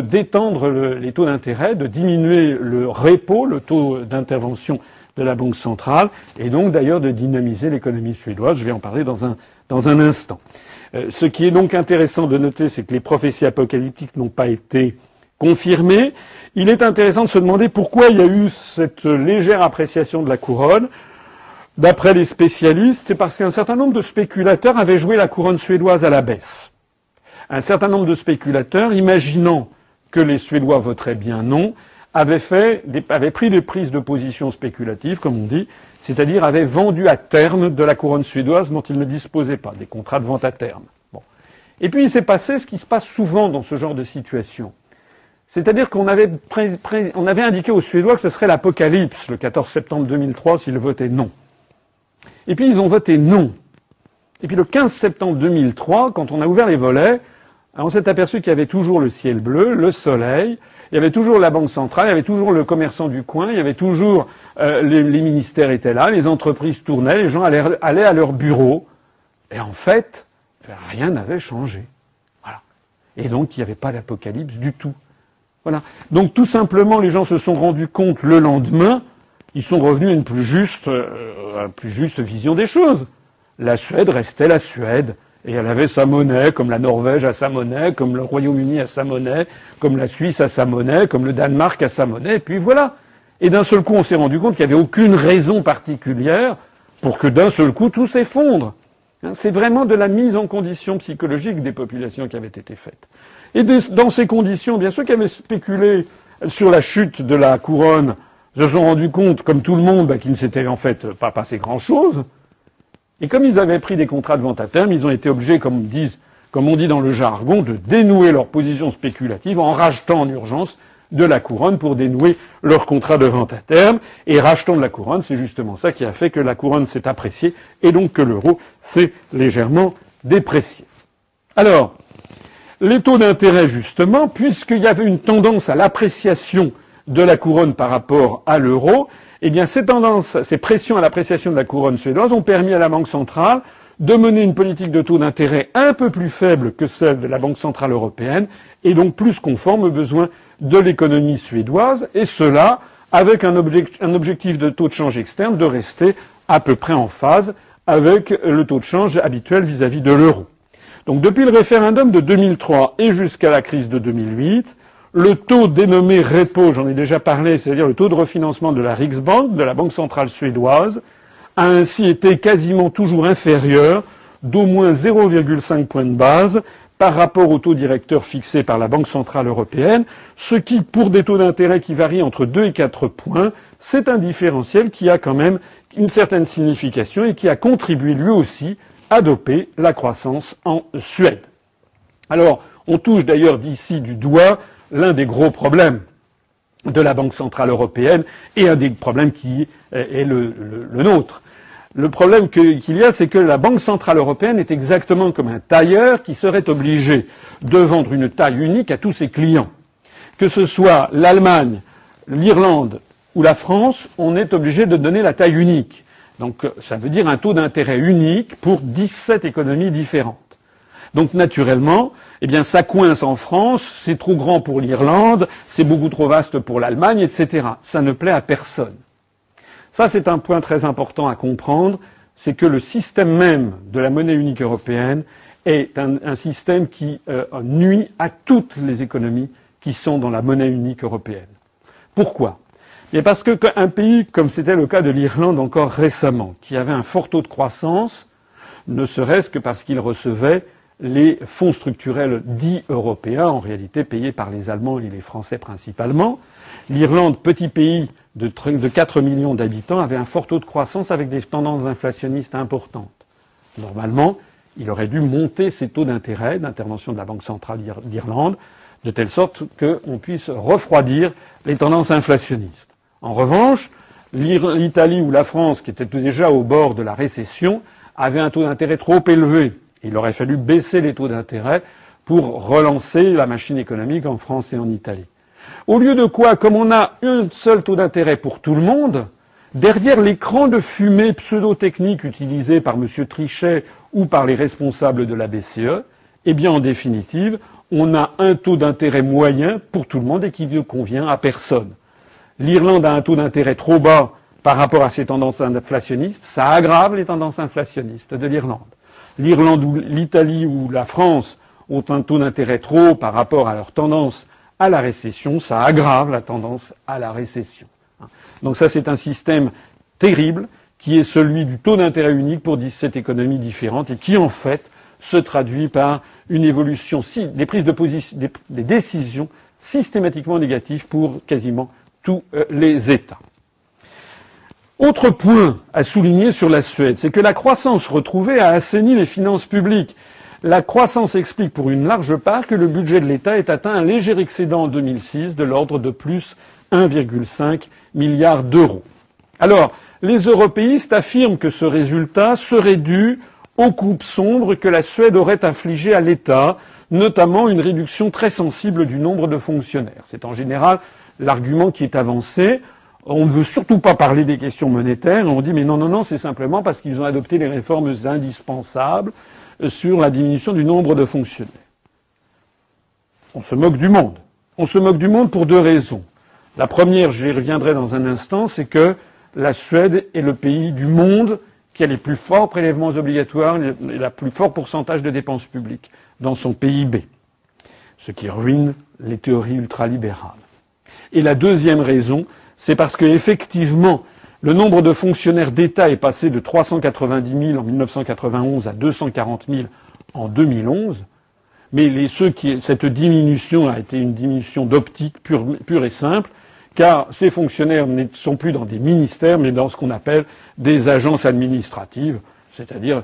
détendre les taux d'intérêt, de diminuer le repo, le taux d'intervention de la Banque centrale, et donc d'ailleurs de dynamiser l'économie suédoise. Je vais en parler dans un, instant. Euh, ce qui est donc intéressant de noter, c'est que les prophéties apocalyptiques n'ont pas été confirmées. Il est intéressant de se demander pourquoi il y a eu cette légère appréciation de la couronne. D'après les spécialistes, c'est parce qu'un certain nombre de spéculateurs avaient joué la couronne suédoise à la baisse. Un certain nombre de spéculateurs, imaginant que les Suédois voteraient bien non, avaient, fait avaient pris des prises de position spéculatives, comme on dit, c'est-à-dire avaient vendu à terme de la couronne suédoise dont ils ne disposaient pas, des contrats de vente à terme. Et puis il s'est passé ce qui se passe souvent dans ce genre de situation. C'est-à-dire qu'on avait, avait indiqué aux Suédois que ce serait l'apocalypse le 14 septembre 2003 s'ils votaient non. Et puis ils ont voté non. Et puis le 15 septembre 2003, quand on a ouvert les volets, on s'est aperçu qu'il y avait toujours le ciel bleu, le soleil, il y avait toujours la banque centrale, il y avait toujours le commerçant du coin, il y avait toujours euh, les, ministères étaient là, les entreprises tournaient, les gens allaient, à leur bureau, et en fait, rien n'avait changé. Voilà. Et donc il n'y avait pas d'apocalypse du tout. Donc tout simplement, les gens se sont rendus compte le lendemain ils sont revenus à une plus juste, euh, plus juste vision des choses. La Suède restait la Suède. Et elle avait sa monnaie, comme la Norvège a sa monnaie, comme le Royaume-Uni a sa monnaie, comme la Suisse a sa monnaie, comme le Danemark a sa monnaie, et puis voilà. Et d'un seul coup, on s'est rendu compte qu'il n'y avait aucune raison particulière pour que d'un seul coup tout s'effondre. Hein, c'est vraiment de la mise en condition psychologique des populations qui avait été faite. Et dans ces conditions, bien sûr qui avaient spéculé sur la chute de la couronne se sont rendus compte, comme tout le monde, bah, qu'il ne s'était en fait pas passé grand-chose. Et comme ils avaient pris des contrats de vente à terme, ils ont été obligés, comme, disent, comme on dit dans le jargon, de dénouer leur position spéculative en rachetant en urgence de la couronne pour dénouer leur contrat de vente à terme. Et rachetant de la couronne, c'est justement ça qui a fait que la couronne s'est appréciée et donc que l'euro s'est légèrement déprécié. Alors, les taux d'intérêt, justement, puisqu'il y avait une tendance à l'appréciation de la couronne par rapport à l'euro, eh bien ces tendances, ces pressions à l'appréciation de la couronne suédoise ont permis à la Banque centrale de mener une politique de taux d'intérêt un peu plus faible que celle de la Banque centrale européenne et donc plus conforme aux besoins de l'économie suédoise, et cela avec un, objectif de taux de change externe de rester à peu près en phase avec le taux de change habituel vis-à-vis -vis de l'euro. Donc depuis le référendum de 2003 et jusqu'à la crise de 2008, le taux dénommé repo, j'en ai déjà parlé, c'est-à-dire le taux de refinancement de la Riksbank, de la Banque centrale suédoise, a ainsi été quasiment toujours inférieur d'au moins 0,5 points de base par rapport au taux directeur fixé par la Banque centrale européenne, ce qui, pour des taux d'intérêt qui varient entre 2 et 4 points, c'est un différentiel qui a quand même une certaine signification et qui a contribué lui aussi à doper la croissance en Suède. Alors, on touche d'ailleurs d'ici du doigt l'un des gros problèmes de la Banque centrale européenne et un des problèmes qui est le, nôtre. Le problème qu'il y a, c'est que la Banque centrale européenne est exactement comme un tailleur qui serait obligé de vendre une taille unique à tous ses clients. Que ce soit l'Allemagne, l'Irlande ou la France, on est obligé de donner la taille unique. Donc ça veut dire un taux d'intérêt unique pour 17 économies différentes. Donc naturellement, eh bien ça coince en France, c'est trop grand pour l'Irlande, c'est beaucoup trop vaste pour l'Allemagne, etc. Ça ne plaît à personne. Ça, c'est un point très important à comprendre, c'est que le système même de la monnaie unique européenne est un, système qui euh, nuit à toutes les économies qui sont dans la monnaie unique européenne. Pourquoi? Mais parce qu'un pays, comme c'était le cas de l'Irlande encore récemment, qui avait un fort taux de croissance, ne serait-ce que parce qu'il recevait les fonds structurels dits européens, en réalité payés par les Allemands et les Français principalement. L'Irlande, petit pays de 4 millions d'habitants, avait un fort taux de croissance avec des tendances inflationnistes importantes. Normalement, il aurait dû monter ses taux d'intérêt d'intervention de la Banque centrale d'Irlande, de telle sorte qu'on puisse refroidir les tendances inflationnistes. En revanche, l'Italie ou la France, qui étaient déjà au bord de la récession, avaient un taux d'intérêt trop élevé. Il aurait fallu baisser les taux d'intérêt pour relancer la machine économique en France et en Italie. Au lieu de quoi, comme on a un seul taux d'intérêt pour tout le monde, derrière l'écran de fumée pseudo-technique utilisé par M. Trichet ou par les responsables de la BCE, eh bien, en définitive, on a un taux d'intérêt moyen pour tout le monde et qui ne convient à personne. L'Irlande a un taux d'intérêt trop bas par rapport à ses tendances inflationnistes, ça aggrave les tendances inflationnistes de l'Irlande. L'Irlande ou l'Italie ou la France ont un taux d'intérêt trop par rapport à leur tendance à la récession, ça aggrave la tendance à la récession. Donc ça, c'est un système terrible qui est celui du taux d'intérêt unique pour 17 économies différentes et qui, en fait, se traduit par une évolution, des prises de position, des, décisions systématiquement négatives pour quasiment tous euh, les États. Autre point à souligner sur la Suède, c'est que la croissance retrouvée a assaini les finances publiques. La croissance explique pour une large part que le budget de l'État ait atteint un léger excédent en 2006 de l'ordre de plus 1,5 milliard d'euros. Alors, les européistes affirment que ce résultat serait dû aux coupes sombres que la Suède aurait infligées à l'État, notamment une réduction très sensible du nombre de fonctionnaires. C'est en général l'argument qui est avancé. On ne veut surtout pas parler des questions monétaires. On dit mais non, non, non, c'est simplement parce qu'ils ont adopté les réformes indispensables sur la diminution du nombre de fonctionnaires. On se moque du monde. On se moque du monde pour deux raisons. La première, j'y reviendrai dans un instant, c'est que la Suède est le pays du monde qui a les plus forts prélèvements obligatoires et le plus fort pourcentage de dépenses publiques dans son PIB, ce qui ruine les théories ultralibérales. Et la deuxième raison, c'est parce qu'effectivement, le nombre de fonctionnaires d'État est passé de 390 000 en 1991 à 240 000 en 2011, mais cette diminution a été une diminution d'optique pure et simple, car ces fonctionnaires ne sont plus dans des ministères, mais dans ce qu'on appelle des agences administratives, c'est-à-dire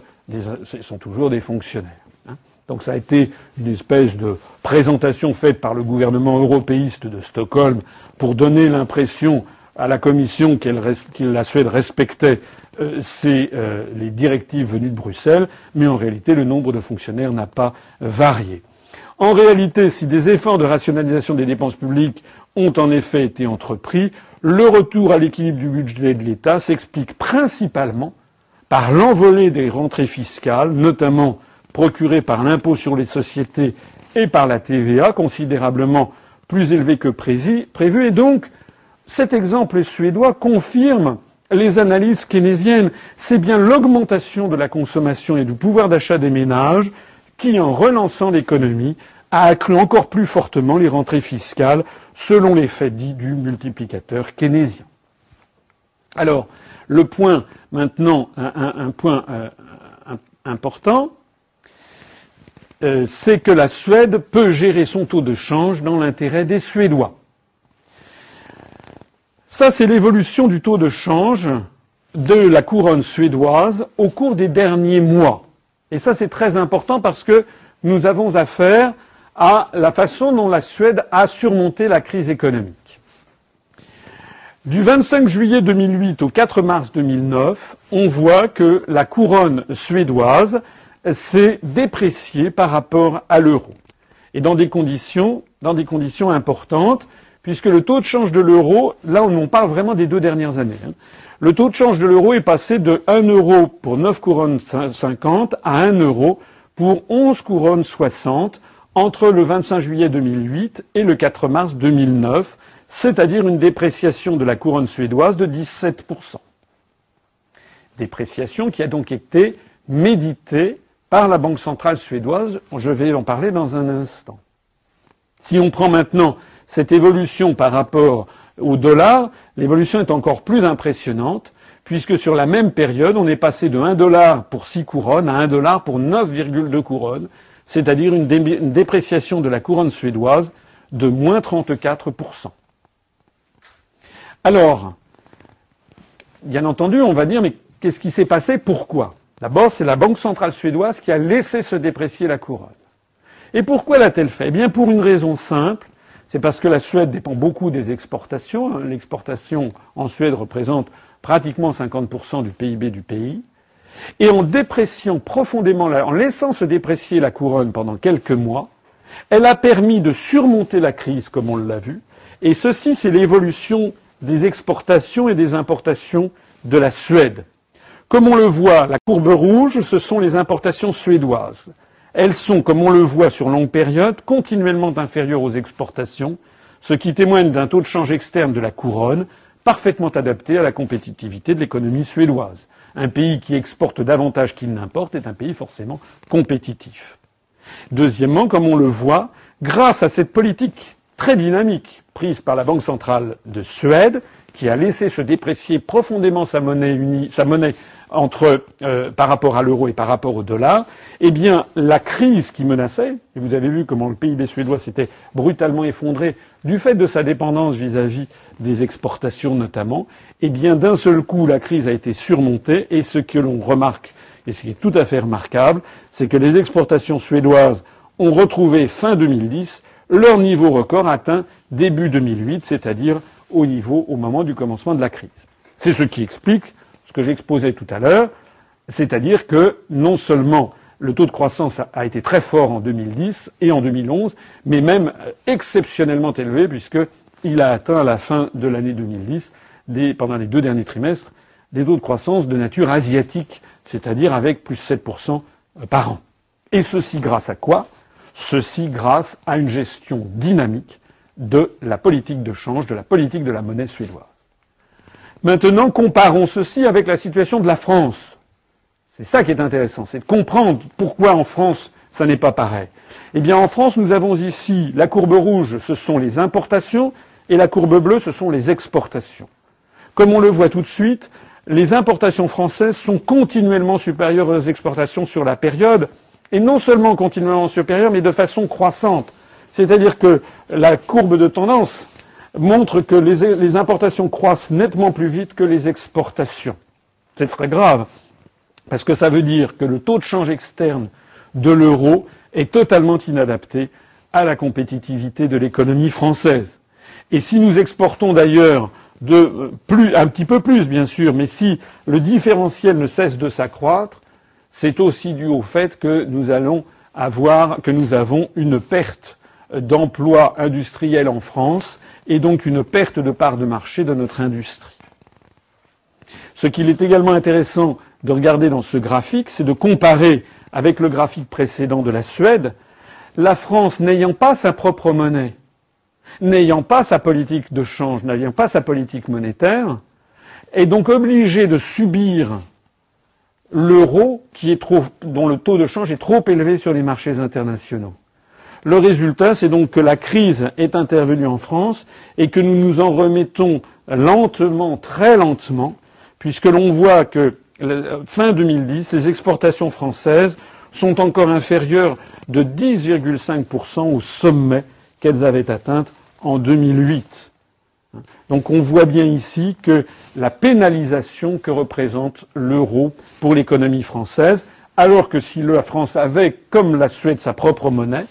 ce sont toujours des fonctionnaires. Hein. Donc ça a été une espèce de présentation faite par le gouvernement européiste de Stockholm pour donner l'impression à la Commission que la Suède respectait euh, euh, les directives venues de Bruxelles, mais en réalité le nombre de fonctionnaires n'a pas varié. En réalité, si des efforts de rationalisation des dépenses publiques ont en effet été entrepris, le retour à l'équilibre du budget de l'État s'explique principalement par l'envolée des rentrées fiscales, notamment procurées par l'impôt sur les sociétés et par la TVA, considérablement plus élevées que prévu. Et donc, cet exemple suédois confirme les analyses keynésiennes. C'est bien l'augmentation de la consommation et du pouvoir d'achat des ménages qui, en relançant l'économie, a accru encore plus fortement les rentrées fiscales selon l'effet dit du multiplicateur keynésien. Alors, le point maintenant, un, point euh, important, euh, c'est que la Suède peut gérer son taux de change dans l'intérêt des Suédois. Ça, c'est l'évolution du taux de change de la couronne suédoise au cours des derniers mois. Et ça, c'est très important parce que nous avons affaire à la façon dont la Suède a surmonté la crise économique. Du 25 juillet 2008 au 4 mars 2009, on voit que la couronne suédoise s'est dépréciée par rapport à l'euro. Et dans des conditions, dans des conditions importantes, puisque le taux de change de l'euro, là on parle vraiment des deux dernières années, hein, le taux de change de l'euro est passé de 1 euro pour 9 couronnes 50 à 1 euro pour 11 couronnes 60 entre le 25 juillet 2008 et le 4 mars 2009, c'est-à-dire une dépréciation de la couronne suédoise de 17%. Dépréciation qui a donc été méditée par la Banque centrale suédoise. Je vais en parler dans un instant. Si on prend maintenant cette évolution par rapport au dollar, l'évolution est encore plus impressionnante, puisque sur la même période, on est passé de 1 dollar pour 6 couronnes à 1 dollar pour 9,2 couronnes, c'est-à-dire une, une, dépréciation de la couronne suédoise de moins 34%. Alors, bien entendu, on va dire, mais qu'est-ce qui s'est passé? Pourquoi? D'abord, c'est la Banque centrale suédoise qui a laissé se déprécier la couronne. Et pourquoi l'a-t-elle fait? Eh bien, pour une raison simple, c'est parce que la Suède dépend beaucoup des exportations. L'exportation en Suède représente pratiquement 50% du PIB du pays. Et en dépréciant profondément, en laissant se déprécier la couronne pendant quelques mois, elle a permis de surmonter la crise, comme on l'a vu. Et ceci, c'est l'évolution des exportations et des importations de la Suède. Comme on le voit, la courbe rouge, ce sont les importations suédoises. Elles sont, comme on le voit sur longue période, continuellement inférieures aux exportations, ce qui témoigne d'un taux de change externe de la couronne parfaitement adapté à la compétitivité de l'économie suédoise. Un pays qui exporte davantage qu'il n'importe est un pays forcément compétitif. Deuxièmement, comme on le voit, grâce à cette politique très dynamique prise par la Banque centrale de Suède, qui a laissé se déprécier profondément sa monnaie, entre, euh, par rapport à l'euro et par rapport au dollar, eh la crise qui menaçait, et vous avez vu comment le PIB suédois s'était brutalement effondré du fait de sa dépendance vis-à-vis des exportations notamment, eh d'un seul coup, la crise a été surmontée, et ce que l'on remarque, et ce qui est tout à fait remarquable, c'est que les exportations suédoises ont retrouvé fin 2010 leur niveau record atteint début 2008, c'est-à-dire au niveau, au moment du commencement de la crise. C'est ce qui explique ce que j'exposais tout à l'heure, c'est-à-dire que non seulement le taux de croissance a été très fort en 2010 et en 2011, mais même exceptionnellement élevé puisqu'il a atteint à la fin de l'année 2010, pendant les deux derniers trimestres, des taux de croissance de nature asiatique, c'est-à-dire avec plus 7% par an. Et ceci grâce à quoi? Ceci grâce à une gestion dynamique de la politique de change, de la politique de la monnaie suédoise. Maintenant, comparons ceci avec la situation de la France. C'est ça qui est intéressant, c'est de comprendre pourquoi en France ça n'est pas pareil. Eh bien, en France, nous avons ici la courbe rouge, ce sont les importations, et la courbe bleue, ce sont les exportations. Comme on le voit tout de suite, les importations françaises sont continuellement supérieures aux exportations sur la période, et non seulement continuellement supérieures, mais de façon croissante. C'est-à-dire que la courbe de tendance montre que les, importations croissent nettement plus vite que les exportations. C'est très grave, parce que ça veut dire que le taux de change externe de l'euro est totalement inadapté à la compétitivité de l'économie française. Et si nous exportons d'ailleurs plus, un petit peu plus, bien sûr, mais si le différentiel ne cesse de s'accroître, c'est aussi dû au fait que nous allons avoir, que nous avons une perte d'emplois industriels en France et donc une perte de part de marché de notre industrie. Ce qu'il est également intéressant de regarder dans ce graphique, c'est de comparer avec le graphique précédent de la Suède, la France n'ayant pas sa propre monnaie, n'ayant pas sa politique de change, n'ayant pas sa politique monétaire, est donc obligée de subir l'euro dont le taux de change est trop élevé sur les marchés internationaux. Le résultat, c'est donc que la crise est intervenue en France et que nous nous en remettons lentement, très lentement, puisque l'on voit que fin 2010, les exportations françaises sont encore inférieures de 10,5% au sommet qu'elles avaient atteint en 2008. Donc on voit bien ici que la pénalisation que représente l'euro pour l'économie française, alors que si la France avait, comme la Suède, sa propre monnaie,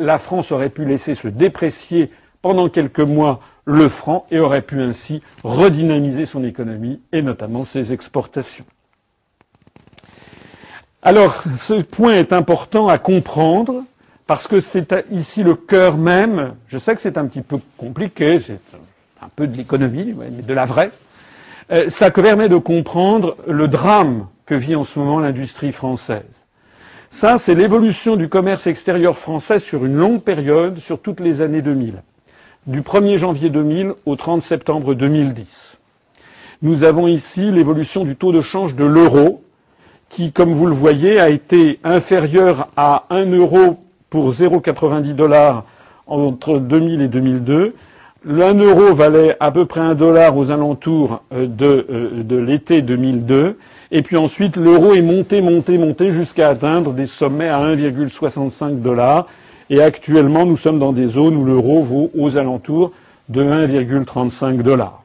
la France aurait pu laisser se déprécier pendant quelques mois le franc et aurait pu ainsi redynamiser son économie et notamment ses exportations. Alors, ce point est important à comprendre parce que c'est ici le cœur même. Je sais que c'est un petit peu compliqué, c'est un peu de l'économie, mais de la vraie. Euh, ça permet de comprendre le drame que vit en ce moment l'industrie française. Ça, c'est l'évolution du commerce extérieur français sur une longue période, sur toutes les années 2000, du 1er janvier 2000 au 30 septembre 2010. Nous avons ici l'évolution du taux de change de l'euro, qui, comme vous le voyez, a été inférieur à 1 euro pour 0,90 dollars entre 2000 et 2002, l'un euro valait à peu près un dollar aux alentours euh, de, euh, de l'été 2002. Et puis ensuite, l'euro est monté, monté, monté jusqu'à atteindre des sommets à 1,65 dollars. Et actuellement, nous sommes dans des zones où l'euro vaut aux alentours de 1,35 dollars.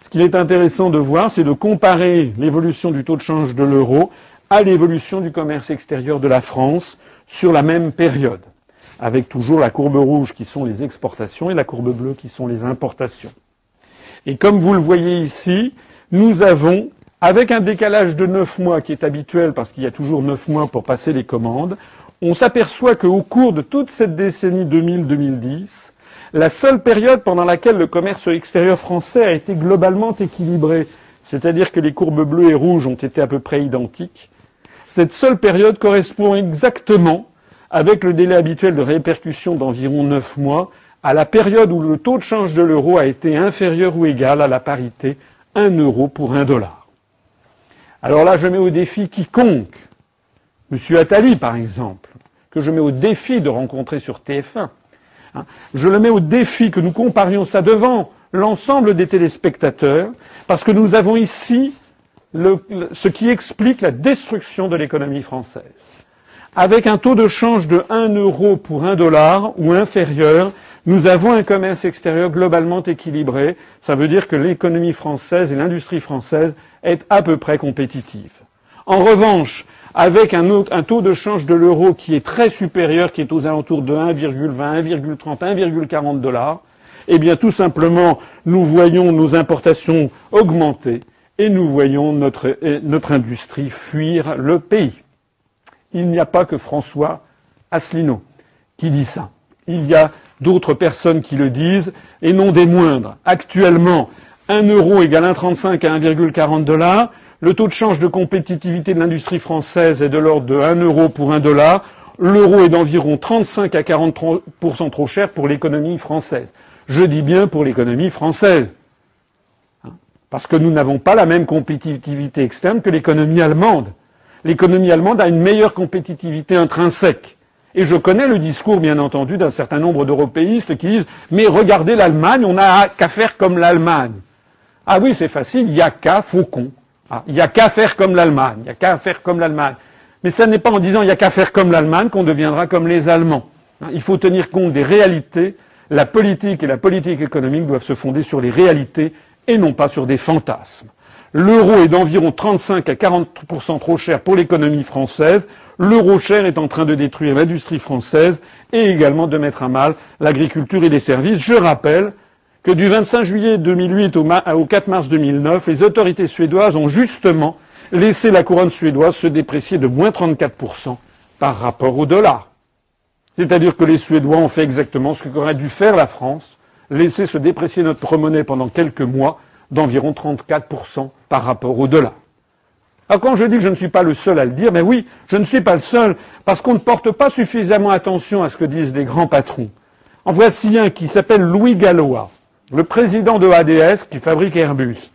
Ce qu'il est intéressant de voir, c'est de comparer l'évolution du taux de change de l'euro à l'évolution du commerce extérieur de la France sur la même période, avec toujours la courbe rouge qui sont les exportations et la courbe bleue qui sont les importations. Et comme vous le voyez ici, nous avons, avec un décalage de neuf mois qui est habituel parce qu'il y a toujours neuf mois pour passer les commandes, on s'aperçoit qu'au cours de toute cette décennie 2000-2010, la seule période pendant laquelle le commerce extérieur français a été globalement équilibré, c'est-à-dire que les courbes bleues et rouges ont été à peu près identiques, cette seule période correspond exactement, avec le délai habituel de répercussion d'environ neuf mois, à la période où le taux de change de l'euro a été inférieur ou égal à la parité 1 euro pour 1 dollar. Alors là, je mets au défi quiconque, M. Attali par exemple, que je mets au défi de rencontrer sur TF1, Hein. Je le mets au défi que nous comparions ça devant l'ensemble des téléspectateurs, parce que nous avons ici ce qui explique la destruction de l'économie française. Avec un taux de change de 1 euro pour 1 dollar ou inférieur, nous avons un commerce extérieur globalement équilibré. Ça veut dire que l'économie française et l'industrie française est à peu près compétitive. En revanche, avec un, taux de change de l'euro qui est très supérieur, qui est aux alentours de 1,20, 1,30, 1,40 dollars, eh bien tout simplement, nous voyons nos importations augmenter et nous voyons notre, notre industrie fuir le pays. Il n'y a pas que François Asselineau qui dit ça. Il y a d'autres personnes qui le disent, et non des moindres. Actuellement, 1 euro égale 1,35 à 1,40 dollars. Le taux de change de compétitivité de l'industrie française est de l'ordre de 1 euro pour 1 dollar. L'euro est d'environ 35 à 40% trop cher pour l'économie française. Je dis bien pour l'économie française. Hein, parce que nous n'avons pas la même compétitivité externe que l'économie allemande. L'économie allemande a une meilleure compétitivité intrinsèque. Et je connais le discours, bien entendu, d'un certain nombre d'européistes qui disent Mais regardez l'Allemagne, on n'a qu'à faire comme l'Allemagne. Ah oui, c'est facile, il n'y a qu'à Faucon. Ah, il n'y a qu'à faire comme l'Allemagne, il n'y a qu'à faire comme l'Allemagne. Mais ce n'est pas en disant il n'y a qu'à faire comme l'Allemagne qu'on deviendra comme les Allemands. Hein, il faut tenir compte des réalités. La politique et la politique économique doivent se fonder sur les réalités et non pas sur des fantasmes. L'euro est d'environ 35 à 40% trop cher pour l'économie française. L'euro cher est en train de détruire l'industrie française et également de mettre à mal l'agriculture et les services. Je rappelle que du 25 juillet 2008 au, 4 mars 2009, les autorités suédoises ont justement laissé la couronne suédoise se déprécier de moins 34% par rapport au dollar. C'est-à-dire que les Suédois ont fait exactement ce qu'aurait dû faire la France, laisser se déprécier notre monnaie pendant quelques mois d'environ 34% par rapport au dollar. Alors quand je dis que je ne suis pas le seul à le dire, ben oui, je ne suis pas le seul, parce qu'on ne porte pas suffisamment attention à ce que disent les grands patrons. En voici un qui s'appelle Louis Gallois, le président de ADS qui fabrique Airbus.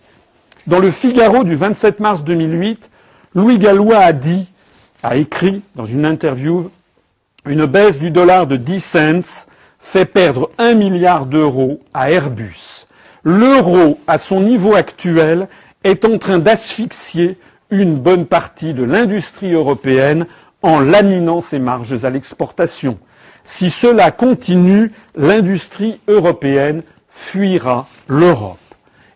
Dans le Figaro du 27 mars 2008, Louis Gallois a dit, a écrit dans une interview, une baisse du dollar de 10 cents fait perdre un milliard d'euros à Airbus. L'euro, à son niveau actuel, est en train d'asphyxier une bonne partie de l'industrie européenne en laminant ses marges à l'exportation. Si cela continue, l'industrie européenne fuira l'Europe.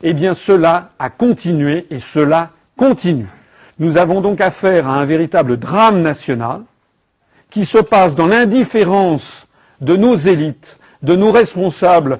Eh bien, cela a continué et cela continue. Nous avons donc affaire à un véritable drame national qui se passe dans l'indifférence de nos élites, de nos responsables,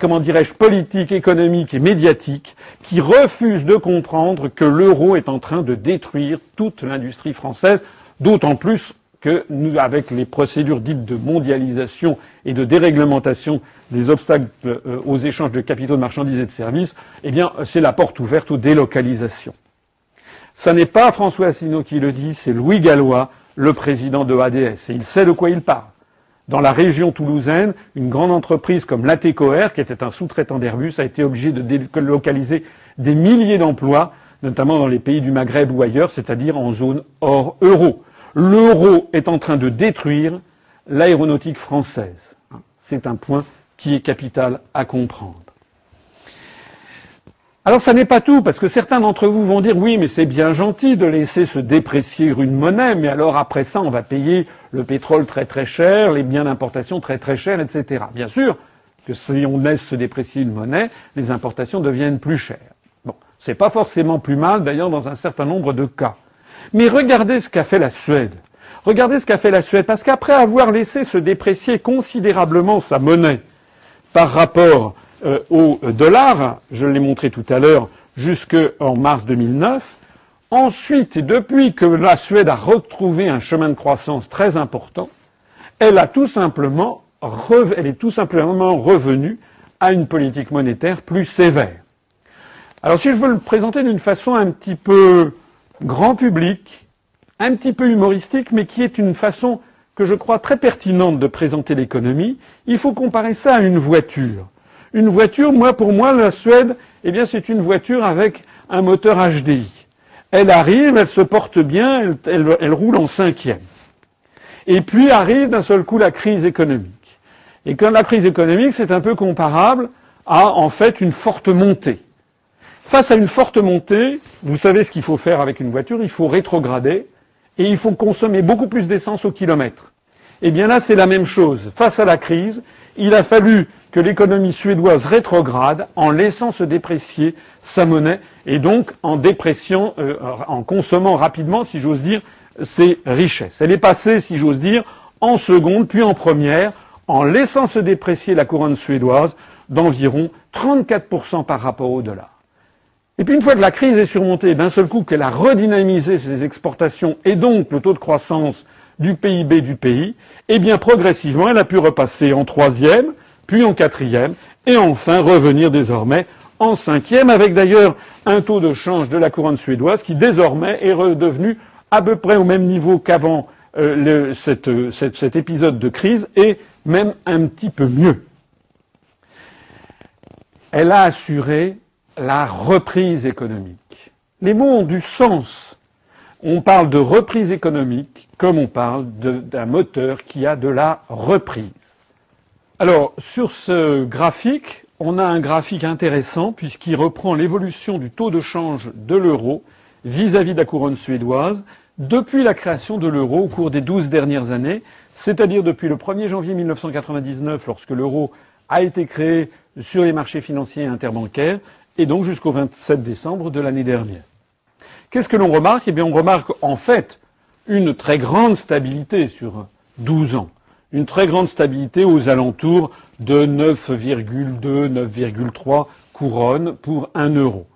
comment dirais-je, politiques, économiques et médiatiques, qui refusent de comprendre que l'euro est en train de détruire toute l'industrie française, d'autant plus que avec les procédures dites de mondialisation et de déréglementation des obstacles euh, aux échanges de capitaux, de marchandises et de services, eh bien, c'est la porte ouverte aux délocalisations. Ce n'est pas François Asselineau qui le dit, c'est Louis Gallois, le président de ADS, et il sait de quoi il parle. Dans la région toulousaine, une grande entreprise comme l'ATCOR, qui était un sous-traitant d'Airbus, a été obligée de délocaliser des milliers d'emplois, notamment dans les pays du Maghreb ou ailleurs, c'est-à-dire en zone hors euro. L'euro est en train de détruire l'aéronautique française. C'est un point qui est capital à comprendre. Alors ça n'est pas tout, parce que certains d'entre vous vont dire oui, mais c'est bien gentil de laisser se déprécier une monnaie, mais alors après ça, on va payer le pétrole très très cher, les biens d'importation très très chers, etc. Bien sûr que si on laisse se déprécier une monnaie, les importations deviennent plus chères. Bon, c'est pas forcément plus mal, d'ailleurs, dans un certain nombre de cas. Mais regardez ce qu'a fait la Suède. Regardez ce qu'a fait la Suède, parce qu'après avoir laissé se déprécier considérablement sa monnaie par rapport euh, au dollar, je l'ai montré tout à l'heure, jusqu'en mars 2009. Ensuite, depuis que la Suède a retrouvé un chemin de croissance très important, elle elle est tout simplement revenue à une politique monétaire plus sévère. Alors si je veux le présenter d'une façon un petit peu grand public, un petit peu humoristique, mais qui est une façon que je crois très pertinente de présenter l'économie, il faut comparer ça à une voiture. Une voiture, moi, pour moi, la Suède, eh bien, c'est une voiture avec un moteur HDI. Elle arrive, elle se porte bien, elle, roule en cinquième. Et puis arrive d'un seul coup la crise économique. Et quand la crise économique, c'est un peu comparable à, en fait, une forte montée. Face à une forte montée, vous savez ce qu'il faut faire avec une voiture, il faut rétrograder et il faut consommer beaucoup plus d'essence au kilomètre. Eh bien là, c'est la même chose. Face à la crise, il a fallu que l'économie suédoise rétrograde en laissant se déprécier sa monnaie et donc en dépréciant, euh, en consommant rapidement, si j'ose dire, ses richesses. Elle est passée, si j'ose dire, en seconde puis en première, en laissant se déprécier la couronne suédoise d'environ 34% par rapport au dollar. Et puis une fois que la crise est surmontée, d'un seul coup qu'elle a redynamisé ses exportations et donc le taux de croissance du PIB du pays, eh bien progressivement elle a pu repasser en troisième, puis en quatrième, et enfin revenir désormais en cinquième, avec d'ailleurs un taux de change de la couronne suédoise qui désormais est redevenu à peu près au même niveau qu'avant euh, cet épisode de crise, et même un petit peu mieux. Elle a assuré la reprise économique. Les mots ont du sens. On parle de reprise économique comme on parle d'un moteur qui a de la reprise. Alors, sur ce graphique, on a un graphique intéressant puisqu'il reprend l'évolution du taux de change de l'euro vis-à-vis de la couronne suédoise depuis la création de l'euro au cours des douze dernières années, c'est-à-dire depuis le 1er janvier 1999 lorsque l'euro a été créé sur les marchés financiers interbancaires et donc jusqu'au 27 décembre de l'année dernière. Qu'est-ce que l'on remarque? Eh bien, on remarque en fait une très grande stabilité sur 12 ans. Une très grande stabilité aux alentours de 9,2, 9,3 couronnes pour un euro.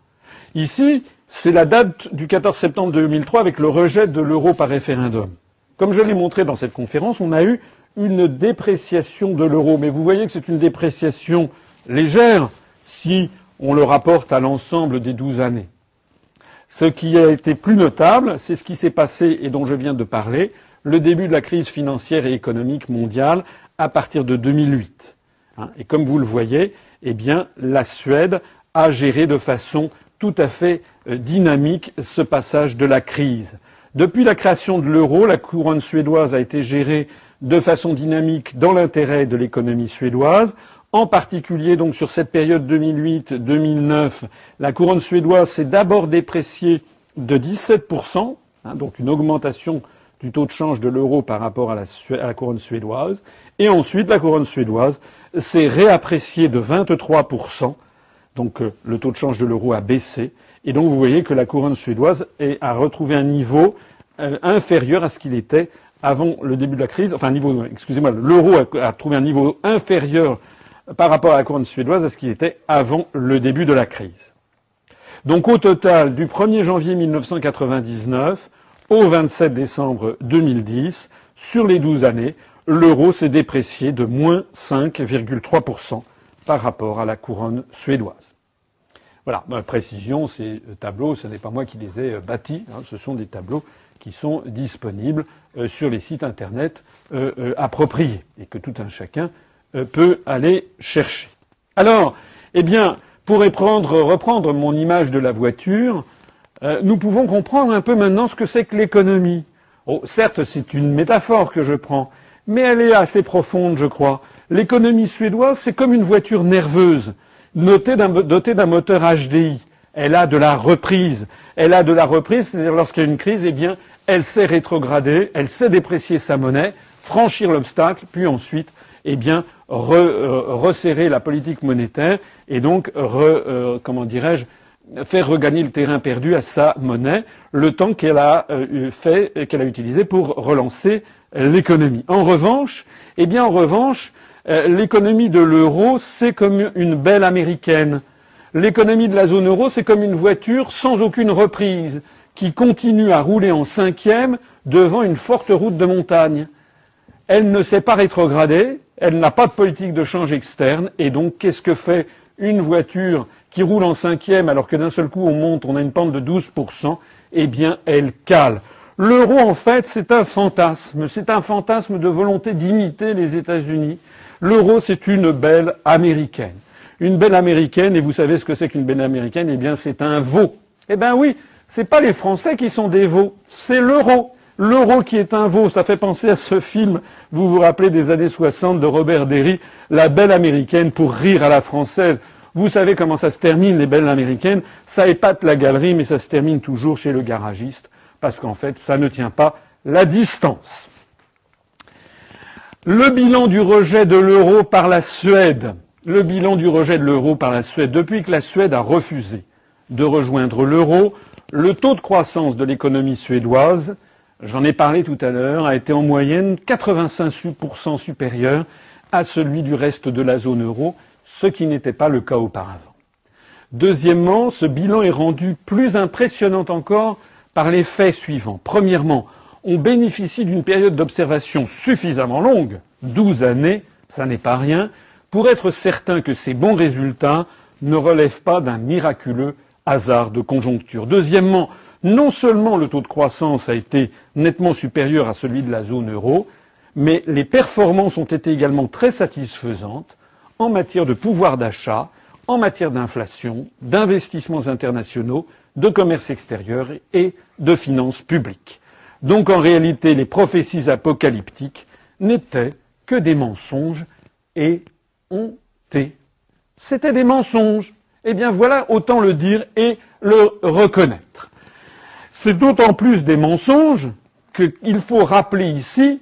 Ici, c'est la date du 14 septembre 2003 avec le rejet de l'euro par référendum. Comme je l'ai montré dans cette conférence, on a eu une dépréciation de l'euro, mais vous voyez que c'est une dépréciation légère si on le rapporte à l'ensemble des douze années. Ce qui a été plus notable, c'est ce qui s'est passé et dont je viens de parler, le début de la crise financière et économique mondiale à partir de 2008. Hein. Et comme vous le voyez, eh la Suède a géré de façon tout à fait euh, dynamique ce passage de la crise. Depuis la création de l'euro, la couronne suédoise a été gérée de façon dynamique dans l'intérêt de l'économie suédoise. En particulier, donc, sur cette période 2008-2009, la couronne suédoise s'est d'abord dépréciée de 17%, hein, donc une augmentation du taux de change de l'euro par rapport à la, couronne suédoise. Et ensuite, la couronne suédoise s'est réappréciée de 23%, donc euh, le taux de change de l'euro a baissé. Et donc, vous voyez que la couronne suédoise a retrouvé un niveau euh, inférieur à ce qu'il était avant le début de la crise. Enfin, niveau, excusez-moi, l'euro a trouvé un niveau inférieur par rapport à la couronne suédoise à ce qu'il était avant le début de la crise. Donc au total, du 1er janvier 1999 au 27 décembre 2010, sur les 12 années, l'euro s'est déprécié de moins 5,3% par rapport à la couronne suédoise. Voilà, ma précision, ces tableaux, ce n'est pas moi qui les ai euh, bâtis, hein, ce sont des tableaux qui sont disponibles euh, sur les sites internet euh, appropriés et que tout un chacun euh, peut aller chercher. Alors, eh bien, pour reprendre, reprendre mon image de la voiture, euh, nous pouvons comprendre un peu maintenant ce que c'est que l'économie. Oh, certes, c'est une métaphore que je prends, mais elle est assez profonde, je crois. L'économie suédoise, c'est comme une voiture nerveuse, dotée d'un moteur HDI. Elle a de la reprise. Elle a de la reprise, c'est-à-dire lorsqu'il y a une crise, eh bien, elle sait rétrograder, elle sait déprécier sa monnaie, franchir l'obstacle, puis ensuite, eh bien, euh, resserrer la politique monétaire et donc, euh, comment dirais-je, faire regagner le terrain perdu à sa monnaie, le temps qu'elle a euh, fait, qu'elle a utilisé pour relancer l'économie. En revanche, eh bien, en revanche, l'économie de l'euro, c'est comme une belle américaine. L'économie de la zone euro, c'est comme une voiture sans aucune reprise, qui continue à rouler en cinquième devant une forte route de montagne. Elle ne s'est pas rétrogradée, elle n'a pas de politique de change externe, et donc qu'est-ce que fait une voiture qui roule en cinquième alors que d'un seul coup on monte, on a une pente de 12%, eh bien elle cale. L'euro, en fait, c'est un fantasme. C'est un fantasme de volonté d'imiter les États-Unis. L'euro, c'est une belle américaine. Une belle américaine, et vous savez ce que c'est qu'une belle américaine? Eh bien, c'est un veau. Eh bien oui, c'est pas les Français qui sont des veaux, c'est l'euro. L'euro qui est un veau, ça fait penser à ce film, vous vous rappelez des années 60 de Robert Derry, La belle américaine pour rire à la française. Vous savez comment ça se termine, les belles américaines Ça épate la galerie, mais ça se termine toujours chez le garagiste, parce qu'en fait, ça ne tient pas la distance. Le bilan du rejet de l'euro par la Suède. Le bilan du rejet de l'euro par la Suède. Depuis que la Suède a refusé de rejoindre l'euro, le taux de croissance de l'économie suédoise j'en ai parlé tout à l'heure, a été en moyenne 85% supérieur à celui du reste de la zone euro, ce qui n'était pas le cas auparavant. Deuxièmement, ce bilan est rendu plus impressionnant encore par les faits suivants. Premièrement, on bénéficie d'une période d'observation suffisamment longue, 12 années, ça n'est pas rien, pour être certain que ces bons résultats ne relèvent pas d'un miraculeux hasard de conjoncture. Deuxièmement, non seulement le taux de croissance a été nettement supérieur à celui de la zone euro, mais les performances ont été également très satisfaisantes en matière de pouvoir d'achat, en matière d'inflation, d'investissements internationaux, de commerce extérieur et de finances publiques. Donc en réalité, les prophéties apocalyptiques n'étaient que des mensonges et hontés. C'était des mensonges. Eh bien voilà, autant le dire et le reconnaître. C'est d'autant plus des mensonges qu'il faut rappeler ici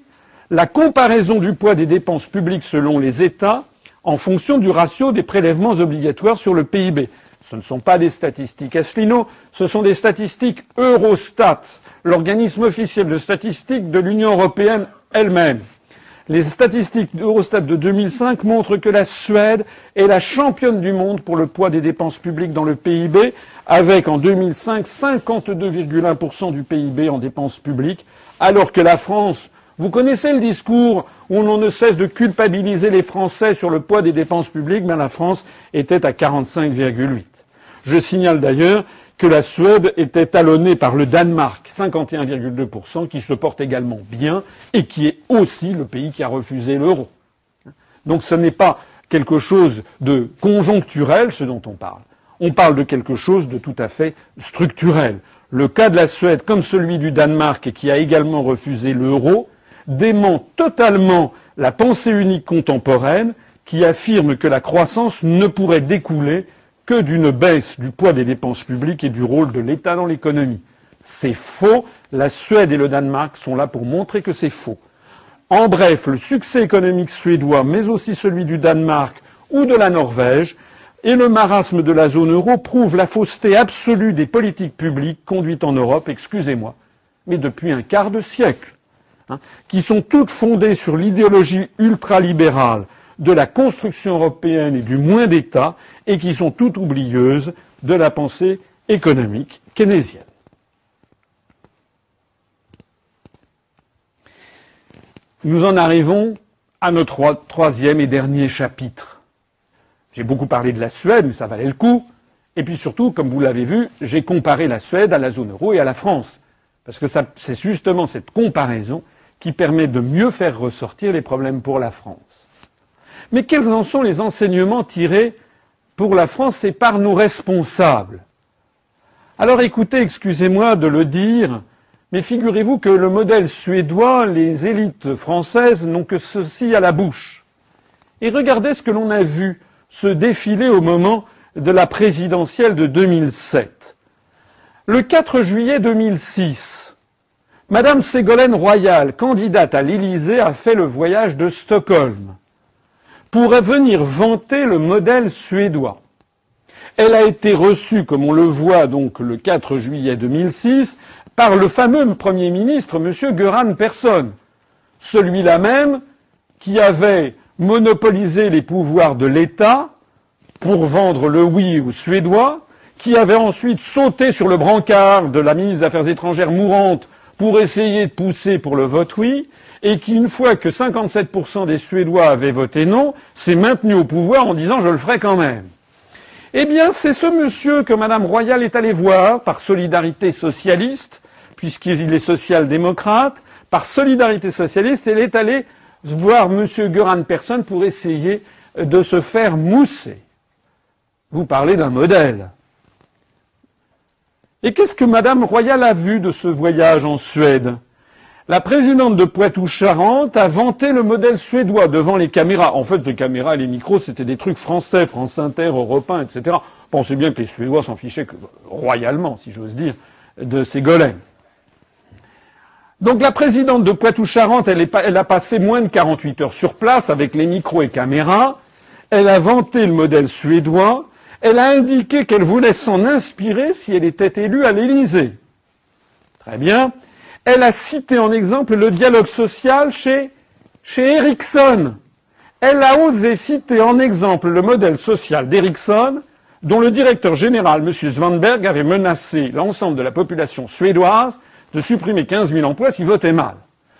la comparaison du poids des dépenses publiques selon les États en fonction du ratio des prélèvements obligatoires sur le PIB. Ce ne sont pas des statistiques Asselineau, ce sont des statistiques Eurostat, l'organisme officiel de statistiques de l'Union européenne elle-même. Les statistiques d'Eurostat de 2005 montrent que la Suède est la championne du monde pour le poids des dépenses publiques dans le PIB, avec en 2005 52,1% du PIB en dépenses publiques, alors que la France, vous connaissez le discours où on ne cesse de culpabiliser les Français sur le poids des dépenses publiques, mais la France était à 45,8. Je signale d'ailleurs que la Suède était talonnée par le Danemark, 51,2%, qui se porte également bien et qui est aussi le pays qui a refusé l'euro. Donc ce n'est pas quelque chose de conjoncturel, ce dont on parle. On parle de quelque chose de tout à fait structurel. Le cas de la Suède, comme celui du Danemark, qui a également refusé l'euro, dément totalement la pensée unique contemporaine qui affirme que la croissance ne pourrait découler que d'une baisse du poids des dépenses publiques et du rôle de l'État dans l'économie. C'est faux. La Suède et le Danemark sont là pour montrer que c'est faux. En bref, le succès économique suédois, mais aussi celui du Danemark ou de la Norvège, et le marasme de la zone euro prouvent la fausseté absolue des politiques publiques conduites en Europe, excusez-moi, mais depuis un quart de siècle, hein, qui sont toutes fondées sur l'idéologie ultralibérale de la construction européenne et du moins d'État, et qui sont toutes oublieuses de la pensée économique keynésienne. Nous en arrivons à notre troisième et dernier chapitre. J'ai beaucoup parlé de la Suède, mais ça valait le coup. Et puis surtout, comme vous l'avez vu, j'ai comparé la Suède à la zone euro et à la France. Parce que c'est justement cette comparaison qui permet de mieux faire ressortir les problèmes pour la France. Mais quels en sont les enseignements tirés pour la France et par nos responsables? Alors écoutez, excusez-moi de le dire, mais figurez-vous que le modèle suédois, les élites françaises n'ont que ceci à la bouche. Et regardez ce que l'on a vu se défiler au moment de la présidentielle de 2007. Le 4 juillet 2006, Madame Ségolène Royal, candidate à l'Élysée, a fait le voyage de Stockholm pour venir vanter le modèle suédois. Elle a été reçue, comme on le voit donc le 4 juillet 2006, par le fameux Premier ministre, M. Göran Persson, celui-là même qui avait monopolisé les pouvoirs de l'État pour vendre le oui aux Suédois, qui avait ensuite sauté sur le brancard de la ministre des Affaires étrangères mourante pour essayer de pousser pour le vote oui, et qui, une fois que 57% des Suédois avaient voté non, s'est maintenu au pouvoir en disant je le ferai quand même. Eh bien, c'est ce monsieur que Madame Royal est allée voir par solidarité socialiste, puisqu'il est social-démocrate, par solidarité socialiste, elle est allée voir monsieur Göran Persson pour essayer de se faire mousser. Vous parlez d'un modèle. Et qu'est-ce que Madame Royal a vu de ce voyage en Suède? La présidente de Poitou-Charentes a vanté le modèle suédois devant les caméras. En fait, les caméras et les micros, c'était des trucs français, France Inter, Europe 1, etc. Pensez bien que les Suédois s'en fichaient royalement, si j'ose dire, de ces golems. Donc la présidente de Poitou-Charentes, elle, a passé moins de 48 heures sur place avec les micros et caméras. Elle a vanté le modèle suédois elle a indiqué qu'elle voulait s'en inspirer si elle était élue à l'Élysée. Très bien. Elle a cité en exemple le dialogue social chez, chez Ericsson. Elle a osé citer en exemple le modèle social d'Ericsson, dont le directeur général, M. Svanberg, avait menacé l'ensemble de la population suédoise de supprimer 15 000 emplois s'ils votaient mal.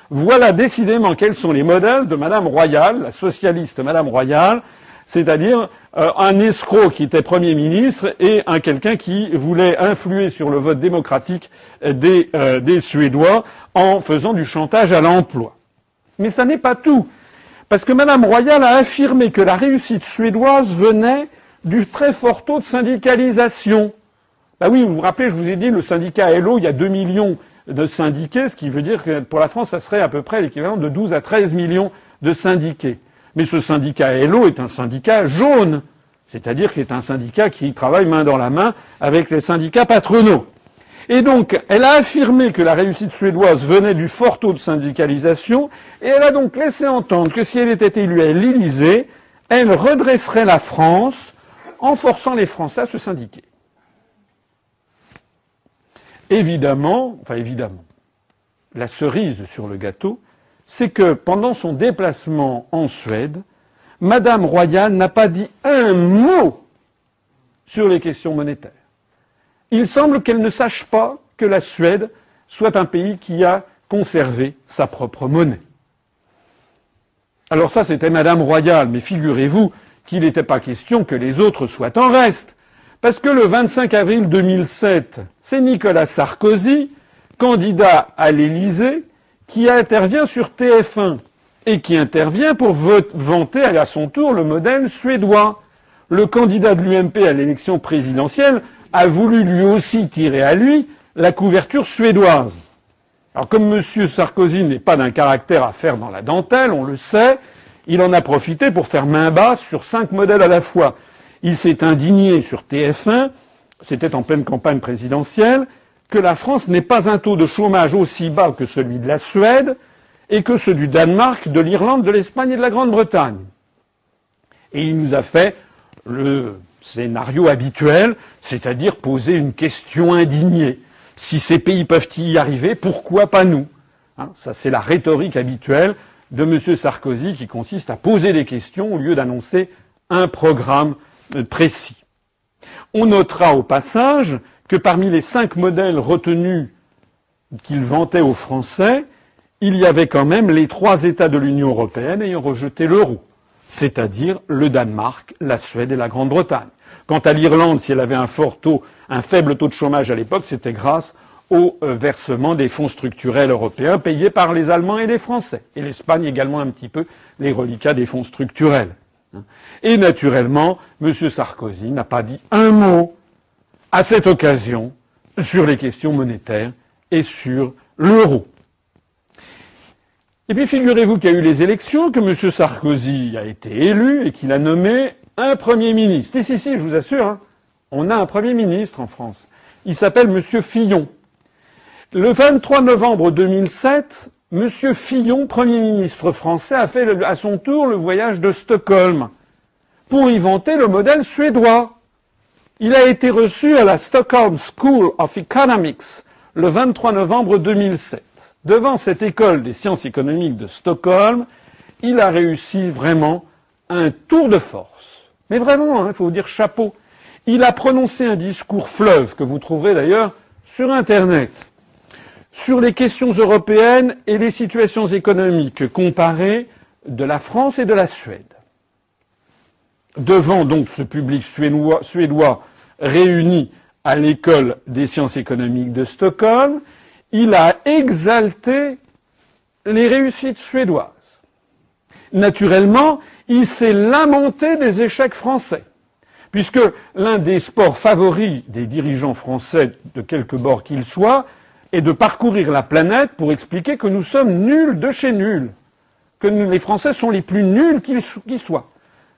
Voilà décidément quels sont les modèles de Madame Royal, la socialiste Madame Royal, c'est-à-dire euh, un escroc qui était Premier ministre et un quelqu'un qui voulait influer sur le vote démocratique des, euh, des Suédois en faisant du chantage à l'emploi. Mais ça n'est pas tout. Parce que Madame Royal a affirmé que la réussite suédoise venait du très fort taux de syndicalisation. Bah oui, vous vous rappelez, je vous ai dit, le syndicat Hello, il y a 2 millions de syndiqués, ce qui veut dire que pour la France, ça serait à peu près l'équivalent de 12 à 13 millions de syndiqués. Mais ce syndicat Hello est un syndicat jaune, c'est-à-dire qu'il est un syndicat qui travaille main dans la main avec les syndicats patronaux. Et donc, elle a affirmé que la réussite suédoise venait du fort taux de syndicalisation, et elle a donc laissé entendre que si elle était élue à l'Élysée, elle redresserait la France en forçant les Français à se syndiquer. Évidemment, enfin évidemment, la cerise sur le gâteau, c'est que pendant son déplacement en Suède, Madame Royal n'a pas dit un mot sur les questions monétaires. Il semble qu'elle ne sache pas que la Suède soit un pays qui a conservé sa propre monnaie. Alors ça, c'était Madame Royal, mais figurez-vous qu'il n'était pas question que les autres soient en reste. Parce que le 25 avril 2007, c'est Nicolas Sarkozy, candidat à l'Élysée, qui intervient sur TF1 et qui intervient pour vanter à son tour le modèle suédois. Le candidat de l'UMP à l'élection présidentielle a voulu lui aussi tirer à lui la couverture suédoise. Alors comme M. Sarkozy n'est pas d'un caractère à faire dans la dentelle, on le sait, il en a profité pour faire main basse sur cinq modèles à la fois. Il s'est indigné sur TF1, c'était en pleine campagne présidentielle, que la France n'ait pas un taux de chômage aussi bas que celui de la Suède et que ceux du Danemark, de l'Irlande, de l'Espagne et de la Grande-Bretagne. Et il nous a fait le scénario habituel, c'est-à-dire poser une question indignée. Si ces pays peuvent y arriver, pourquoi pas nous? Hein, Ça, c'est la rhétorique habituelle de M. Sarkozy qui consiste à poser des questions au lieu d'annoncer un programme euh, précis. On notera au passage que parmi les cinq modèles retenus qu'il vantait aux Français, il y avait quand même les trois États de l'Union européenne ayant rejeté l'euro, c'est-à-dire le Danemark, la Suède et la Grande-Bretagne. Quant à l'Irlande, si elle avait un fort taux, un faible taux de chômage à l'époque, c'était grâce au euh, versement des fonds structurels européens payés par les Allemands et les Français. Et l'Espagne également un petit peu les reliquats des fonds structurels. Et naturellement, M. Sarkozy n'a pas dit un mot à cette occasion sur les questions monétaires et sur l'euro. Et puis figurez-vous qu'il y a eu les élections, que M. Sarkozy a été élu et qu'il a nommé un Premier ministre. Si, si, si, je vous assure, hein, on a un Premier ministre en France. Il s'appelle M. Fillon. Le 23 novembre 2007, M. Fillon, Premier ministre français, a fait à son tour le voyage de Stockholm pour y vanter le modèle suédois. Il a été reçu à la Stockholm School of Economics le 23 novembre 2007. Devant cette école des sciences économiques de Stockholm, il a réussi vraiment un tour de force. Mais vraiment, hein, il faut vous dire chapeau. Il a prononcé un discours fleuve que vous trouverez d'ailleurs sur Internet sur les questions européennes et les situations économiques comparées de la France et de la Suède devant donc ce public suédois, réuni à l'école des sciences économiques de Stockholm, il a exalté les réussites suédoises. Naturellement, il s'est lamenté des échecs français, puisque l'un des sports favoris des dirigeants français, de quelque bord qu'ils soient, est de parcourir la planète pour expliquer que nous sommes nuls de chez nuls, que les Français sont les plus nuls qu'ils soient.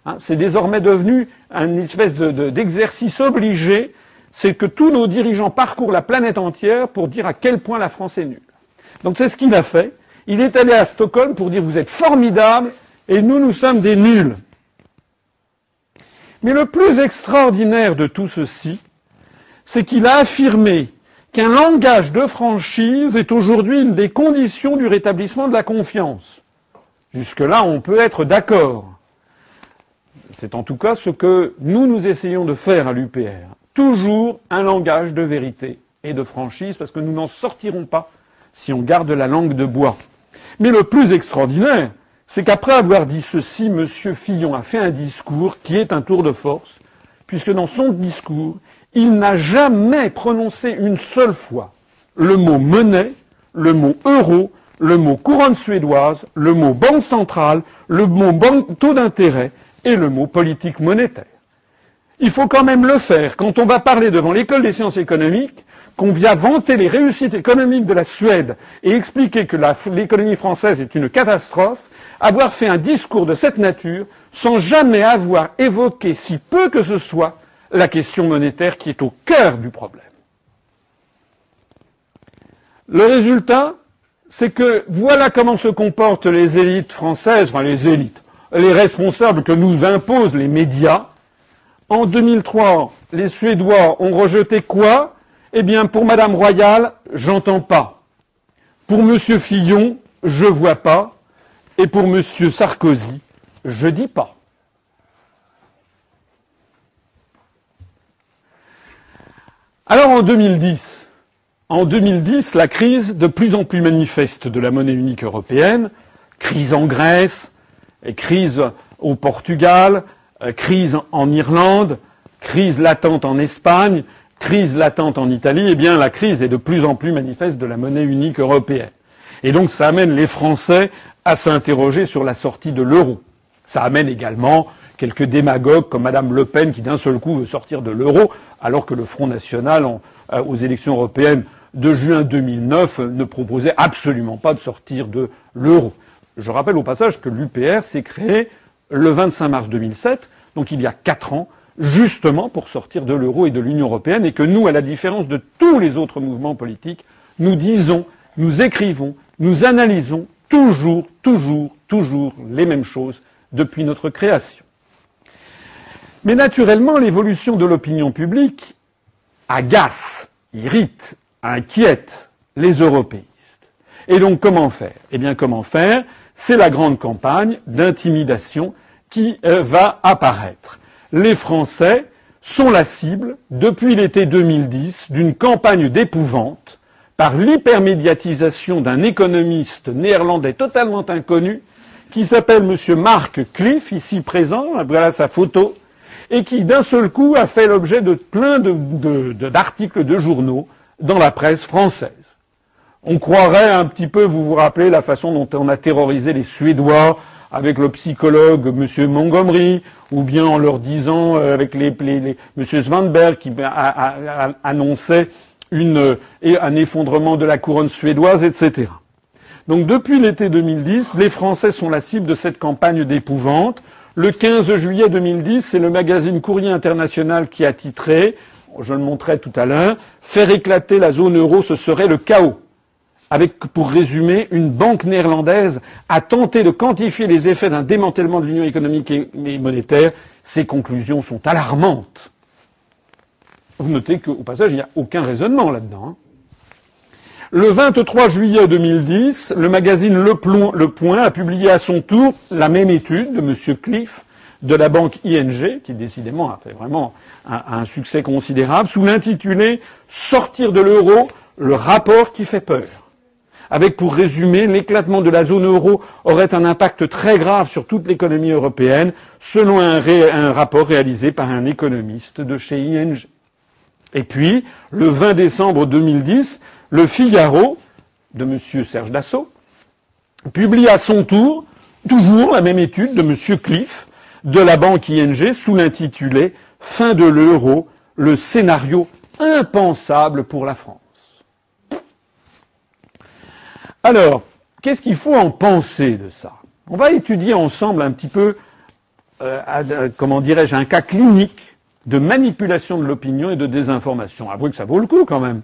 Hein, c'est désormais devenu une espèce d'exercice obligé, c'est que tous nos dirigeants parcourent la planète entière pour dire à quel point la France est nulle. Donc c'est ce qu'il a fait. Il est allé à Stockholm pour dire vous êtes formidables et nous, nous sommes des nuls. Mais le plus extraordinaire de tout ceci, c'est qu'il a affirmé qu'un langage de franchise est aujourd'hui une des conditions du rétablissement de la confiance. Jusque-là, on peut être d'accord. C'est en tout cas ce que nous, nous essayons de faire à l'UPR. Toujours un langage de vérité et de franchise, parce que nous n'en sortirons pas si on garde la langue de bois. Mais le plus extraordinaire, c'est qu'après avoir dit ceci, M. Fillon a fait un discours qui est un tour de force, puisque dans son discours, il n'a jamais prononcé une seule fois le mot monnaie, le mot euro, le mot couronne suédoise, le mot banque centrale, le mot taux d'intérêt, et le mot politique monétaire. Il faut quand même le faire quand on va parler devant l'école des sciences économiques, qu'on vient vanter les réussites économiques de la Suède et expliquer que l'économie française est une catastrophe, avoir fait un discours de cette nature sans jamais avoir évoqué si peu que ce soit la question monétaire qui est au cœur du problème. Le résultat, c'est que voilà comment se comportent les élites françaises, enfin les élites, les responsables que nous imposent les médias. En 2003, les Suédois ont rejeté quoi? Eh bien, pour Madame Royale, j'entends pas. Pour Monsieur Fillon, je vois pas. Et pour Monsieur Sarkozy, je dis pas. Alors en 2010, en 2010, la crise de plus en plus manifeste de la monnaie unique européenne, crise en Grèce, crise au Portugal, euh, crise en Irlande, crise latente en Espagne, crise latente en Italie, eh bien la crise est de plus en plus manifeste de la monnaie unique européenne. Et donc ça amène les Français à s'interroger sur la sortie de l'euro. Ça amène également quelques démagogues comme Madame Le Pen qui d'un seul coup veut sortir de l'euro, alors que le Front National euh, aux élections européennes de juin 2009 ne proposait absolument pas de sortir de l'euro. Je rappelle au passage que l'UPR s'est créé le 25 mars 2007, donc il y a quatre ans, justement pour sortir de l'euro et de l'Union européenne, et que nous, à la différence de tous les autres mouvements politiques, nous disons, nous écrivons, nous analysons toujours, toujours, toujours les mêmes choses depuis notre création. Mais naturellement, l'évolution de l'opinion publique agace, irrite, inquiète les européistes. Et donc comment faire? Eh bien comment faire? C'est la grande campagne d'intimidation qui euh, va apparaître. Les Français sont la cible, depuis l'été 2010, d'une campagne d'épouvante par l'hypermédiatisation d'un économiste néerlandais totalement inconnu qui s'appelle M. Mark Cliff, ici présent, voilà sa photo, et qui d'un seul coup a fait l'objet de plein d'articles de journaux dans la presse française on croirait un petit peu, vous vous rappelez, la façon dont on a terrorisé les Suédois avec le psychologue M. Montgomery, ou bien en leur disant, euh, avec les, les, M. Svanberg qui annonçait une, un effondrement de la couronne suédoise, etc. Donc depuis l'été 2010, les Français sont la cible de cette campagne d'épouvante. Le 15 juillet 2010, c'est le magazine Courrier International qui a titré, je le montrais tout à l'heure, faire éclater la zone euro, ce serait le chaos. Avec, pour résumer, une banque néerlandaise a tenté de quantifier les effets d'un démantèlement de l'union économique et monétaire. Ces conclusions sont alarmantes. Vous notez qu'au passage, il n'y a aucun raisonnement là-dedans. Hein. Le 23 juillet 2010, le magazine le, Point a publié à son tour la même étude de M. Cliff de la banque ING, qui décidément a fait vraiment un, succès considérable, sous l'intitulé Sortir de l'euro, le rapport qui fait peur. Avec pour résumer, l'éclatement de la zone euro aurait un impact très grave sur toute l'économie européenne, selon un, un rapport réalisé par un économiste de chez ING. Et puis, le 20 décembre 2010, le Figaro de M. Serge Dassault publie à son tour toujours la même étude de M. Cliff de la banque ING sous l'intitulé Fin de l'euro, le scénario impensable pour la France. Alors, qu'est-ce qu'il faut en penser de ça? On va étudier ensemble un petit peu, euh, comment dirais-je, un cas clinique de manipulation de l'opinion et de désinformation. Avouez que ça vaut le coup quand même.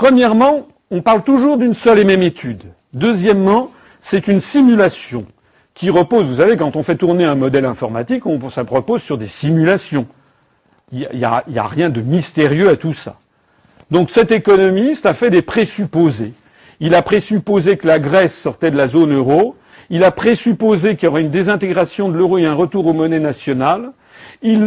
Premièrement, on parle toujours d'une seule et même étude. Deuxièmement, c'est une simulation qui repose, vous savez, quand on fait tourner un modèle informatique, on, ça repose sur des simulations. Il n'y a, a, rien de mystérieux à tout ça. Donc cet économiste a fait des présupposés. Il a présupposé que la Grèce sortait de la zone euro. Il a présupposé qu'il y aurait une désintégration de l'euro et un retour aux monnaies nationales. Il,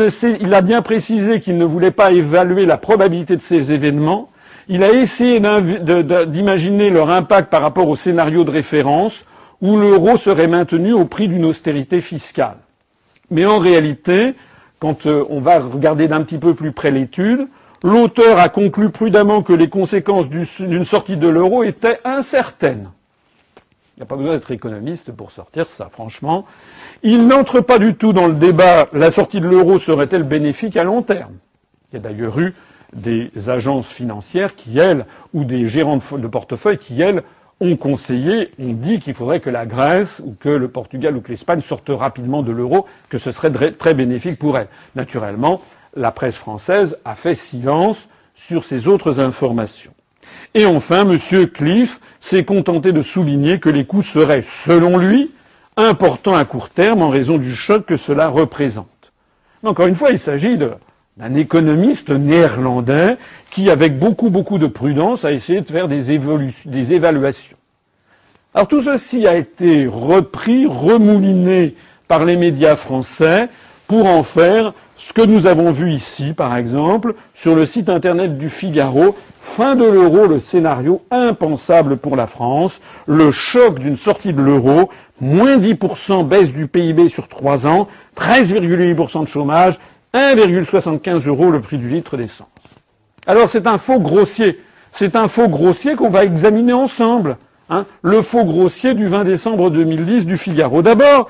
a bien précisé qu'il ne voulait pas évaluer la probabilité de ces événements. Il a essayé d'imaginer leur impact par rapport au scénario de référence où l'euro serait maintenu au prix d'une austérité fiscale. Mais en réalité, quand euh, on va regarder d'un petit peu plus près l'étude, l'auteur a conclu prudemment que les conséquences d'une sortie de l'euro étaient incertaines. Il n'y a pas besoin d'être économiste pour sortir ça, franchement. Il n'entre pas du tout dans le débat la sortie de l'euro serait-elle bénéfique à long terme? Il y a d'ailleurs eu des agences financières qui, elles, ou des gérants de portefeuille qui, elles, ont conseillé, ont dit qu'il faudrait que la Grèce ou que le Portugal ou que l'Espagne sortent rapidement de l'euro, que ce serait très bénéfique pour elles. Naturellement, la presse française a fait silence sur ces autres informations. Et enfin, M. Cliff s'est contenté de souligner que les coûts seraient, selon lui, important à court terme en raison du choc que cela représente. encore une fois, il s'agit d'un économiste néerlandais qui, avec beaucoup, beaucoup de prudence, a essayé de faire des, des évaluations. Alors tout ceci a été repris, remouliné par les médias français pour en faire ce que nous avons vu ici, par exemple, sur le site internet du Figaro, fin de l'euro, le scénario impensable pour la France, le choc d'une sortie de l'euro, moins 10% baisse du PIB sur trois ans, 13,8% de chômage, 1,75 euros le prix du litre d'essence. Alors c'est un faux grossier. C'est un faux grossier qu'on va examiner ensemble. Hein. le faux grossier du 20 décembre 2010 du Figaro. D'abord,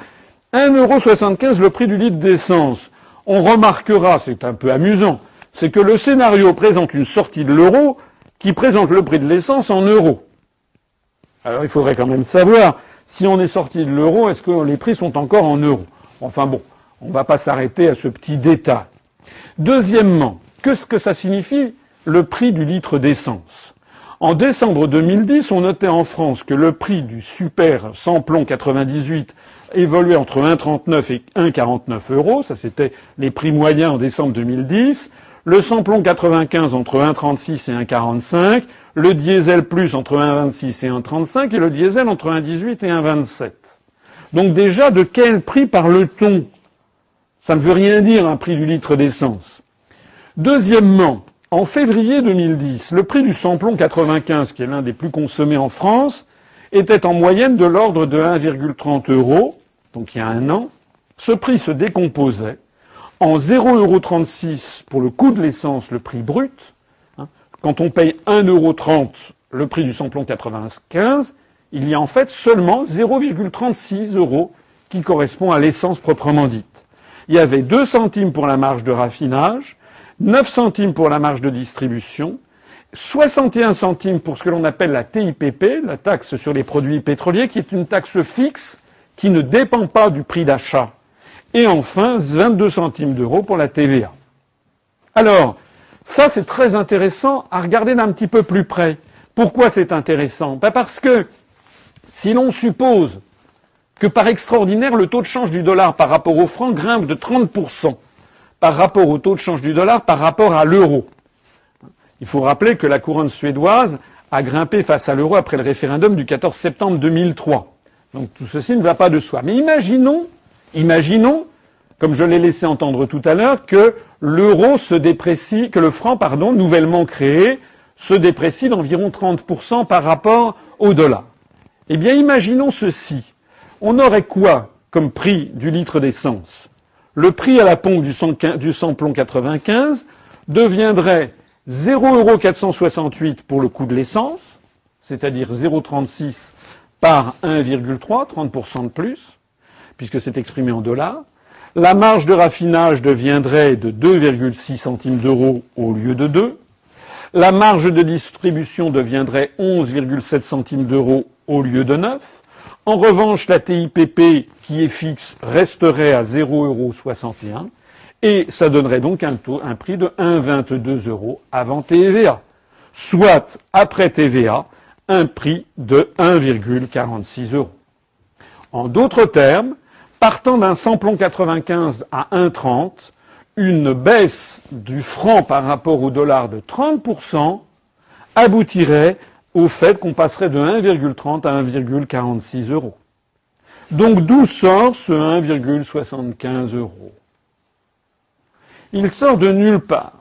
1,75€ le prix du litre d'essence. On remarquera, c'est un peu amusant, c'est que le scénario présente une sortie de l'euro qui présente le prix de l'essence en euros. Alors il faudrait quand même savoir si on est sorti de l'euro, est-ce que les prix sont encore en euros? Enfin bon, on ne va pas s'arrêter à ce petit détail. Deuxièmement, qu'est-ce que ça signifie le prix du litre d'essence? En décembre 2010, on notait en France que le prix du super sans plomb 98 évoluait entre 1,39 et 1,49 euros. Ça, c'était les prix moyens en décembre 2010. Le samplon 95 entre 1,36 et 1,45 le diesel plus entre 1,26 et 1,35 et le diesel entre 1,18 et 1,27. Donc déjà, de quel prix parle-t-on? Ça ne veut rien dire un prix du litre d'essence. Deuxièmement, en février 2010, le prix du samplon 95, qui est l'un des plus consommés en France, était en moyenne de l'ordre de 1,30 euros, donc il y a un an. Ce prix se décomposait en 0,36 euros pour le coût de l'essence, le prix brut, quand on paye 1,30€ le prix du samplon 95, il y a en fait seulement 0,36 euros qui correspond à l'essence proprement dite. Il y avait 2 centimes pour la marge de raffinage, 9 centimes pour la marge de distribution 61 centimes pour ce que l'on appelle la TIPP, la taxe sur les produits pétroliers, qui est une taxe fixe qui ne dépend pas du prix d'achat. Et enfin, 22 centimes d'euros pour la TVA. Alors, ça c'est très intéressant à regarder d'un petit peu plus près. Pourquoi c'est intéressant? Ben Parce que si l'on suppose que par extraordinaire, le taux de change du dollar par rapport au franc grimpe de 30% par rapport au taux de change du dollar par rapport à l'euro. Il faut rappeler que la couronne suédoise a grimpé face à l'euro après le référendum du 14 septembre 2003. Donc tout ceci ne va pas de soi. Mais imaginons, imaginons, comme je l'ai laissé entendre tout à l'heure, que l'euro se déprécie, que le franc, pardon, nouvellement créé, se déprécie d'environ 30% par rapport au dollar. Eh bien, imaginons ceci. On aurait quoi comme prix du litre d'essence? Le prix à la pompe du samplon 95 deviendrait 0,468 pour le coût de l'essence, c'est-à-dire 0,36 par 1,3, 30% de plus, puisque c'est exprimé en dollars. La marge de raffinage deviendrait de 2,6 centimes d'euros au lieu de 2. La marge de distribution deviendrait 11,7 centimes d'euros au lieu de 9. En revanche, la TIPP, qui est fixe, resterait à 0,61 et ça donnerait donc un, taux, un prix de 1,22 euros avant TVA. Soit, après TVA, un prix de 1,46 euros. En d'autres termes, partant d'un samplon 95 à 1,30, une baisse du franc par rapport au dollar de 30% aboutirait au fait qu'on passerait de 1,30 à 1,46 euros. Donc d'où sort ce 1,75 euros? Il sort de nulle part.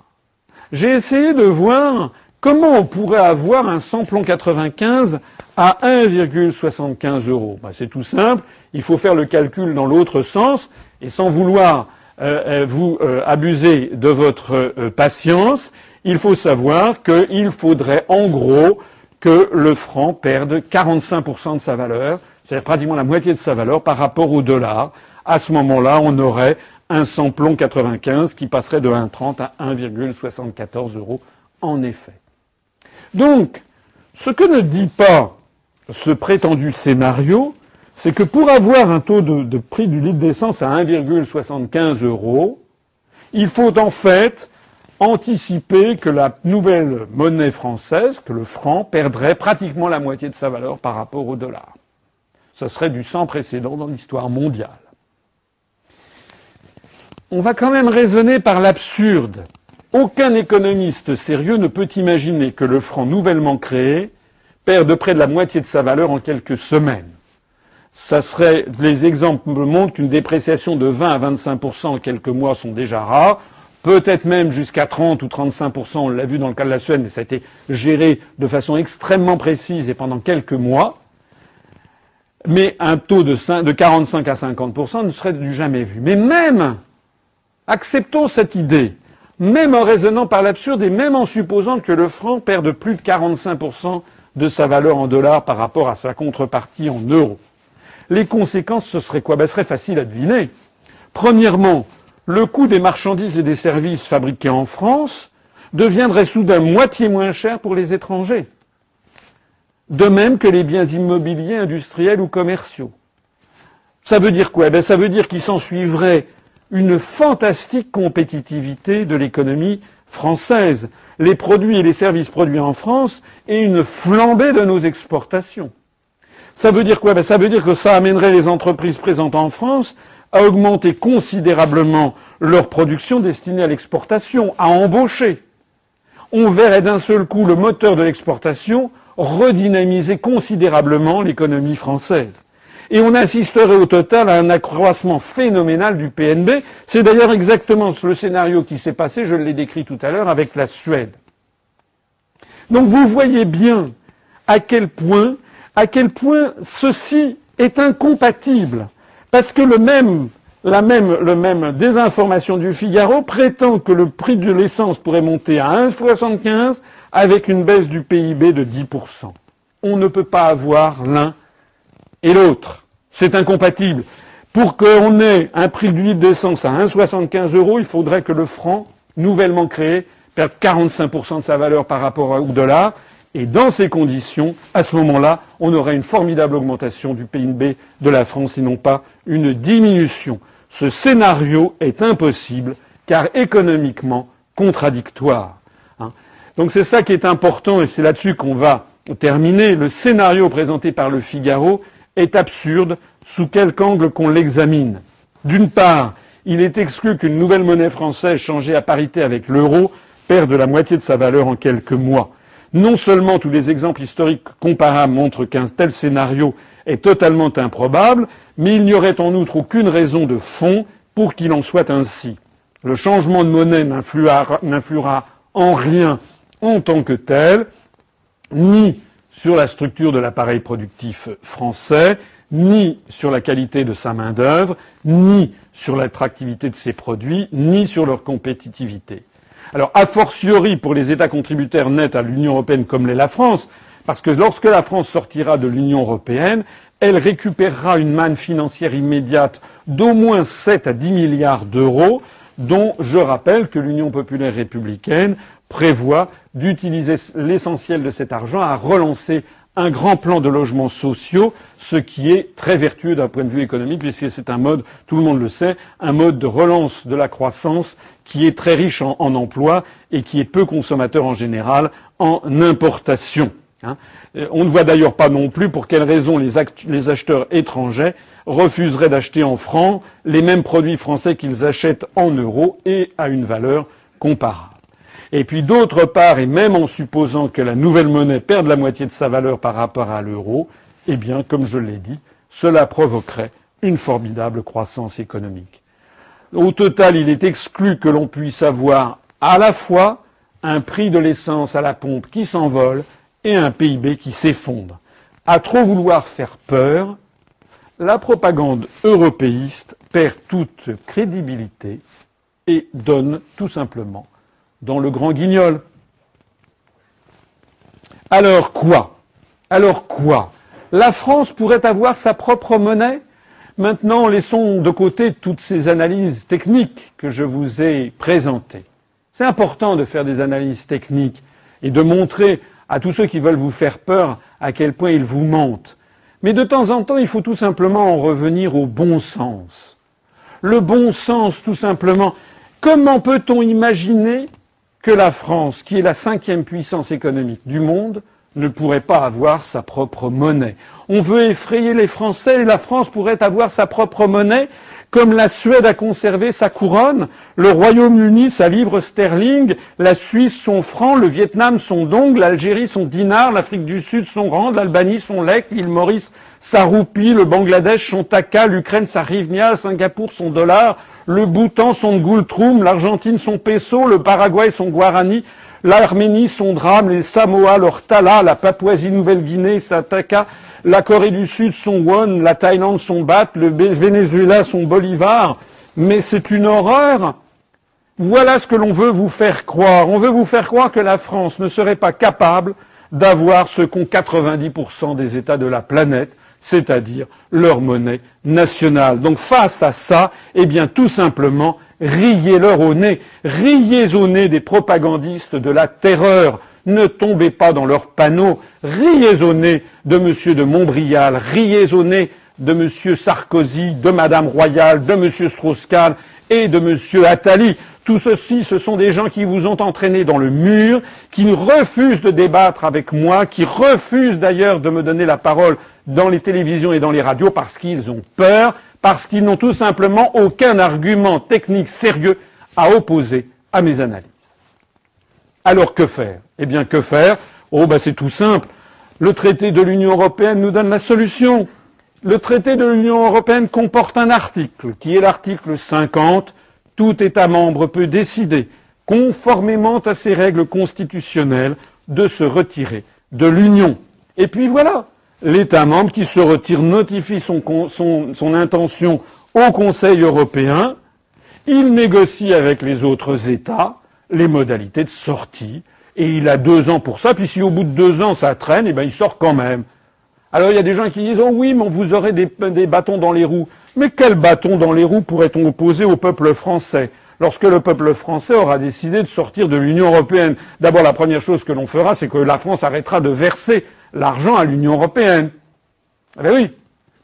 J'ai essayé de voir comment on pourrait avoir un samplon 95 à 1,75 euros. Ben, c'est tout simple, il faut faire le calcul dans l'autre sens et sans vouloir euh, euh, vous euh, abusez de votre patience, il faut savoir qu'il faudrait en gros que le franc perde 45% de sa valeur, c'est-à-dire pratiquement la moitié de sa valeur par rapport au dollar. À ce moment-là, on aurait un samplon 95 qui passerait de 1,30 à 1,74 euros en effet. Donc, ce que ne dit pas ce prétendu scénario, c'est que pour avoir un taux de, prix du litre d'essence à 1,75 euros, il faut en fait anticiper que la nouvelle monnaie française, que le franc, perdrait pratiquement la moitié de sa valeur par rapport au dollar. Ce serait du sans précédent dans l'histoire mondiale. On va quand même raisonner par l'absurde. Aucun économiste sérieux ne peut imaginer que le franc nouvellement créé perde près de la moitié de sa valeur en quelques semaines ça serait, les exemples montrent qu'une dépréciation de 20 à 25% en quelques mois sont déjà rares, peut-être même jusqu'à 30 ou 35%, on l'a vu dans le cas de la Suède, mais ça a été géré de façon extrêmement précise et pendant quelques mois. Mais un taux de, 45 à 50% ne serait du jamais vu. Mais même, acceptons cette idée, même en raisonnant par l'absurde et même en supposant que le franc perde plus de 45% de sa valeur en dollars par rapport à sa contrepartie en euros. Les conséquences, ce serait quoi? Ben, Ce serait facile à deviner. Premièrement, le coût des marchandises et des services fabriqués en France deviendrait soudain moitié moins cher pour les étrangers. De même que les biens immobiliers, industriels ou commerciaux. Ça veut dire quoi? Ben, Ça veut dire qu'il s'ensuivrait une fantastique compétitivité de l'économie française, les produits et les services produits en France et une flambée de nos exportations. Ça veut dire quoi? Ben, Ça veut dire que ça amènerait les entreprises présentes en France à augmenter considérablement leur production destinée à l'exportation, à embaucher. On verrait d'un seul coup le moteur de l'exportation redynamiser considérablement l'économie française. Et on assisterait au total à un accroissement phénoménal du PNB. C'est d'ailleurs exactement le scénario qui s'est passé, je l'ai décrit tout à l'heure, avec la Suède. Donc vous voyez bien à quel point à quel point ceci est incompatible. Parce que le même, la même, le même désinformation du Figaro prétend que le prix de l'essence pourrait monter à 1,75 avec une baisse du PIB de 10%. On ne peut pas avoir l'un et l'autre. C'est incompatible. Pour qu'on ait un prix du litre d'essence à 1,75 euros, il faudrait que le franc, nouvellement créé, perdre 45% de sa valeur par rapport au dollar. Et dans ces conditions, à ce moment-là, on aurait une formidable augmentation du PIB de la France et non pas une diminution. Ce scénario est impossible car économiquement contradictoire. Hein. Donc c'est ça qui est important et c'est là-dessus qu'on va terminer. Le scénario présenté par le Figaro est absurde sous quelque angle qu'on l'examine. D'une part, il est exclu qu'une nouvelle monnaie française changée à parité avec l'euro perde la moitié de sa valeur en quelques mois. Non seulement tous les exemples historiques comparables montrent qu'un tel scénario est totalement improbable, mais il n'y aurait en outre aucune raison de fond pour qu'il en soit ainsi. Le changement de monnaie n'influera en rien en tant que tel, ni sur la structure de l'appareil productif français, ni sur la qualité de sa main-d'œuvre, ni sur l'attractivité de ses produits, ni sur leur compétitivité. Alors, a fortiori pour les États contributeurs nets à l'Union européenne comme l'est la France, parce que lorsque la France sortira de l'Union européenne, elle récupérera une manne financière immédiate d'au moins 7 à 10 milliards d'euros, dont je rappelle que l'Union populaire républicaine prévoit d'utiliser l'essentiel de cet argent à relancer un grand plan de logements sociaux, ce qui est très vertueux d'un point de vue économique, puisque c'est un mode, tout le monde le sait, un mode de relance de la croissance qui est très riche en, emplois et qui est peu consommateur en général en importation. Hein. Euh, on ne voit d'ailleurs pas non plus pour quelles raisons les, les acheteurs étrangers refuseraient d'acheter en francs les mêmes produits français qu'ils achètent en euros et à une valeur comparable. Et puis d'autre part, et même en supposant que la nouvelle monnaie perde la moitié de sa valeur par rapport à l'euro, eh bien, comme je l'ai dit, cela provoquerait une formidable croissance économique. Au total, il est exclu que l'on puisse avoir à la fois un prix de l'essence à la pompe qui s'envole et un PIB qui s'effondre. À trop vouloir faire peur, la propagande européiste perd toute crédibilité et donne tout simplement dans le grand guignol. Alors quoi? Alors quoi? La France pourrait avoir sa propre monnaie Maintenant, laissons de côté toutes ces analyses techniques que je vous ai présentées. C'est important de faire des analyses techniques et de montrer à tous ceux qui veulent vous faire peur à quel point ils vous mentent. Mais de temps en temps, il faut tout simplement en revenir au bon sens. Le bon sens, tout simplement. Comment peut-on imaginer que la France, qui est la cinquième puissance économique du monde, ne pourrait pas avoir sa propre monnaie. On veut effrayer les Français et la France pourrait avoir sa propre monnaie, comme la Suède a conservé sa couronne, le Royaume-Uni sa livre sterling, la Suisse son franc, le Vietnam son dong, l'Algérie son dinar, l'Afrique du Sud son rand, l'Albanie son lek, l'île Maurice sa roupie, le Bangladesh son taka, l'Ukraine sa rivnia, Singapour son dollar, le Bhoutan son goultroum, l'Argentine son peso, le Paraguay son guarani, l'Arménie son drame, les Samoa leur tala, la Papouasie-Nouvelle-Guinée sa taka, la Corée du Sud son won, la Thaïlande son bat, le Venezuela son bolivar. Mais c'est une horreur. Voilà ce que l'on veut vous faire croire. On veut vous faire croire que la France ne serait pas capable d'avoir ce qu'ont 90% des États de la planète, c'est-à-dire leur monnaie nationale. Donc face à ça, eh bien tout simplement, riez-leur au nez, riez au nez des propagandistes de la terreur, ne tombez pas dans leurs panneaux, riez au nez de M. de Montbrial, riez au nez de M. Sarkozy, de Mme Royal, de M. Strauss-Kahn et de M. Attali. Tout ceci, ce sont des gens qui vous ont entraîné dans le mur, qui refusent de débattre avec moi, qui refusent d'ailleurs de me donner la parole dans les télévisions et dans les radios parce qu'ils ont peur, parce qu'ils n'ont tout simplement aucun argument technique sérieux à opposer à mes analyses. Alors que faire? Eh bien, que faire? Oh, ben c'est tout simple. Le traité de l'Union européenne nous donne la solution. Le traité de l'Union européenne comporte un article, qui est l'article 50. Tout État membre peut décider, conformément à ses règles constitutionnelles, de se retirer de l'Union. Et puis voilà, l'État membre qui se retire notifie son, intention au Conseil européen, il négocie avec les autres États les modalités de sortie, et il a deux ans pour ça, puis si au bout de deux ans ça traîne, eh ben il sort quand même. Alors il y a des gens qui disent Oh oui, mais vous aurez des, des bâtons dans les roues. Mais quel bâton dans les roues pourrait-on opposer au peuple français? Lorsque le peuple français aura décidé de sortir de l'Union européenne. D'abord, la première chose que l'on fera, c'est que la France arrêtera de verser l'argent à l'Union européenne. Eh oui,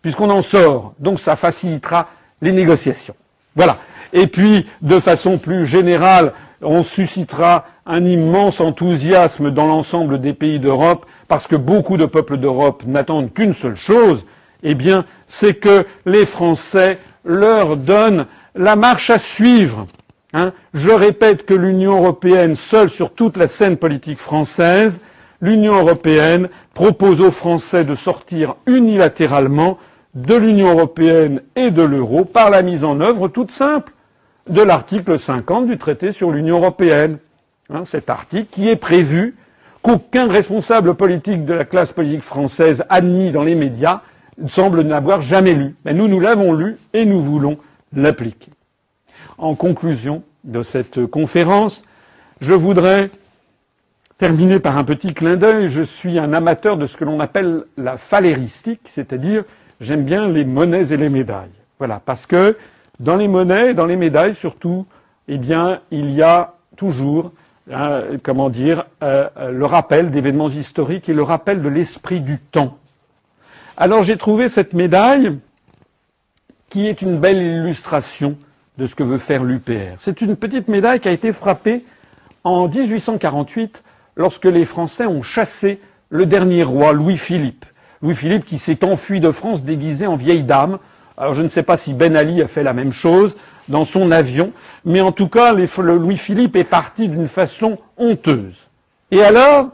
puisqu'on en sort. Donc ça facilitera les négociations. Voilà. Et puis, de façon plus générale, on suscitera un immense enthousiasme dans l'ensemble des pays d'Europe, parce que beaucoup de peuples d'Europe n'attendent qu'une seule chose, eh bien, c'est que les Français leur donnent la marche à suivre. Hein. Je répète que l'Union européenne, seule sur toute la scène politique française, l'Union européenne propose aux Français de sortir unilatéralement de l'Union européenne et de l'euro par la mise en œuvre toute simple de l'article 50 du traité sur l'Union européenne. Hein, cet article qui est prévu qu'aucun responsable politique de la classe politique française admis dans les médias semble n'avoir jamais lu. Mais nous, nous l'avons lu et nous voulons l'appliquer. En conclusion de cette conférence, je voudrais terminer par un petit clin d'œil. Je suis un amateur de ce que l'on appelle la phaléristique, c'est-à-dire j'aime bien les monnaies et les médailles. Voilà, parce que dans les monnaies, dans les médailles surtout, eh bien, il y a toujours, hein, comment dire, euh, le rappel d'événements historiques et le rappel de l'esprit du temps. Alors j'ai trouvé cette médaille qui est une belle illustration de ce que veut faire l'UPR. C'est une petite médaille qui a été frappée en 1848 lorsque les Français ont chassé le dernier roi, Louis-Philippe. Louis-Philippe qui s'est enfui de France déguisé en vieille dame. Alors je ne sais pas si Ben Ali a fait la même chose dans son avion, mais en tout cas, Louis-Philippe est parti d'une façon honteuse. Et alors,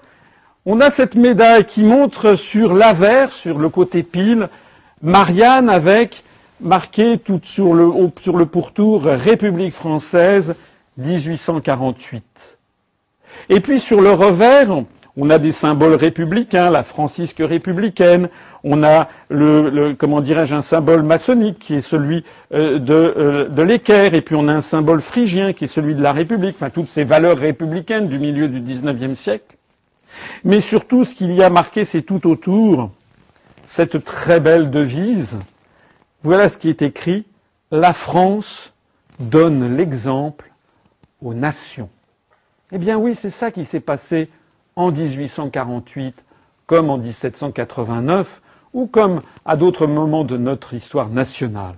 on a cette médaille qui montre sur l'avers, sur le côté pile, Marianne avec marqué tout sur le, sur le pourtour République française 1848. Et puis sur le revers, on a des symboles républicains, la francisque républicaine, on a le, comment dirais-je un symbole maçonnique qui est celui euh, de, euh, de l'équerre, et puis on a un symbole phrygien qui est celui de la République, enfin toutes ces valeurs républicaines du milieu du XIXe siècle. Mais surtout, ce qu'il y a marqué, c'est tout autour cette très belle devise. Voilà ce qui est écrit. La France donne l'exemple aux nations. Eh bien oui, c'est ça qui s'est passé en 1848 comme en 1789 ou comme à d'autres moments de notre histoire nationale.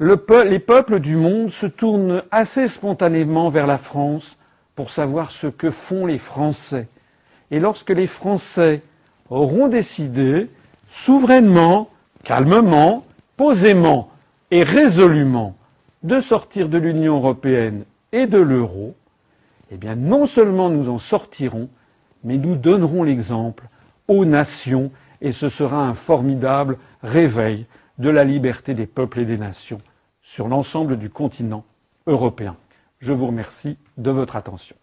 les peuples du monde se tournent assez spontanément vers la France pour savoir ce que font les Français. Et lorsque les Français auront décidé, souverainement, calmement, posément et résolument, de sortir de l'Union européenne et de l'euro, eh bien non seulement nous en sortirons, mais nous donnerons l'exemple aux nations et ce sera un formidable réveil de la liberté des peuples et des nations sur l'ensemble du continent européen. Je vous remercie de votre attention.